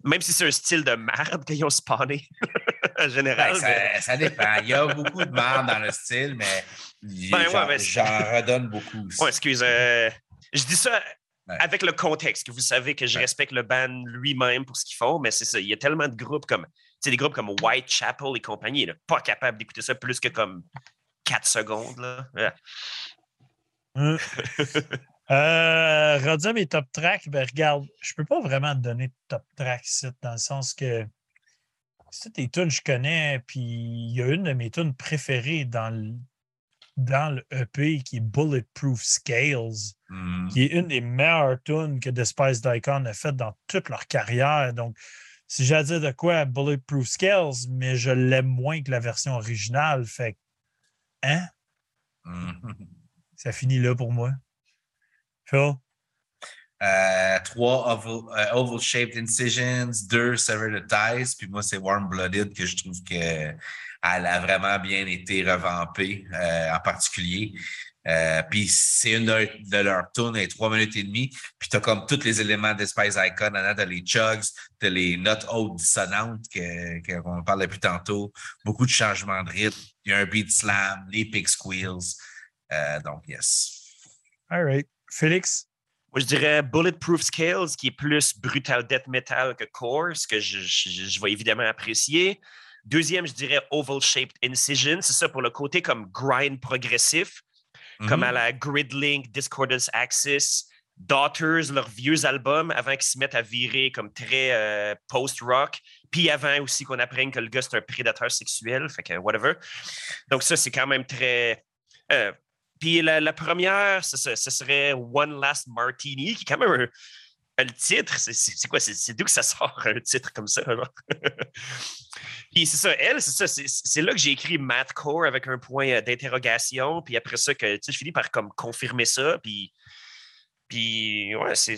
même si c'est un style de merde qu'ils ont spawné. en général. Ben, ça, dépend. Il y a beaucoup de merde dans le style, mais ben, j'en redonne beaucoup. Ouais, excuse. Euh, je dis ça avec le contexte, que vous savez que je respecte le band lui-même pour ce qu'ils font, mais c'est ça. Il y a tellement de groupes comme. Tu des groupes comme Whitechapel et compagnie, là, pas capable d'écouter ça plus que comme 4 secondes. Là. Hum. euh, mes top tracks, ben regarde, je peux pas vraiment te donner de top tracks ici, dans le sens que c'est tes tunes je connais, puis il y a une de mes tunes préférées dans le, dans le EP qui est Bulletproof Scales, mmh. qui est une des meilleures tunes que Despised Icon a faites dans toute leur carrière. Donc, si j'ai à dire de quoi Bulletproof Scales, mais je l'aime moins que la version originale, fait hein? Mmh. Ça finit là pour moi. Phil? Euh, trois oval, euh, oval, shaped incisions, deux severed ties, puis moi c'est warm blooded que je trouve que elle a vraiment bien été revampée euh, en particulier. Euh, puis c'est une de, leurs tunes, et trois minutes et demie. Puis tu as comme tous les éléments de Spice Icon, tu as les chugs, tu as les notes hautes dissonantes qu'on parle depuis tantôt, beaucoup de changements de rythme, il y a un beat slam, les pick squeals. Euh, donc, yes. All right. Félix? Moi, je dirais Bulletproof Scales, qui est plus brutal death metal que core, ce que je, je vais évidemment apprécier. Deuxième, je dirais Oval Shaped Incision. C'est ça pour le côté comme grind progressif, comme à mhm. la Gridlink, Discordance Axis, Daughters, leurs vieux albums, avant qu'ils se mettent à virer comme très euh, post-rock. Puis avant aussi qu'on apprenne que le gars, c'est un prédateur sexuel. Fait que whatever. Donc, ça, c'est quand même très. Euh, puis la, première, ce, serait One Last Martini, qui est quand même un, le titre, c'est quoi? C'est d'où que ça sort un titre comme ça? puis c'est ça, elle, c'est ça, c'est là que j'ai écrit Mathcore avec un point euh, d'interrogation, puis après ça, que je finis par comme confirmer ça, puis, puis ouais, c'est.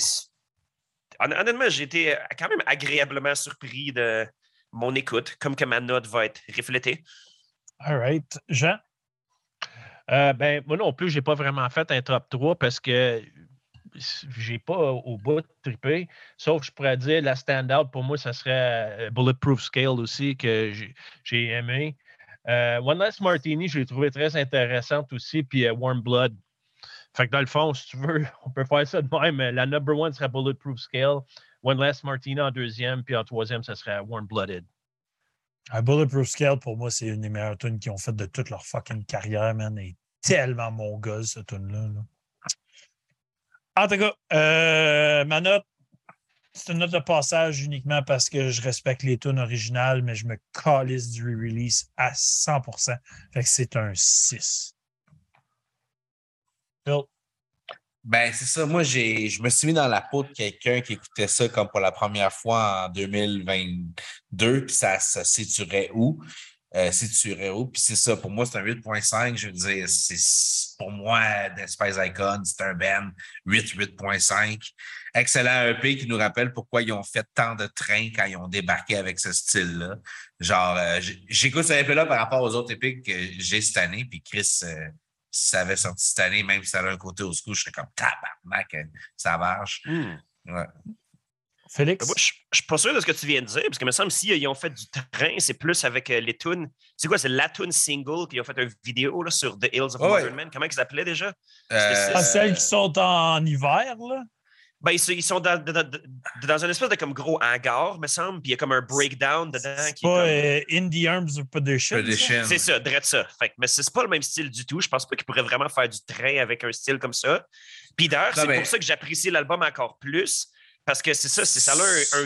Honnêtement, j'ai été euh, quand même agréablement surpris de mon écoute, comme que ma note va être reflétée. All right. Jean? Euh, ben, moi non plus, je n'ai pas vraiment fait un top 3 parce que j'ai pas au bout de triper. Sauf je pourrais dire la standout pour moi, ça serait euh, Bulletproof Scale aussi que j'ai aimé. Euh, One Last Martini, je l'ai trouvé très intéressante aussi, puis euh, Warm Blood. Fait que dans le fond, si tu veux, on peut faire ça de même. La number one serait Bulletproof Scale, One Last Martini en deuxième, puis en troisième, ça serait Warm Blooded. Un Bulletproof Scale, pour moi, c'est une des meilleures tunes qu'ils ont faites de toute leur fucking carrière, man. Et tellement mon gars, ce tune-là. là en tout cas, euh, ma note, c'est une note de passage uniquement parce que je respecte les tunes originales, mais je me calisse du re-release à 100%. Fait que c'est un 6. Phil? Ben, c'est ça. Moi, j'ai, je me suis mis dans la peau de quelqu'un qui écoutait ça comme pour la première fois en 2022, puis ça, ça situerait où? Euh, situerait où? Puis c'est ça, pour moi, c'est un 8.5. Je veux dire, c'est pour moi, The Spice Icon, c'est un Ben 8, 8.5. Excellent EP qui nous rappelle pourquoi ils ont fait tant de trains quand ils ont débarqué avec ce style-là. Genre, euh, j'écoute ce EP-là par rapport aux autres EP que j'ai cette année, puis Chris, euh, si ça avait sorti cette année, même si ça avait un côté au school, je serais comme tabarnak, euh, ça marche. Hmm. Ouais. Félix? je, ne suis pas sûr de ce que tu viens de dire, parce que me semble si ils ont fait du train, c'est plus avec euh, les tunes. C'est quoi? C'est la tune single, puis ils ont fait une vidéo là, sur The Hills of oh, Modern Man. Comment ils s'appelaient déjà? Euh, celles qui sont en hiver, là? Ben, ils, sont- ils sont dans, dans, dans une espèce de comme gros hangar, me semble, puis il y a comme un breakdown dedans. C'est pas comme- euh, Indie Arms of Perdition. C'est ça, drette ça. Fait mais c'est pas le même style du tout. Je pense pas qu'il pourrait vraiment faire du train avec un style comme ça. Puis d'ailleurs, c'est mais- pour ça que j'apprécie l'album encore plus. Parce que c'est ça, c'est ça là un,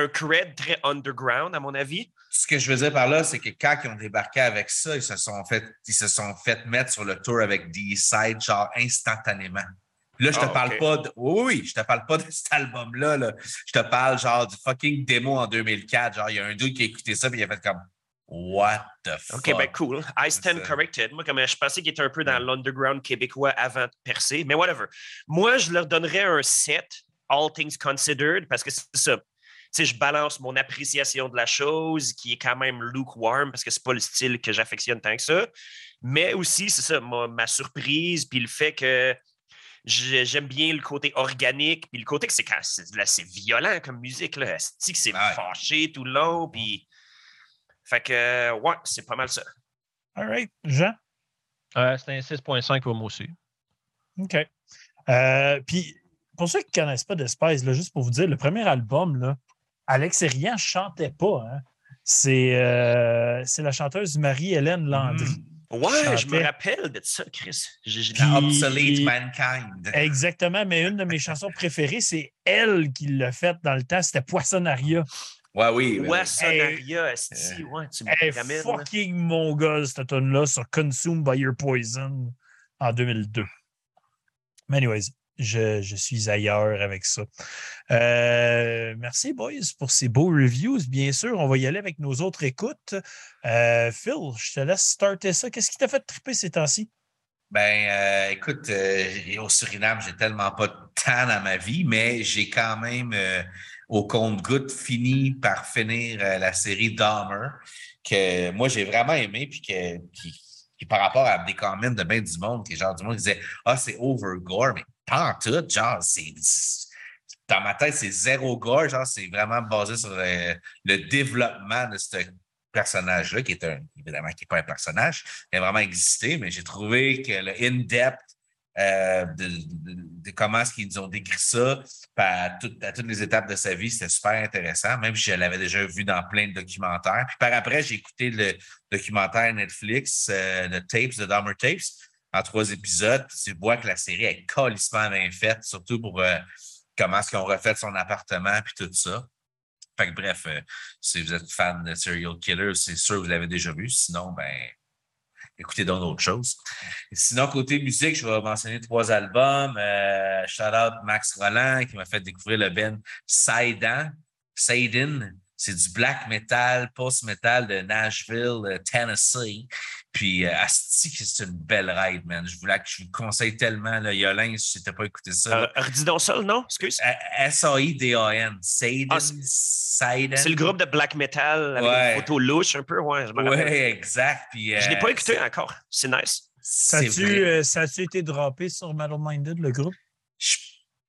un, un cred très underground, à mon avis. Ce que je veux dire par là, c'est que quand ils ont débarqué avec ça, ils se sont fait, ils se sont fait mettre sur le tour avec D-Side, genre instantanément. Là, je te Ah, parle pas de. Oui, oui, je te parle pas de cet album-là. là. Je te parle genre du fucking démo en 2004. Genre, il y a un dude qui a écouté ça, puis il a fait comme What the fuck? OK, ben cool. I stand corrected. Moi, comme je pensais qu'il était un peu dans l'underground québécois avant de percer, mais whatever. Moi, je leur donnerais un 7, all things considered, parce que c'est ça. Tu sais, je balance mon appréciation de la chose, qui est quand même lukewarm, parce que c'est pas le style que j'affectionne tant que ça. Mais aussi, c'est ça, ma, ma surprise, puis le fait que j'ai- j'aime bien le côté organique, puis le côté que c'est quand c'est là, c'est violent comme musique, là. C'est que c'est Ouais. fâché tout le long, puis. Fait que, ouais, c'est pas mal ça. All right. Jean? Euh, c'est un 6.5 pour moi aussi. OK. Euh, puis, pour ceux qui ne connaissent pas d'Espèce, là, juste pour vous dire, le premier album, là, Alex et Rien ne chantait pas. hein. C'est euh, c'est la chanteuse Marie-Hélène Landry. Mm. Ouais, je me rappelle de ça, Chris. J'ai- Obsolete Mankind. Exactement, mais une de mes chansons préférées, c'est elle qui l'a faite dans le temps. C'était Poissonnaria. Ouais, oui. oui. Wassonaria, esti, ouais, tu me est là. fucking mongole, cette tune-là, sur Consumed by Your Poison en 2002. Mais anyways, je, suis ailleurs avec ça. Euh, merci, boys, pour ces beaux reviews. Bien sûr, on va y aller avec nos autres écoutes. Euh, Phil, je te laisse starter ça. Qu'est-ce qui t'a fait triper ces temps-ci? Ben, euh, écoute, au Suriname, j'ai tellement pas de temps dans ma vie, mais j'ai quand même, au compte-goutte, fini par finir la série Dahmer, que moi, j'ai vraiment aimé, puis que, qui, par rapport à des comments de bien du monde, que genre du monde disait Ah, c'est over gore, mais pas en tout, genre, c'est. Dans ma tête, c'est zéro gore, genre, c'est vraiment basé sur euh, le développement de ce personnage-là, qui est un, évidemment, qui n'est pas un personnage, il a vraiment existé, mais j'ai trouvé que le in-depth euh, de, comment est-ce qu'ils ont décrit ça à, tout- à toutes les étapes de sa vie, c'était super intéressant, même si je l'avais déjà vu dans plein de documentaires. Puis par après, j'ai écouté le documentaire Netflix euh, de Tapes, de Dahmer Tapes, en trois épisodes. Tu vois que la série est colissement bien faite, surtout pour euh, comment est-ce qu'ils ont refait son appartement, puis tout ça. Fait que bref, euh, si vous êtes fan de Serial Killer, c'est sûr que vous l'avez déjà vu. Sinon, ben, écoutez donc d'autres choses. Sinon, côté musique, je vais mentionner trois albums. Euh, shout out Max Roland qui m'a fait découvrir le band Saidan. Saiden. C'est du black metal, post-metal de Nashville, Tennessee. Puis, euh, Asti, c'est une belle ride, man. Je, voulais, je vous le conseille tellement. Là, Yolin, si tu n'as pas écouté ça. Euh, redis donc ça, le nom, excuse. Euh, S-A-I-D-A-N. Saiden. Ah, c'est- le groupe de black metal avec Ouais. une photo louche un peu, ouais, je me rappelle. Oui, exact. Puis, Je l'ai euh, pas écouté encore. C'est nice. Ça a-tu euh, été droppé sur Metal Minded, le groupe? Je-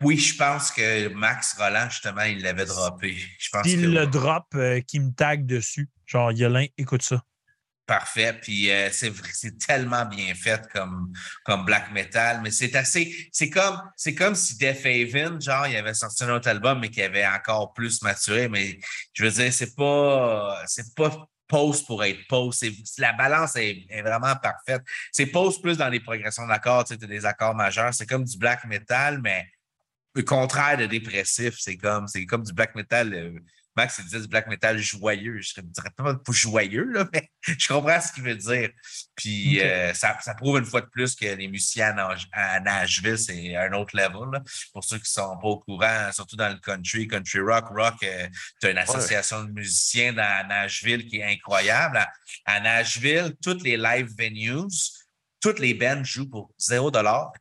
Oui, je pense que Max Roland, justement, il l'avait droppé. Je pense que le drop euh, qui me tag dessus. Genre, Yolin, écoute ça. Parfait. Puis euh, c'est c'est tellement bien fait comme, comme black metal, mais c'est assez. C'est comme, c'est comme si Def Haven, genre, il avait sorti un autre album, mais qui avait encore plus maturé. Mais je veux dire, c'est pas. C'est pas post pour être post. C'est- La balance est, vraiment parfaite. C'est post plus dans les progressions d'accords, tu sais, des accords majeurs. C'est comme du black metal, mais le contraire de dépressif. C'est comme, c'est comme du black metal. euh, Max, il disait du black metal joyeux. Je ne dirais pas joyeux, là, mais je comprends ce qu'il veut dire. Puis euh, ça, ça prouve une fois de plus que les musiciens à Nashville, c'est un autre level. là. Pour ceux qui ne sont pas au courant, surtout dans le country, country rock, rock, tu as une association de musiciens dans Nashville qui est incroyable. À, à Nashville, toutes les live venues, toutes les bands jouent pour 0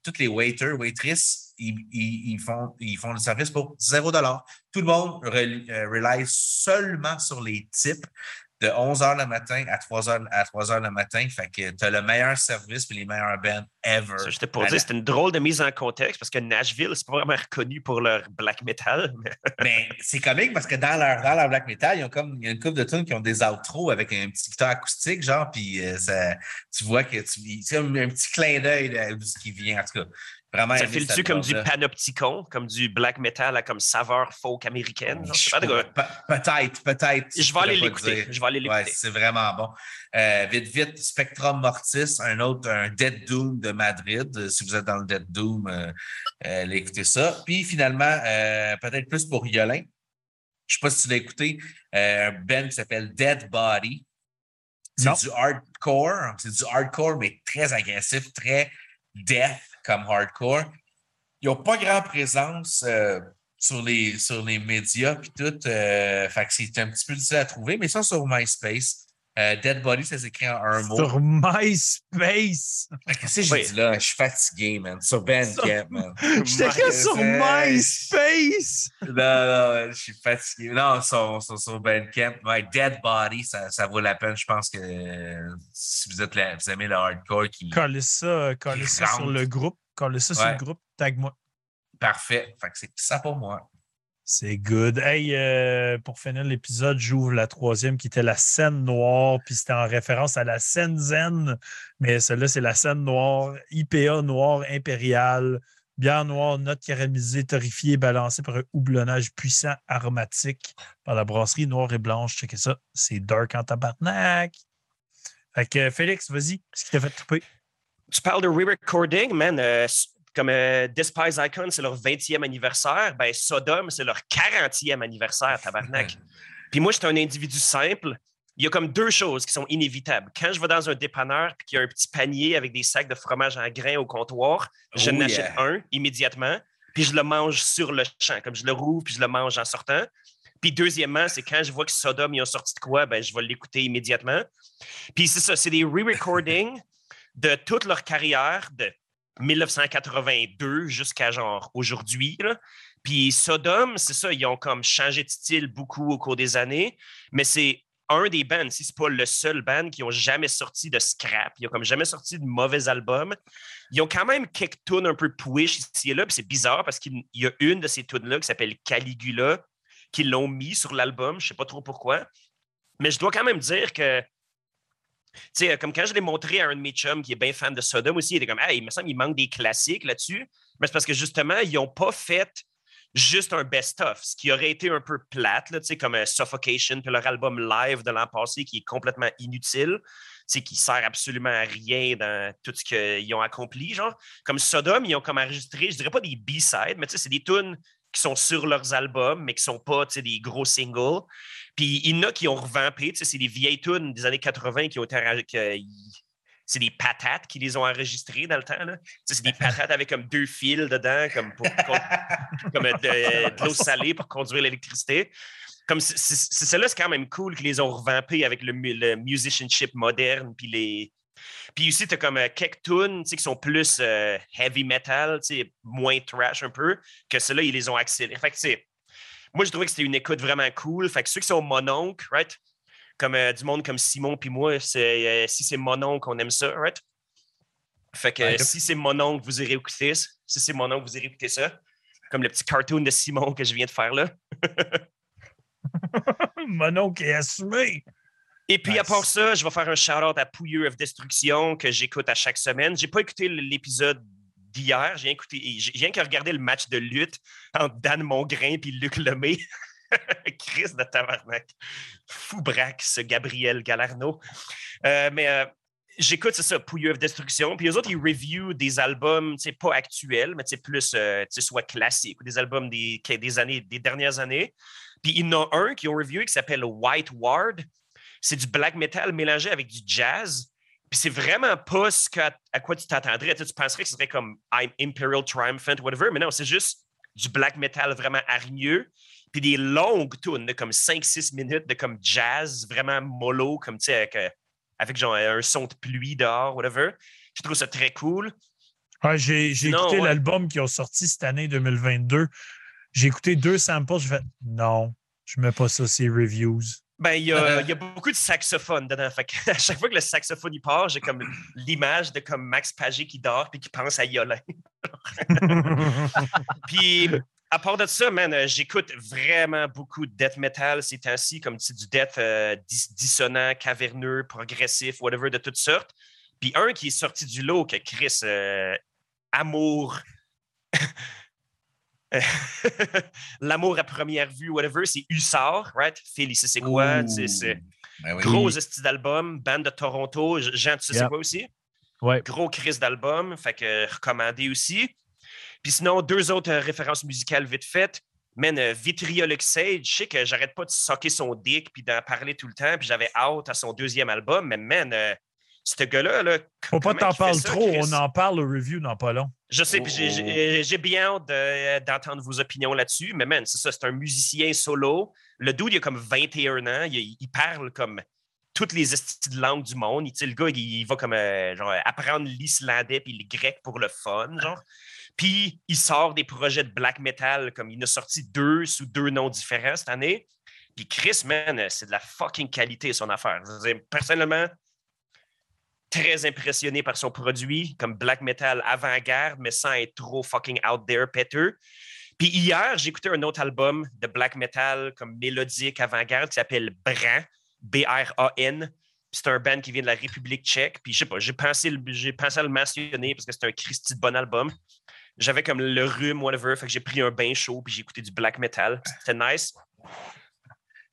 Toutes les waiters, waitresses, ils, ils- ils font, ils font le service pour 0 Tout le monde euh, rely seulement sur les tips de 11 h le matin à 3 h, à 3 heures le matin. Fait que tu as le meilleur service et les meilleurs bands ever. Ça, J'étais pour dire, la- c'était une drôle de mise en contexte parce que Nashville, c'est pas vraiment reconnu pour leur black metal. mais- Mais c'est comique parce que dans leur, dans leur black metal, ils ont comme il y a une couple de tunes qui ont des outros avec un petit guitare acoustique, genre, puis euh, ça, tu vois que tu c'est comme un petit clin d'œil de, de ce qui vient, en tout cas. Vraiment Ça file-tu comme du panopticon, comme du black metal à comme saveur folk américaine? Peut-être, peut-être. Je vais aller l'écouter. Je vais aller Ouais, l'écouter. c'est vraiment bon. Euh, vite, vite, Spectrum Mortis, un autre, un Dead Doom de Madrid. Euh, Si vous êtes dans le Dead Doom, euh, euh, allez écouter ça. Puis finalement, peut-être plus pour Yolin. Je sais pas si tu l'as écouté, un band qui s'appelle Dead Body. C'est du hardcore. C'est du hardcore, mais très agressif, très death comme hardcore. Ils n'ont pas grand présence euh, sur, les, sur les médias puis tout. euh, fait que c'est un petit peu difficile à trouver, mais ça sur MySpace. Euh, Dead Body, ça s'écrit en un mot. Sur MySpace. Qu'est-ce que j'ai Oui. dit là? Je suis fatigué, man. Sur Bandcamp, man. J'étais que sur. MySpace. Non, non, je suis fatigué. Non, sur, sur, sur Bandcamp. Ouais, Dead Body, ça, ça vaut la peine. Je pense que si vous, êtes la- vous aimez le hardcore, qui Collez ça, collez ça sur le groupe. Collez ça sur le groupe. Tag-moi. parfait. Fait que c'est ça pour moi. C'est good. Hey, euh, pour finir l'épisode, j'ouvre la troisième qui était la scène noire, puis c'était en référence à la scène zen, mais celle-là, c'est la scène noire, IPA noir impérial, bière noire, note caramélisée, torréfiée, balancée par un houblonnage puissant, aromatique par la brasserie noire et blanche. Checkez ça, c'est dark en tabarnak. Fait que Félix, vas-y, ce qui t'a fait triper? Tu parles de re-recording, man. euh, comme euh, Despise Icon, c'est leur 20e anniversaire. Ben, Sodom, c'est leur 40e anniversaire, tabarnak. Puis moi, j'étais un individu simple. Il y a comme deux choses qui sont inévitables. Quand je vais dans un dépanneur et qu'il y a un petit panier avec des sacs de fromage en grains au comptoir, je Oh, n'achète yeah. un immédiatement, puis je le mange sur le champ. Comme je le rouvre, puis je le mange en sortant. Puis deuxièmement, c'est quand je vois que Sodom, ils ont sorti de quoi, ben, je vais l'écouter immédiatement. Puis c'est ça, c'est des re-recordings de toute leur carrière, de 1982 jusqu'à genre aujourd'hui. Puis Sodom, c'est ça, ils ont comme changé de style beaucoup au cours des années, mais c'est un des bands, si c'est pas le seul band qui ont jamais sorti de scrap, ils ont comme jamais sorti de mauvais albums. Ils ont quand même quelques tunes un peu push ici et là, puis c'est bizarre parce qu'il y a une de ces tunes là qui s'appelle Caligula qui l'ont mis sur l'album, je sais pas trop pourquoi. Mais je dois quand même dire que tu sais, comme quand je l'ai montré à un de mes chums qui est bien fan de Sodom aussi, il était comme, hey, il me semble qu'il manque des classiques là-dessus. Mais c'est parce que justement, ils n'ont pas fait juste un best-of, ce qui aurait été un peu plate, là, comme euh, Suffocation, puis leur album live de l'an passé qui est complètement inutile, qui sert absolument à rien dans tout ce qu'ils ont accompli. Genre, comme Sodom, ils ont comme enregistré, je dirais pas des B-sides, mais c'est des tunes qui sont sur leurs albums, mais qui sont pas des gros singles. Puis il y en a qui ont revampé, c'est des vieilles tunes des années 80 qui ont été C'est des patates qui les ont enregistrées dans le temps. là. C'est des patates avec comme deux fils dedans, comme, pour, comme de, l'eau salée pour conduire l'électricité. Comme c'est- c'est c'est- quand même cool qu'ils les ont revampées avec le, le musicianship moderne, puis les. Puis aussi, tu as comme euh, quelques tunes tu sais, qui sont plus euh, heavy metal, tu sais, moins trash un peu, que ceux-là, ils les ont accélérés. Fait que, moi, je trouvais que c'était une écoute vraiment cool. Fait que ceux qui sont mononcle, right? Comme euh, du monde comme Simon puis moi, c'est, euh, si c'est mononcle, on aime ça, right? Fait que Ouais. si c'est mononcle, vous irez écouter ça. Si c'est mononcle, vous irez écouter ça. Comme le petit cartoon de Simon que je viens de faire là. Mon oncle est assumé. Et puis, à part ça, je vais faire un shout-out à Pouilleux of Destruction que j'écoute à chaque semaine. J'ai pas écouté l'épisode d'hier. J'ai écouté, j'ai rien que regardé le match de lutte entre Dan Mongrain et Luc Lemay. Chris de tabarnak. Fou braque, ce Gabriel Galarno. Euh, mais euh, j'écoute, c'est ça, Pouilleux of Destruction. Puis les autres, ils review des albums, tu sais, pas actuels, mais tu sais, plus, euh, tu sais, soit classiques ou des albums des années, des dernières années. Puis il y en a un qui ont reviewé qui s'appelle White Ward c'est du black metal mélangé avec du jazz. Puis c'est vraiment pas ce que- à quoi tu t'attendrais. Tu, penserais que ce serait comme I'm Imperial Triumphant, whatever, mais non, c'est juste du black metal vraiment hargneux. Puis des longues tunes de comme 5-6 minutes de comme jazz, vraiment mollo, comme tu sais, avec, euh, avec genre un son de pluie dehors, whatever. Je trouve ça très cool. Ouais, j'ai écouté ouais. l'album qui ont sorti cette année 2022. J'ai écouté deux samples. J'ai fait non, je mets pas ça, c'est reviews. Ben, il y a, il y a beaucoup de saxophones dedans. Fait à chaque fois que le saxophone il part, j'ai comme l'image de comme Max Pagé qui dort puis qui pense à Yolin. Puis, à part de ça, man, euh, j'écoute vraiment beaucoup de death metal ces temps-ci, comme tu du death euh, dis- dissonant, caverneux, progressif, whatever, de toutes sortes. Puis un qui est sorti du lot, que Chris, euh, amour L'amour à première vue, whatever, c'est Hussard, right? Phil, c'est quoi? C'est- C'est Ben oui. gros esti d'album, band de Toronto. Jean, tu sais c'est Yeah. quoi aussi? Ouais. Gros crise d'album, fait que recommandé aussi. Puis sinon, deux autres euh, références musicales vite faites. Man, euh, Vitriolic Sage, je sais que j'arrête pas de socker son dick puis d'en parler tout le temps, puis j'avais hâte à son deuxième album, mais man, euh, ce gars-là, là, Faut pas t'en ça, trop, Chris? on en parle au review dans pas long. Je sais, j'ai- Oh, oh. j'ai bien hâte de- d'entendre vos opinions là-dessus, mais man, c'est ça, c'est un musicien solo. Le dude, il a comme 21 ans, il, il parle comme toutes les de langue du monde. Il, le gars, il, il va comme euh, genre, apprendre l'islandais puis le grec pour le fun, genre. Puis il sort des projets de black metal, comme il en a sorti deux sous deux noms différents cette année. Puis Chris, man, c'est de la fucking qualité son affaire. Personnellement, très impressionné par son produit, comme black metal avant-garde, mais sans être trop fucking out there, péteux. Puis hier, j'ai écouté un autre album de black metal comme mélodique avant-garde qui s'appelle Bran, B-R-A-N. C'est un band qui vient de la République tchèque. Puis je sais pas, j'ai pensé, j'ai pensé à le mentionner parce que c'est un Christy de bon album. J'avais comme le rhume, whatever, fait que j'ai pris un bain chaud puis j'ai écouté du black metal. C'était nice.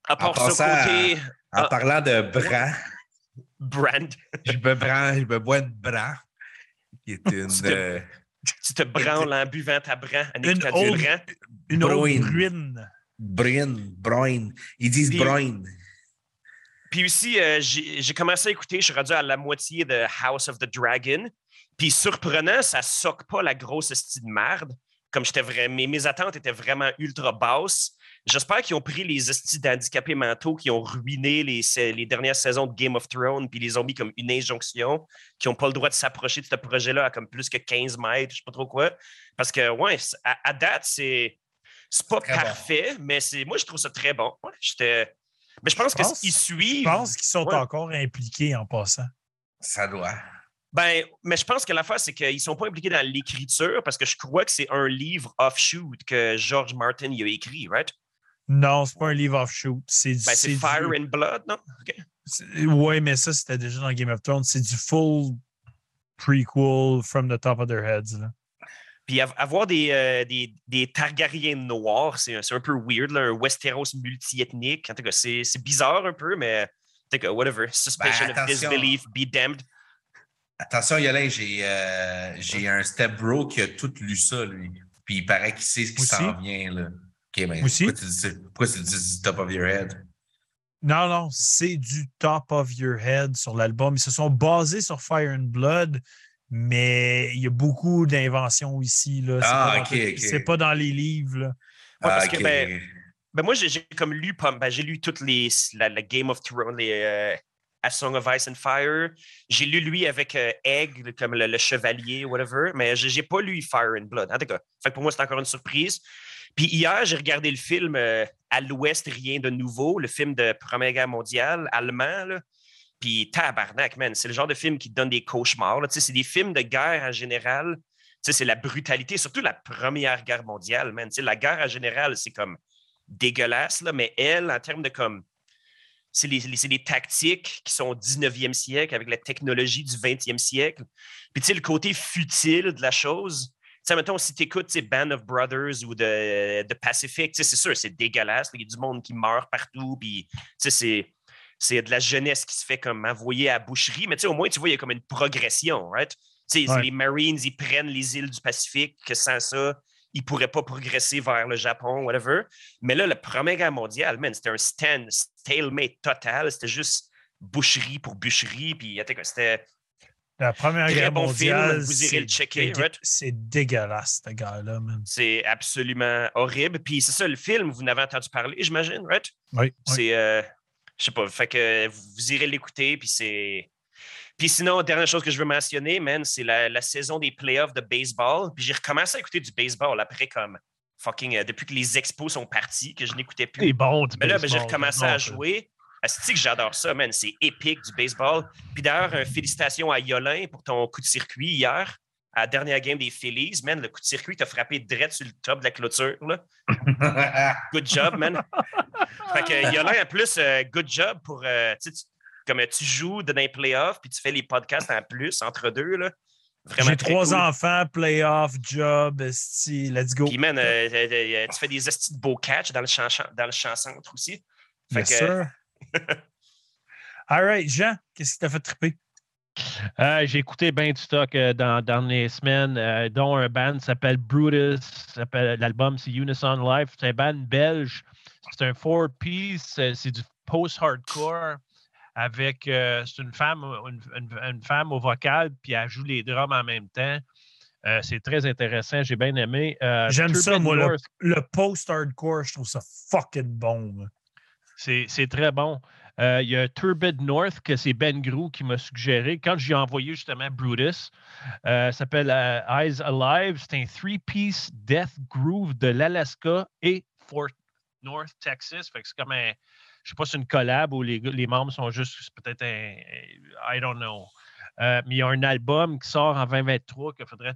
À part à- côté En Ah. parlant de bras, brand, je me, prends, je me bois une bras, qui est une. Tu te- euh, tu te branles en buvant ta bran, en Une rang. Une autre Bruine. bruine. Brune, Brune. Ils disent Puis- Brune. Puis aussi, euh, j'ai commencé à écouter, je suis rendu à la moitié de House of the Dragon. Puis surprenant, ça soque pas la grosse esti de merde. Comme j'étais vraiment, mes, mes attentes étaient vraiment ultra basses. J'espère qu'ils ont pris les estis d'handicapés mentaux qui ont ruiné les, dernières saisons de Game of Thrones, puis les ont mis comme une injonction, qui n'ont pas le droit de s'approcher de ce projet-là à comme plus que 15 mètres, je sais pas trop quoi. Parce que, ouais, à, à date, c'est c'est pas Très bon. parfait, mais c'est moi, je trouve ça très bon. Ouais, j'étais- mais je pense qu'ils suivent. Je pense qu'ils sont Ouais. encore impliqués en passant. Ça doit. Ben, mais je pense que l'affaire, c'est qu'ils ne sont pas impliqués dans l'écriture parce que je crois que c'est un livre offshoot que George Martin y a écrit, right? Non, c'est pas un livre offshoot. C'est du. Ben, c'est du- Fire and Blood, non? C'est- Ouais, mais ça, c'était déjà dans Game of Thrones. C'est du full prequel from the top of their heads. là. Puis av- avoir des, euh, des, des Targaryens noirs, c'est un, c'est un peu weird, là, un Westeros multiethnique. En tout cas, c'est c'est bizarre un peu, mais en tout cas, whatever. Suspension Ben, of disbelief, be damned. Attention, Yolin, j'ai euh, j'ai un step bro qui a tout lu ça, lui. Puis il paraît qu'il sait ce qui s'en vient, là. OK, mais Aussi? pourquoi tu dis ça? Pourquoi tu dis du top of your head? Non, non, c'est du top of your head sur l'album. Ils se sont basés sur Fire and Blood, mais il y a beaucoup d'inventions ici. Là. C'est Ah, pas dans ok. C'est pas dans les livres. là. Ouais, parce que, ok. ben, Ben moi, j'ai j'ai comme lu, pas- ben, j'ai lu toutes les la, la Game of Thrones, les euh, A Song of Ice and Fire. J'ai lu lui avec euh, Egg, le- comme le, le chevalier, whatever, mais j'ai j'ai pas lu Fire and Blood. En tout cas, fait que pour moi, c'est encore une surprise. Puis hier, j'ai regardé le film euh, À l'Ouest, rien de nouveau, le film de Première Guerre mondiale, allemand. Là. Puis tabarnak, man, c'est le genre de film qui donne des cauchemars. C'est des films de guerre en général. C'est la brutalité, surtout la Première Guerre mondiale, man. La guerre en général, c'est comme dégueulasse, là, mais elle, en termes de comme. C'est les, les- c'est les tactiques qui sont au 19e siècle avec la technologie du 20e siècle. Puis, tu sais, le côté futile de la chose. Sais, mettons, si tu écoutes Band of Brothers ou de, de Pacific, c'est sûr, c'est dégueulasse. Il y a du monde qui meurt partout. Puis, c'est. C'est de la jeunesse qui se fait comme envoyer à la boucherie, mais au moins, tu vois, il y a comme une progression, right? Ouais. les Marines, ils prennent les îles du Pacifique, que sans ça, ils ne pourraient pas progresser vers le Japon, whatever. Mais là, la Première Guerre mondiale, man, c'était un stand, stalemate total. C'était juste boucherie pour bûcherie. Puis, c'était. La première Très guerre bon film, vous irez c'est le checker, right? C'est dégueulasse, ce gars-là, man. C'est absolument horrible. Puis, c'est ça, le film, vous n'avez entendu parler, j'imagine, right? Oui. oui. C'est. euh, je sais pas. Fait que vous irez l'écouter, puis c'est. Puis sinon, dernière chose que je veux mentionner, man, c'est la, la saison des playoffs de baseball. Puis j'ai recommencé à écouter du baseball après comme fucking euh, depuis que les expos sont partis, que je n'écoutais plus. C'est bon, du Mais là, ben, j'ai recommencé à jouer. Asti que j'adore ça, man. C'est épique du baseball. Puis d'ailleurs, euh, félicitations à Yolin pour ton coup de circuit hier. À la dernière game des Phillies, man, le coup de circuit t'a frappé direct sur le top de la clôture. Là. Good job, man. fait que Yolin, en plus, euh, good job pour. euh, tu comme euh, tu joues dans les playoffs, puis tu fais les podcasts en plus, entre deux. Là. Vraiment J'ai trois cool. enfants, playoff, job, esti, let's go. Puis, man, euh, euh, euh, tu fais des estis de beaux catch dans le champ, champ- dans le champ centre aussi. Fait que- sir. All right, Jean, qu'est-ce qui t'a fait triper? Euh, J'ai écouté bien du stock euh, dans, dans les semaines, euh, dont un band s'appelle Brutus. L'album, c'est Unison Life. C'est un band belge. C'est un four-piece. C'est du post-hardcore avec. c'est une femme, une, une- une femme au vocal, puis elle joue les drums en même temps. C'est très intéressant. J'ai bien aimé. J'aime ça, moi, le, le post-hardcore, je trouve ça fucking bon. moi. C'est très bon. Euh, Il y a Turbid North, que c'est Ben Grou qui m'a suggéré. Quand j'ai envoyé justement Brutus, euh, ça s'appelle euh, Eyes Alive. C'est un three-piece death groove de l'Alaska et Fort North, Texas. Fait que c'est comme un. Je sais pas si c'est une collab ou les, les membres sont juste. C'est peut-être un. I don't know. Euh, mais il y a un album qui sort en 2023 qu'il faudrait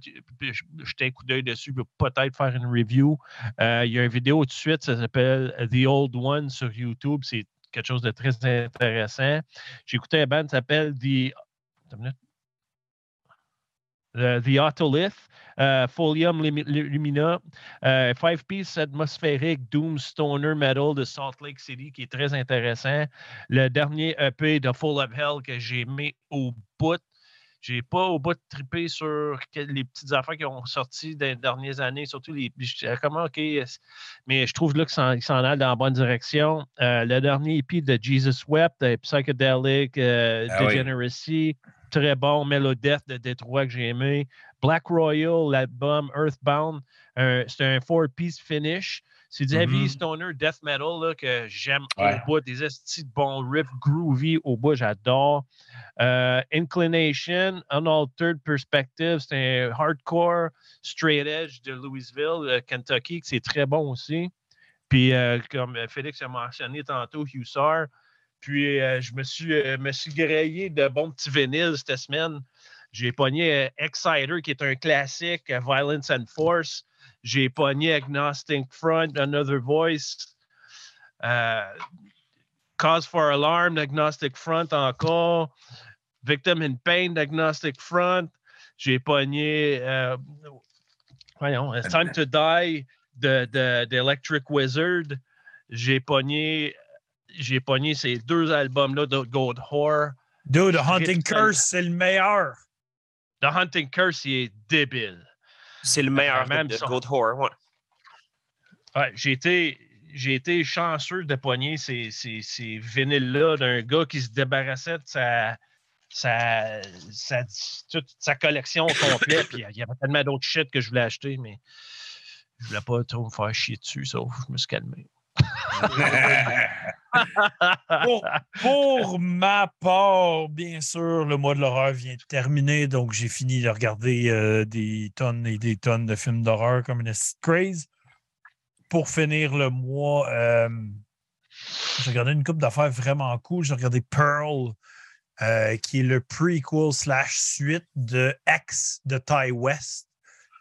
jeter un coup d'œil dessus pour peut-être faire une review. Euh, il y a une vidéo tout de suite, ça s'appelle The Old One sur YouTube. C'est quelque chose de très intéressant. J'ai écouté un band qui s'appelle The. Minute. The, The Autolith, euh, Folium Lumi- Lumina, euh, Five Piece atmosphérique Doom Stoner Metal de Salt Lake City qui est très intéressant. Le dernier EP de Full of Hell que j'ai aimé au bout. J'ai pas au bout de triper sur les petites affaires qui ont sorti les dernières années, surtout les. Comment, OK, mais je trouve là qu'ils s'en allent dans la bonne direction. Euh, le dernier EP de Jesus Wept, de Psychedelic, euh, Ah oui. Très bon. Melodeath de Détroit que j'ai aimé. Black Royal, l'album Earthbound, un- c'est un four-piece finish. C'est du heavy Mhm. stoner death metal là, que j'aime Ouais. au bout. Des estis de bons riffs groovy au bout, j'adore. Euh, Inclination, Unaltered Perspective, c'est un hardcore straight edge de Louisville, euh, Kentucky, que c'est très bon aussi. Puis, euh, comme euh, Félix a mentionné tantôt, Hussar. Puis, euh, je me suis, euh, grillé de bons petits vinyles cette semaine. J'ai pogné euh, Exciter, qui est un classique, euh, Violence and Force. J'ai pogné Agnostic Front, Another Voice. Cause for Alarm, Agnostic Front encore. Victim in Pain, Agnostic Front. J'ai pogné. voyons, It's Time to Die de, de, de Electric Wizard. J'ai pogné. J'ai pogné ces deux albums-là de Gold Horror. Dude, The Hunting Curse, c'est le meilleur. The Hunting Curse, il est débile. C'est le meilleur même de. Gold Horror. ouais. Ouais, j'ai été, j'ai été chanceux de pogner ces, ces, ces vinyles-là d'un gars qui se débarrassait de sa, sa, sa, toute sa collection complète. Puis il y avait tellement d'autres shit que je voulais acheter, mais je voulais pas trop me faire chier dessus, sauf que je me suis calmé. Pour, ma part, bien sûr, le mois de l'horreur vient de terminer, donc j'ai fini de regarder euh, des tonnes et des tonnes de films d'horreur comme une craze. Pour finir le mois, euh, j'ai regardé une coupe d'affaires vraiment cool. J'ai regardé Pearl, euh, qui est le prequel slash suite de X de Ty West,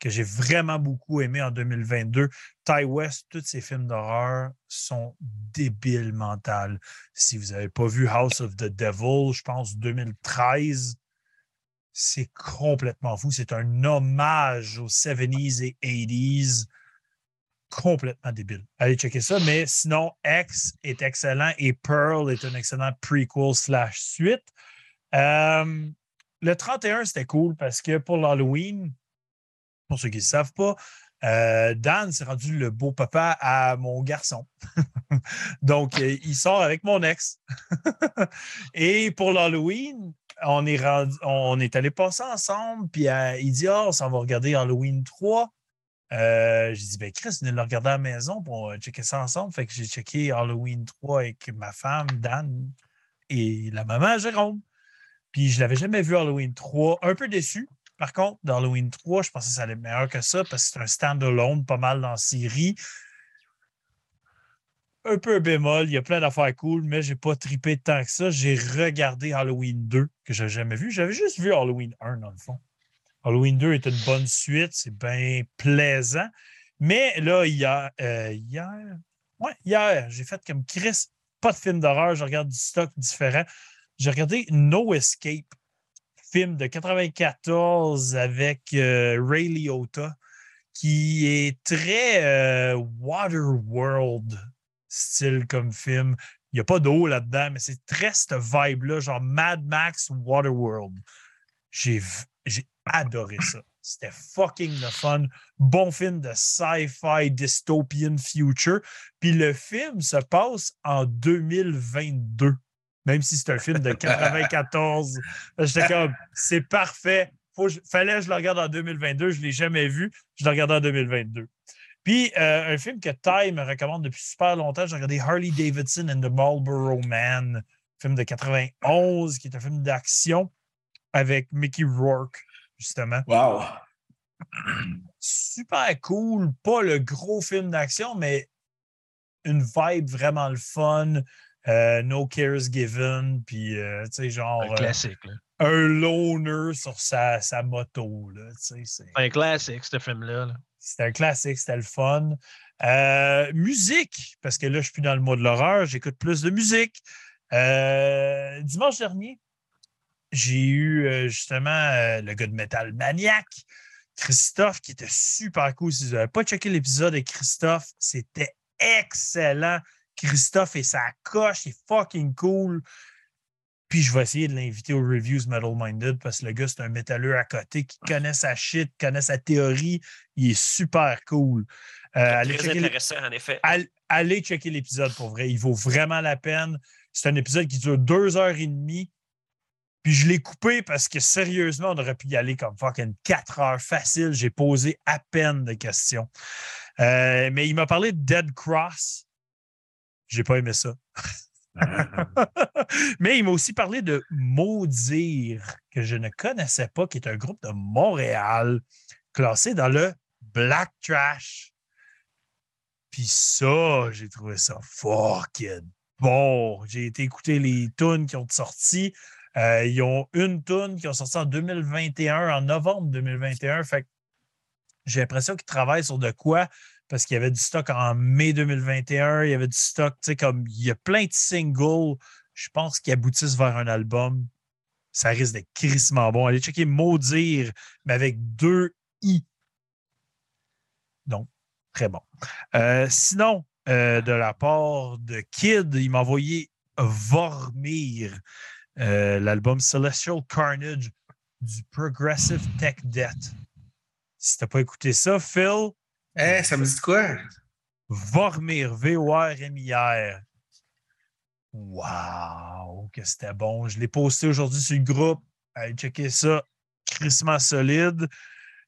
que j'ai vraiment beaucoup aimé en 2022. Ty West, tous ses films d'horreur sont débiles mentales. Si vous n'avez pas vu House of the Devil, je pense 2013, c'est complètement fou. C'est un hommage aux 70s et 80s. Complètement débile. Allez checker ça. Mais sinon, X est excellent et Pearl est un excellent prequel slash suite. Euh, le 31, c'était cool parce que pour l'Halloween, pour ceux qui ne savent pas, euh, Dan s'est rendu le beau papa à mon garçon. Donc, euh, il sort avec mon ex. Et pour l'Halloween, on est, on allé passer ensemble. Puis euh, il dit Ah, on s'en va regarder Halloween 3. Euh, j'ai dit, ben Chris, venez le regarder à la maison pour checker ça ensemble. Fait que j'ai checké Halloween 3 avec ma femme, Dan, et la maman, Jérôme. Puis je l'avais jamais vu Halloween 3. Un peu déçu. Par contre, dans Halloween 3, je pensais que ça allait être meilleur que ça parce que c'est un stand-alone, pas mal dans la série. Un peu bémol, il y a plein d'affaires cool, mais j'ai pas tripé tant que ça. J'ai regardé Halloween 2, que je n'avais jamais vu. J'avais juste vu Halloween 1, dans le fond. Halloween 2 est une bonne suite, c'est bien plaisant. Mais là, hier, euh, hier, ouais, hier, j'ai fait comme Chris, pas de film d'horreur, je regarde du stock différent. J'ai regardé No Escape, film de 94 avec euh, Ray Liotta qui est très euh, Waterworld style comme film. Il n'y a pas d'eau là-dedans, mais c'est très cette vibe-là, genre Mad Max Waterworld. J'ai adoré ça. C'était fucking the fun. Bon film de sci-fi dystopian future. Puis le film se passe en 2022, même si c'est un film de 94. J'étais comme, c'est parfait. Faut, fallait que je le regarde en 2022. Je ne l'ai jamais vu. Je le regarde en 2022. Puis euh, un film que Ty me recommande depuis super longtemps, j'ai regardé Harley Davidson and the Marlboro Man, film de 91, qui est un film d'action avec Mickey Rourke, justement. Wow! Super cool. Pas le gros film d'action, mais une vibe vraiment le fun. Euh, no cares given. Puis, euh, tu sais, genre. Un classique. Là. un loner sur sa, sa moto. Là, c'est un classique, ce film-là. C'était un classique, c'était le fun. Euh, musique, parce que là, je suis plus dans le mot de l'horreur, j'écoute plus de musique. dimanche dernier, j'ai eu justement le gars de Metal Maniac, Christophe, qui était super cool. Si vous n'avez pas checké l'épisode de Christophe, c'était excellent. Christophe et sa coche, il est fucking cool. Puis je vais essayer de l'inviter aux reviews Metal Minded parce que le gars, c'est un métalleux à côté qui connaît sa shit, connaît sa théorie. Il est super cool. Euh, allez très intéressant, en effet. allez checker l'épisode pour vrai. Il vaut vraiment la peine. C'est un épisode qui dure deux heures et demie. Puis je l'ai coupé parce que sérieusement, on aurait pu y aller comme fucking quatre heures facile. J'ai posé à peine de questions. Euh, mais il m'a parlé de Dead Cross. J'ai pas aimé ça. mais il m'a aussi parlé de Maudire, que je ne connaissais pas, qui est un groupe de Montréal classé dans le Black Trash. Puis ça, j'ai trouvé ça fucking bon. J'ai été écouter les tunes qui ont sorti. Euh, ils ont une tune qui ont sorti en 2021, en novembre 2021. Fait j'ai l'impression qu'ils travaillent sur de quoi parce qu'il y avait du stock en mai 2021, il y avait du stock, tu sais, comme il y a plein de singles, je pense, qui aboutissent vers un album. Ça risque d'être crissement bon. Allez checker Maudire, mais avec deux I. Donc, très bon. Euh, sinon, euh, de la part de Kid, il m'a envoyé Vormir. Euh, l'album Celestial Carnage du Progressive Tech Debt. Si t'as pas écouté ça, Phil. Eh, ça me dit quoi? Vormir, V-O-R-M-I-R. Wow, que c'était bon. Je l'ai posté aujourd'hui sur le groupe. Allez checker ça. Crissement solide.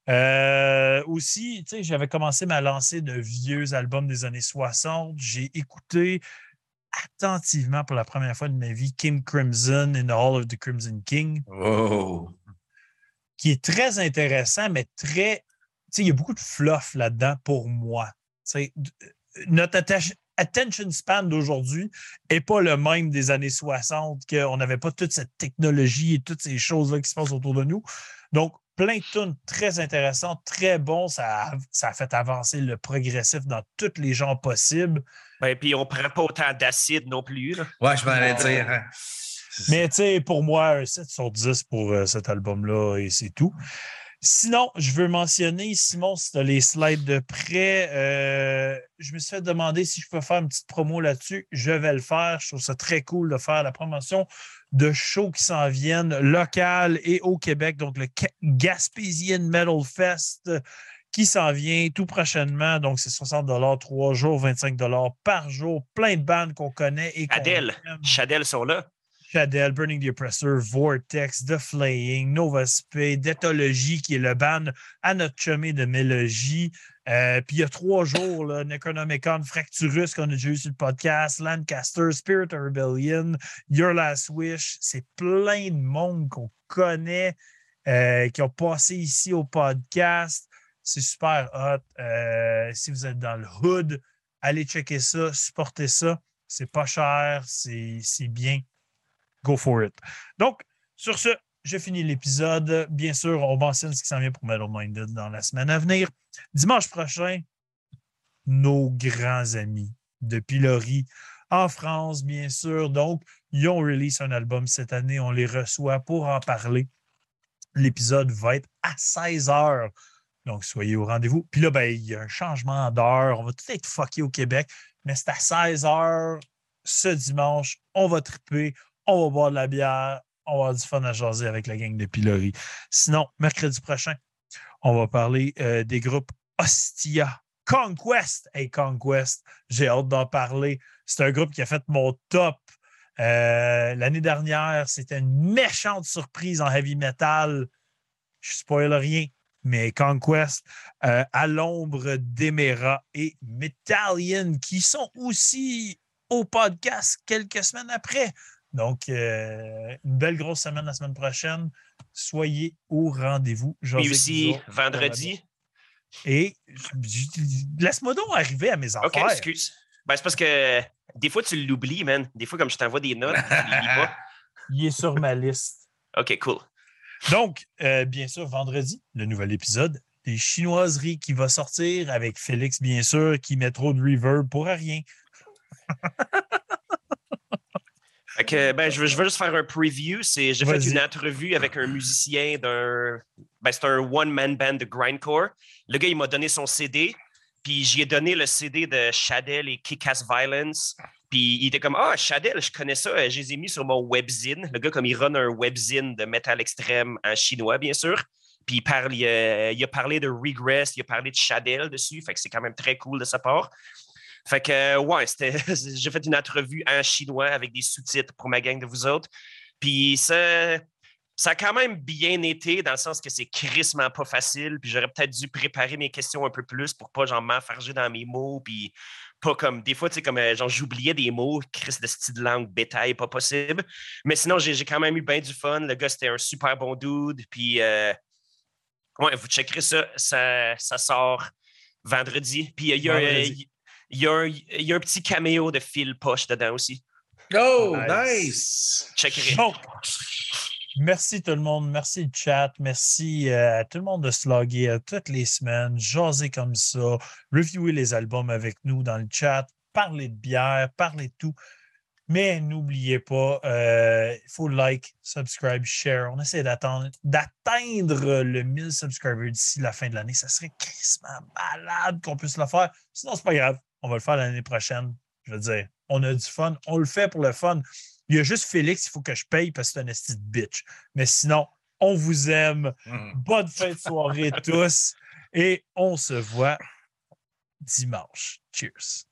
Euh, aussi, tu sais, j'avais commencé ma lancée de vieux albums des années 60. J'ai écouté attentivement pour la première fois de ma vie Kim Crimson in the Hall of the Crimson King. Oh. Qui est très intéressant, mais très. Il y a beaucoup de fluff là-dedans pour moi. Sais, notre attention span d'aujourd'hui n'est pas le même des années 60, qu'on n'avait pas toute cette technologie et toutes ces choses-là qui se passent autour de nous. Donc, plein de tunes très intéressantes, très bons. Ça ça a fait avancer le progressif dans tous les genres possibles. Ben, puis on prend pas autant d'acide non plus. Là. Ouais, je m'en allais dire. Hein. Mais tu sais, pour moi, un 7 sur 10 pour euh, cet album-là et c'est tout. Sinon, je veux mentionner, Simon, si tu as les slides de près, euh, je me suis fait demander si je peux faire une petite promo là-dessus. Je vais le faire. Je trouve ça très cool de faire la promotion de shows qui s'en viennent local et au Québec. Donc, le Gaspésian Metal Fest qui s'en vient tout prochainement. Donc, c'est 60 trois jours, 25 par jour. Plein de bandes qu'on connaît et Adèle. Chadel sont là. Chadel, Burning the Oppressor, Vortex, The Flaying, Nova Spade, Détologie, qui est le band à notre chemin de Mélogie. Euh, puis il y a trois jours, là, Necronomicon, Fracturus, qu'on a déjà eu sur le podcast, Lancaster, Spirit of Rebellion, Your Last Wish. C'est plein de monde qu'on connaît, euh, qui ont passé ici au podcast. C'est super hot. Euh, si vous êtes dans le hood, allez checker ça, supportez ça. C'est pas cher, c'est bien. Go for it. Donc, sur ce, je finis l'épisode. Bien sûr, on mentionne ce qui s'en vient pour Metal Minded dans la semaine à venir. Dimanche prochain, nos grands amis de Pilori en France, bien sûr. Donc, ils ont release un album cette année. On les reçoit pour en parler. L'épisode va être à 16 heures. Donc, soyez au rendez-vous. Puis là, ben, il y a un changement d'heure. On va tout être fucké au Québec, mais c'est à 16 heures ce dimanche. On va triper, on va boire de la bière, on va avoir du fun à jaser avec la gang de Pilori. Sinon, mercredi prochain, on va parler euh, des groupes Ostia, Conquest. Hey, Conquest, j'ai hâte d'en parler. C'est un groupe qui a fait mon top euh, l'année dernière. C'était une méchante surprise en heavy metal. Je spoil rien, mais Conquest, euh, à l'ombre d'Emera et Metallion, qui sont aussi au podcast quelques semaines après. Donc, euh, une belle grosse semaine la semaine prochaine. Soyez au rendez-vous. Puis aussi, vendredi. Et laisse-moi donc arriver à mes affaires. OK, excuse. Ben, c'est parce que des fois, tu l'oublies, man. Des fois, comme je t'envoie des notes, tu les lis pas. Il est sur ma liste. OK, cool. Donc, euh, bien sûr, vendredi, le nouvel épisode des chinoiseries qui va sortir avec Félix, bien sûr, qui met trop de reverb pour rien. Ben, je, veux, je veux juste faire un preview. J'ai fait une entrevue avec un musicien d'un. Ben, c'est un one-man band de grindcore. Le gars, il m'a donné son CD, puis j'y ai donné le CD de Shadell et Kick-Ass Violence. Puis il était comme Ah, Shadell, je connais ça, je les ai mis sur mon webzine. Le gars, comme il run un webzine de métal extrême en chinois, bien sûr. Puis il, parle, il, a, il a parlé de Regress, il a parlé de Shadell dessus. Fait que c'est quand même très cool de sa part. Fait que, ouais, j'ai fait une entrevue en chinois avec des sous-titres pour ma gang de vous autres. Puis ça, ça a quand même bien été dans le sens que c'est crissement pas facile. Puis j'aurais peut-être dû préparer mes questions un peu plus pour pas genre m'enfarger dans mes mots. Puis pas comme des fois, tu sais, comme euh, genre j'oubliais des mots, Chris de style langue, bétail, pas possible. Mais sinon, j'ai quand même eu bien du fun. Le gars, c'était un super bon dude. Puis euh, ouais, vous checkerez ça, ça, ça sort vendredi. Puis il y a, il y, a un, il y, a un, petit caméo de Phil Poche dedans aussi. Oh, nice! nice. merci tout le monde. Merci le chat. Merci euh, à tout le monde de se loguer euh, toutes les semaines, jaser comme ça, reviewer les albums avec nous dans le chat, parler de bière, parler de tout. Mais n'oubliez pas, euh, il faut like, subscribe, share. On essaie d'atteindre le 1000 subscribers d'ici la fin de l'année. Ça serait crissement malade qu'on puisse le faire. Sinon, c'est pas grave on va le faire l'année prochaine. Je veux dire, on a du fun, on le fait pour le fun. Il y a juste Félix, il faut que je paye parce que c'est un esti de bitch. Mais sinon, on vous aime. Mm. Bonne fin de soirée tous. Et on se voit dimanche. Cheers.